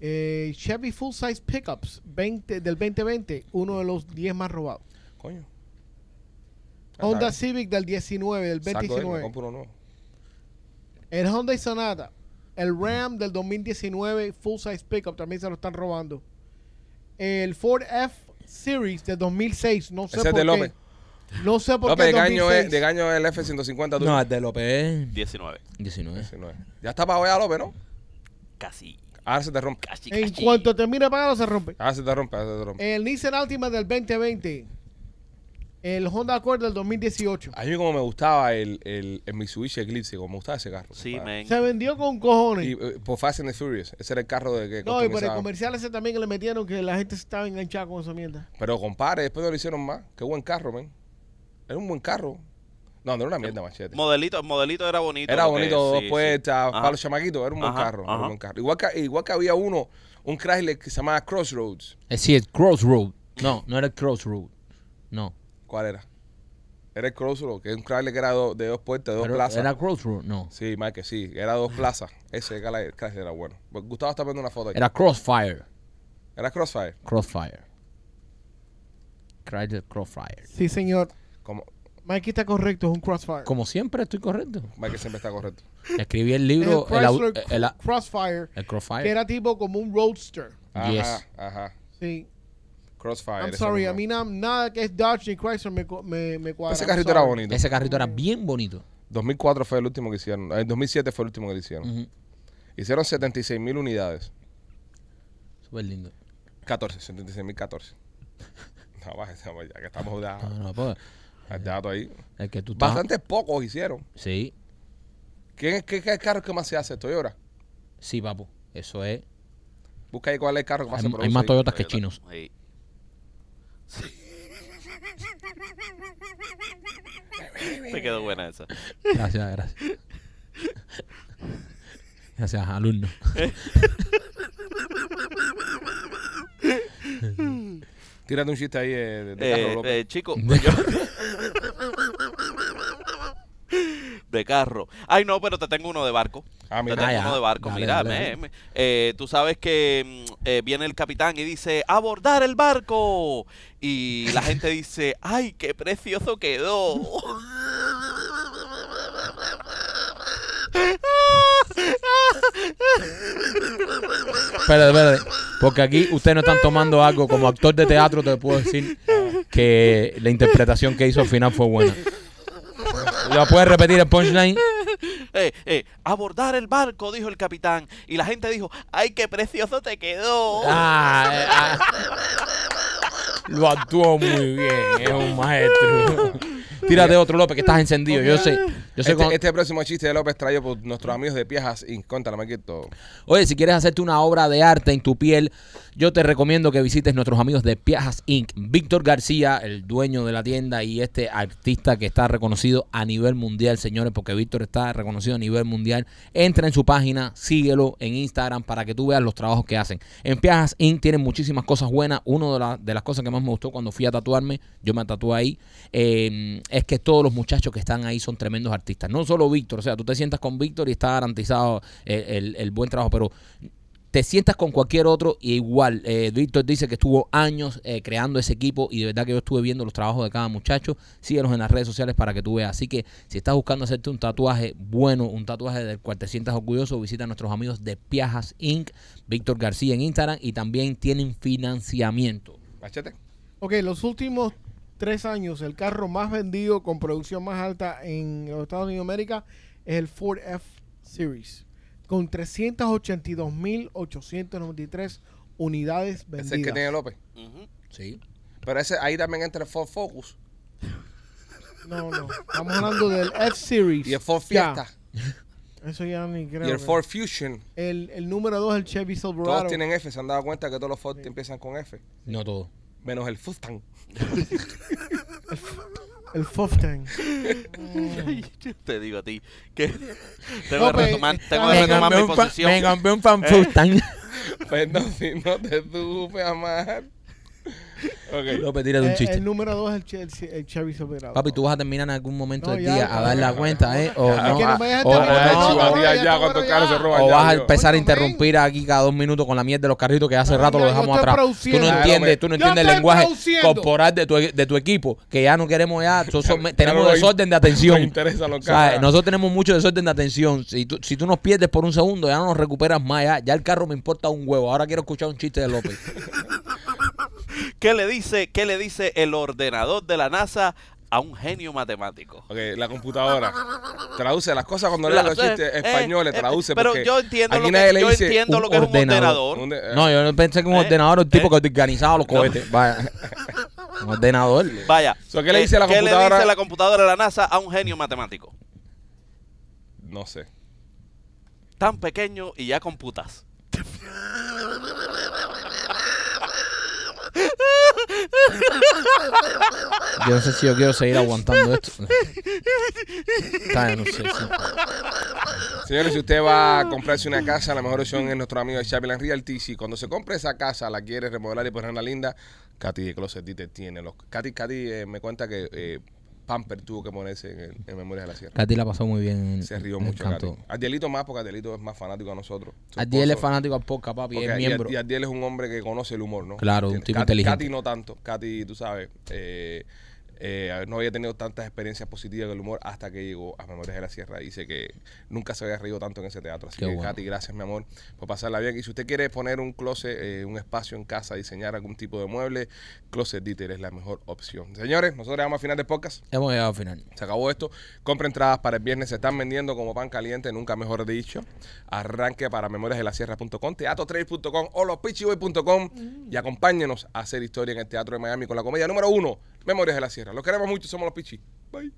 [SPEAKER 3] eh, Chevy Full Size Pickups 20, del 2020, uno de los 10 más robados.
[SPEAKER 1] Coño. Ah,
[SPEAKER 3] Honda
[SPEAKER 1] está
[SPEAKER 3] Civic del 19, del
[SPEAKER 1] bien. Saco de él, me
[SPEAKER 3] 2019.
[SPEAKER 1] compro uno nuevo.
[SPEAKER 3] El Honda Sonata, el Ram del 2019 Full Size Pickup también se lo están robando. El Ford F Series del 2006, no sé
[SPEAKER 1] Ese es
[SPEAKER 3] por
[SPEAKER 1] de
[SPEAKER 3] qué.
[SPEAKER 1] López.
[SPEAKER 3] No sé por
[SPEAKER 1] López,
[SPEAKER 3] qué
[SPEAKER 1] ¿de qué año
[SPEAKER 3] 2006.
[SPEAKER 1] es, de qué año es el F-150 tú?
[SPEAKER 2] No, el de López
[SPEAKER 4] 19.
[SPEAKER 2] 19.
[SPEAKER 1] 19. Ya está para ya López, ¿no?
[SPEAKER 4] Casi.
[SPEAKER 1] Ahora se te rompe.
[SPEAKER 4] Casi,
[SPEAKER 3] En
[SPEAKER 4] casi.
[SPEAKER 3] cuanto termine de pagarlo se rompe.
[SPEAKER 1] Ahora se te rompe, ahora se te rompe.
[SPEAKER 3] El Nissan Altima del 2020. El Honda Accord del 2018.
[SPEAKER 1] A mí como me gustaba el, el, el Mitsubishi Eclipse, como me gustaba ese carro.
[SPEAKER 4] Sí, men.
[SPEAKER 3] Se vendió con cojones.
[SPEAKER 1] Y eh, por Fast and the Furious, ese era el carro de que
[SPEAKER 3] no, y por el comercial ese también que le metieron que la gente se estaba enganchada con esa mierda.
[SPEAKER 1] Pero compadre, después no lo hicieron más. Qué buen carro, men. Era un buen carro. No, no era una mierda, machete.
[SPEAKER 4] Modelito, modelito era bonito.
[SPEAKER 1] Era bonito, dos
[SPEAKER 4] sí,
[SPEAKER 1] puertas,
[SPEAKER 4] Ajá.
[SPEAKER 1] para los chamaquitos, era un buen
[SPEAKER 4] Ajá,
[SPEAKER 1] carro. era un
[SPEAKER 4] ajá.
[SPEAKER 1] buen carro. Igual, que, igual que había uno, un Chrysler que se llamaba Crossroads.
[SPEAKER 2] Es decir, el Crossroad. No, no era el Crossroad. No.
[SPEAKER 1] ¿Cuál era? Era el Crossroads, que es un Chrysler que era do- de dos puertas, de dos
[SPEAKER 2] Pero
[SPEAKER 1] plazas.
[SPEAKER 2] ¿Era Crossroad? No.
[SPEAKER 1] Sí, Mike, sí, era dos plazas. Ese Chrysler era bueno. Pues Gustavo está viendo una foto ahí.
[SPEAKER 2] Era Crossfire.
[SPEAKER 1] Era Crossfire.
[SPEAKER 2] Crossfire. Chrysler Crossfire.
[SPEAKER 3] Sí, señor.
[SPEAKER 1] Como,
[SPEAKER 3] Mikey está correcto, es un Crossfire.
[SPEAKER 2] Como siempre, estoy correcto.
[SPEAKER 1] Mike siempre está correcto.
[SPEAKER 2] Escribí el libro, el, el,
[SPEAKER 3] Crossfire,
[SPEAKER 2] el Crossfire.
[SPEAKER 3] que era tipo como un Roadster.
[SPEAKER 1] Ajá,
[SPEAKER 2] Yes.
[SPEAKER 1] ajá.
[SPEAKER 3] Sí.
[SPEAKER 1] Crossfire.
[SPEAKER 3] I'm sorry, a mí na- nada que es Dodge ni Chrysler me, co- me, me cuadra.
[SPEAKER 1] Ese
[SPEAKER 3] I'm
[SPEAKER 1] carrito era
[SPEAKER 3] sorry.
[SPEAKER 1] bonito.
[SPEAKER 2] Ese carrito era bien bonito.
[SPEAKER 1] 2004 fue el último que hicieron. En 2007 fue el último que le hicieron.
[SPEAKER 2] Ujú.
[SPEAKER 1] Hicieron 76 mil unidades.
[SPEAKER 2] Súper lindo.
[SPEAKER 1] 14, 76 mil 14. No, baja, ya que estamos
[SPEAKER 2] No, no, pues,
[SPEAKER 1] al dato ahí.
[SPEAKER 2] el que tú estás-
[SPEAKER 1] Bastante pocos hicieron.
[SPEAKER 2] Sí,
[SPEAKER 1] ¿Quién es, qué, qué carro que más se hace? Toyota.
[SPEAKER 2] sí, papu. Eso es.
[SPEAKER 1] Busca ahí cuál es el carro que más
[SPEAKER 2] Hay,
[SPEAKER 1] se
[SPEAKER 2] hay
[SPEAKER 1] produce.
[SPEAKER 2] más
[SPEAKER 1] ahí.
[SPEAKER 2] Toyotas que
[SPEAKER 4] Toyota.
[SPEAKER 2] chinos.
[SPEAKER 4] Sí. Te quedó buena esa.
[SPEAKER 2] Gracias, gracias. Gracias, alumno.
[SPEAKER 1] Tírate un chiste ahí eh, de, de
[SPEAKER 4] Eh, eh, chico, yo- de carro. Ay, no, pero te tengo uno de barco.
[SPEAKER 1] ah,
[SPEAKER 4] Te
[SPEAKER 1] mira.
[SPEAKER 4] tengo
[SPEAKER 2] Ah,
[SPEAKER 4] uno de barco.
[SPEAKER 2] Dale,
[SPEAKER 4] Mira,
[SPEAKER 2] dale,
[SPEAKER 4] me-
[SPEAKER 2] dale.
[SPEAKER 4] me- eh, tú sabes que mm, eh, viene el capitán y dice, abordar el barco. Y la gente dice, ay, qué precioso quedó.
[SPEAKER 2] Espérate, espérate. Porque aquí ustedes no están tomando algo. Como actor de teatro te puedo decir que la interpretación que hizo al final fue buena. ¿Ya puedes repetir el punchline?
[SPEAKER 4] Eh, eh, abordar el barco, dijo el capitán. Y la gente dijo, ay, qué precioso te quedó.
[SPEAKER 2] Ah, eh, ah. Lo actuó muy bien, es un maestro. Tírate otro, López, que estás encendido. Yo sé. Yo sé
[SPEAKER 1] Este,
[SPEAKER 2] con-
[SPEAKER 1] este próximo chiste de López traído por nuestros amigos de Piajas Inc. Cuéntale, Marquito.
[SPEAKER 2] Oye, si quieres hacerte una obra de arte en tu piel, yo te recomiendo que visites nuestros amigos de Piajas Inc. Víctor García, el dueño de la tienda y este artista que está reconocido a nivel mundial, señores, porque Víctor está reconocido a nivel mundial. Entra en su página, síguelo en Instagram para que tú veas los trabajos que hacen. En Piajas Inc. tienen muchísimas cosas buenas. Una de, de las cosas que más me gustó cuando fui a tatuarme, yo me tatué ahí, eh, es que todos los muchachos que están ahí son tremendos artistas. No solo Víctor, o sea, tú te sientas con Víctor y está garantizado el- el buen trabajo, pero te sientas con cualquier otro y igual. eh, Víctor dice que estuvo años eh, creando ese equipo y de verdad que yo estuve viendo los trabajos de cada muchacho. Síguenos en las redes sociales para que tú veas. Así que si estás buscando hacerte un tatuaje bueno, un tatuaje del cual te sientas orgulloso, visita a nuestros amigos de Piajas Inc., Víctor García en Instagram y también tienen financiamiento.
[SPEAKER 1] Machete.
[SPEAKER 3] Ok, los últimos tres años, el carro más vendido con producción más alta en los Estados Unidos de América es el Ford F Series, con 382.893 unidades
[SPEAKER 1] Ese es el que
[SPEAKER 3] vendidas.
[SPEAKER 1] tiene López.
[SPEAKER 2] Sí.
[SPEAKER 1] Pero ese, ahí también entra el Ford Focus
[SPEAKER 3] No, no. Estamos hablando del F-Series.
[SPEAKER 1] y el Ford
[SPEAKER 3] Ya,
[SPEAKER 1] Fiesta
[SPEAKER 3] Eso ya ni creo.
[SPEAKER 1] y el Ford Fusion.
[SPEAKER 3] El, el número 2 el Chevy Silverado.
[SPEAKER 1] Todos tienen F, se han dado cuenta que todos los Ford empiezan con F,
[SPEAKER 2] No todo.
[SPEAKER 1] menos el Mustang.
[SPEAKER 3] El Foftan.
[SPEAKER 4] Yo te digo a ti que tengo que
[SPEAKER 3] pues,
[SPEAKER 4] retomar,
[SPEAKER 3] está-
[SPEAKER 4] tengo
[SPEAKER 3] Me
[SPEAKER 4] que retomar mi posición.
[SPEAKER 2] me cambié un fan
[SPEAKER 4] Eh.
[SPEAKER 2] Mustang.
[SPEAKER 1] Pues no, si no te supe amar. Ok.
[SPEAKER 2] López, tírate un
[SPEAKER 3] Eh,
[SPEAKER 2] chiste.
[SPEAKER 3] el número 2 el, Che- el, el Chevy Silverado.
[SPEAKER 2] Papi, tú vas a terminar en algún momento
[SPEAKER 3] No,
[SPEAKER 2] del
[SPEAKER 3] ya,
[SPEAKER 2] día
[SPEAKER 3] ya,
[SPEAKER 2] a dar la
[SPEAKER 3] ya,
[SPEAKER 2] cuenta, ¿eh? O,
[SPEAKER 3] Ya,
[SPEAKER 2] no,
[SPEAKER 3] que no me dejes
[SPEAKER 2] o-
[SPEAKER 3] terminar,
[SPEAKER 2] no,
[SPEAKER 3] ya
[SPEAKER 1] ya,
[SPEAKER 3] ya.
[SPEAKER 1] ya,
[SPEAKER 2] vas a empezar a
[SPEAKER 3] Coño,
[SPEAKER 2] interrumpir aquí cada dos minutos con la mierda de los carritos que hace rato lo dejamos
[SPEAKER 3] estoy
[SPEAKER 2] atrás. Tú no
[SPEAKER 3] produciendo.
[SPEAKER 2] Entiendes, tú no
[SPEAKER 3] Yo
[SPEAKER 2] entiendes el
[SPEAKER 3] estoy
[SPEAKER 2] lenguaje
[SPEAKER 3] produciendo.
[SPEAKER 2] corporal de tu, de tu equipo, que ya no queremos ya, so- so- tenemos
[SPEAKER 1] no
[SPEAKER 2] desorden de atención. Nosotros tenemos mucho desorden de atención. Si tú, si tú nos pierdes por un segundo, ya no nos recuperas más. Ya, ya el carro me importa un huevo. Ahora quiero escuchar un chiste de López.
[SPEAKER 4] ¿Qué le dice, qué le dice el ordenador de la NASA a un genio matemático?
[SPEAKER 1] Ok, la computadora traduce las cosas cuando
[SPEAKER 4] La-
[SPEAKER 1] lee los chistes
[SPEAKER 4] eh,
[SPEAKER 1] españoles,
[SPEAKER 4] eh,
[SPEAKER 1] traduce.
[SPEAKER 4] pero
[SPEAKER 1] porque
[SPEAKER 4] yo entiendo
[SPEAKER 1] aquí
[SPEAKER 4] lo
[SPEAKER 1] nadie
[SPEAKER 4] que,
[SPEAKER 1] le
[SPEAKER 4] yo
[SPEAKER 1] dice
[SPEAKER 4] entiendo lo que es un
[SPEAKER 2] ordenador.
[SPEAKER 4] ordenador.
[SPEAKER 1] un de- eh,
[SPEAKER 2] No, yo no pensé que un
[SPEAKER 4] Eh,
[SPEAKER 2] ordenador es un tipo
[SPEAKER 4] eh.
[SPEAKER 2] que organizaba los cohetes. Vaya. Un ordenador.
[SPEAKER 4] Vaya.
[SPEAKER 1] So, ¿qué le dice la
[SPEAKER 4] ¿Qué le
[SPEAKER 1] computadora?
[SPEAKER 4] dice la computadora de la NASA a un genio matemático?
[SPEAKER 1] No sé.
[SPEAKER 4] Tan pequeño y ya computas.
[SPEAKER 2] Yo no sé si yo quiero seguir aguantando esto. Está bien, no sé.
[SPEAKER 1] Señores, si usted va a comprarse una casa, la mejor opción es nuestro amigo de Chapelan Realty. Si cuando se compre esa casa la quiere remodelar y ponerla linda, Katy de Closet Detail tiene los. Katy, Katy eh, me cuenta que eh, Pamper tuvo que ponerse en, el- en Memorias de la Sierra.
[SPEAKER 2] Katy la pasó muy bien. en-
[SPEAKER 1] Se rió mucho, Katy. Adielito más, porque Adielito es más fanático a nosotros.
[SPEAKER 2] Adiel es fanático al podcast, papi.
[SPEAKER 1] porque
[SPEAKER 2] Es miembro.
[SPEAKER 1] Y Adiel es un hombre que conoce el humor, ¿no?
[SPEAKER 2] Claro, un tipo
[SPEAKER 1] Katy-
[SPEAKER 2] inteligente.
[SPEAKER 1] Katy no tanto. Katy, tú sabes, eh, eh, no había tenido tantas experiencias positivas del humor hasta que llegó a Memorias de la Sierra. Dice que nunca se había reído tanto en ese teatro. Así
[SPEAKER 2] Qué
[SPEAKER 1] que,
[SPEAKER 2] bueno.
[SPEAKER 1] Katy, gracias, mi amor, por pasarla bien. Y si usted quiere poner un closet, eh, un espacio en casa, diseñar algún tipo de mueble, Closet Detail es la mejor opción. Señores, nosotros llegamos al final del podcast.
[SPEAKER 2] Hemos llegado al final.
[SPEAKER 1] Se acabó esto. Compra entradas para el viernes. Se están vendiendo como pan caliente, nunca mejor dicho. Arranque para memoriasdelasierra.com, teatrotrail.com o lospichiboy.com y acompáñenos a hacer historia en el Teatro de Miami con la comedia número uno, Memorias de la Sierra. Los queremos mucho, somos los Pichi. Bye.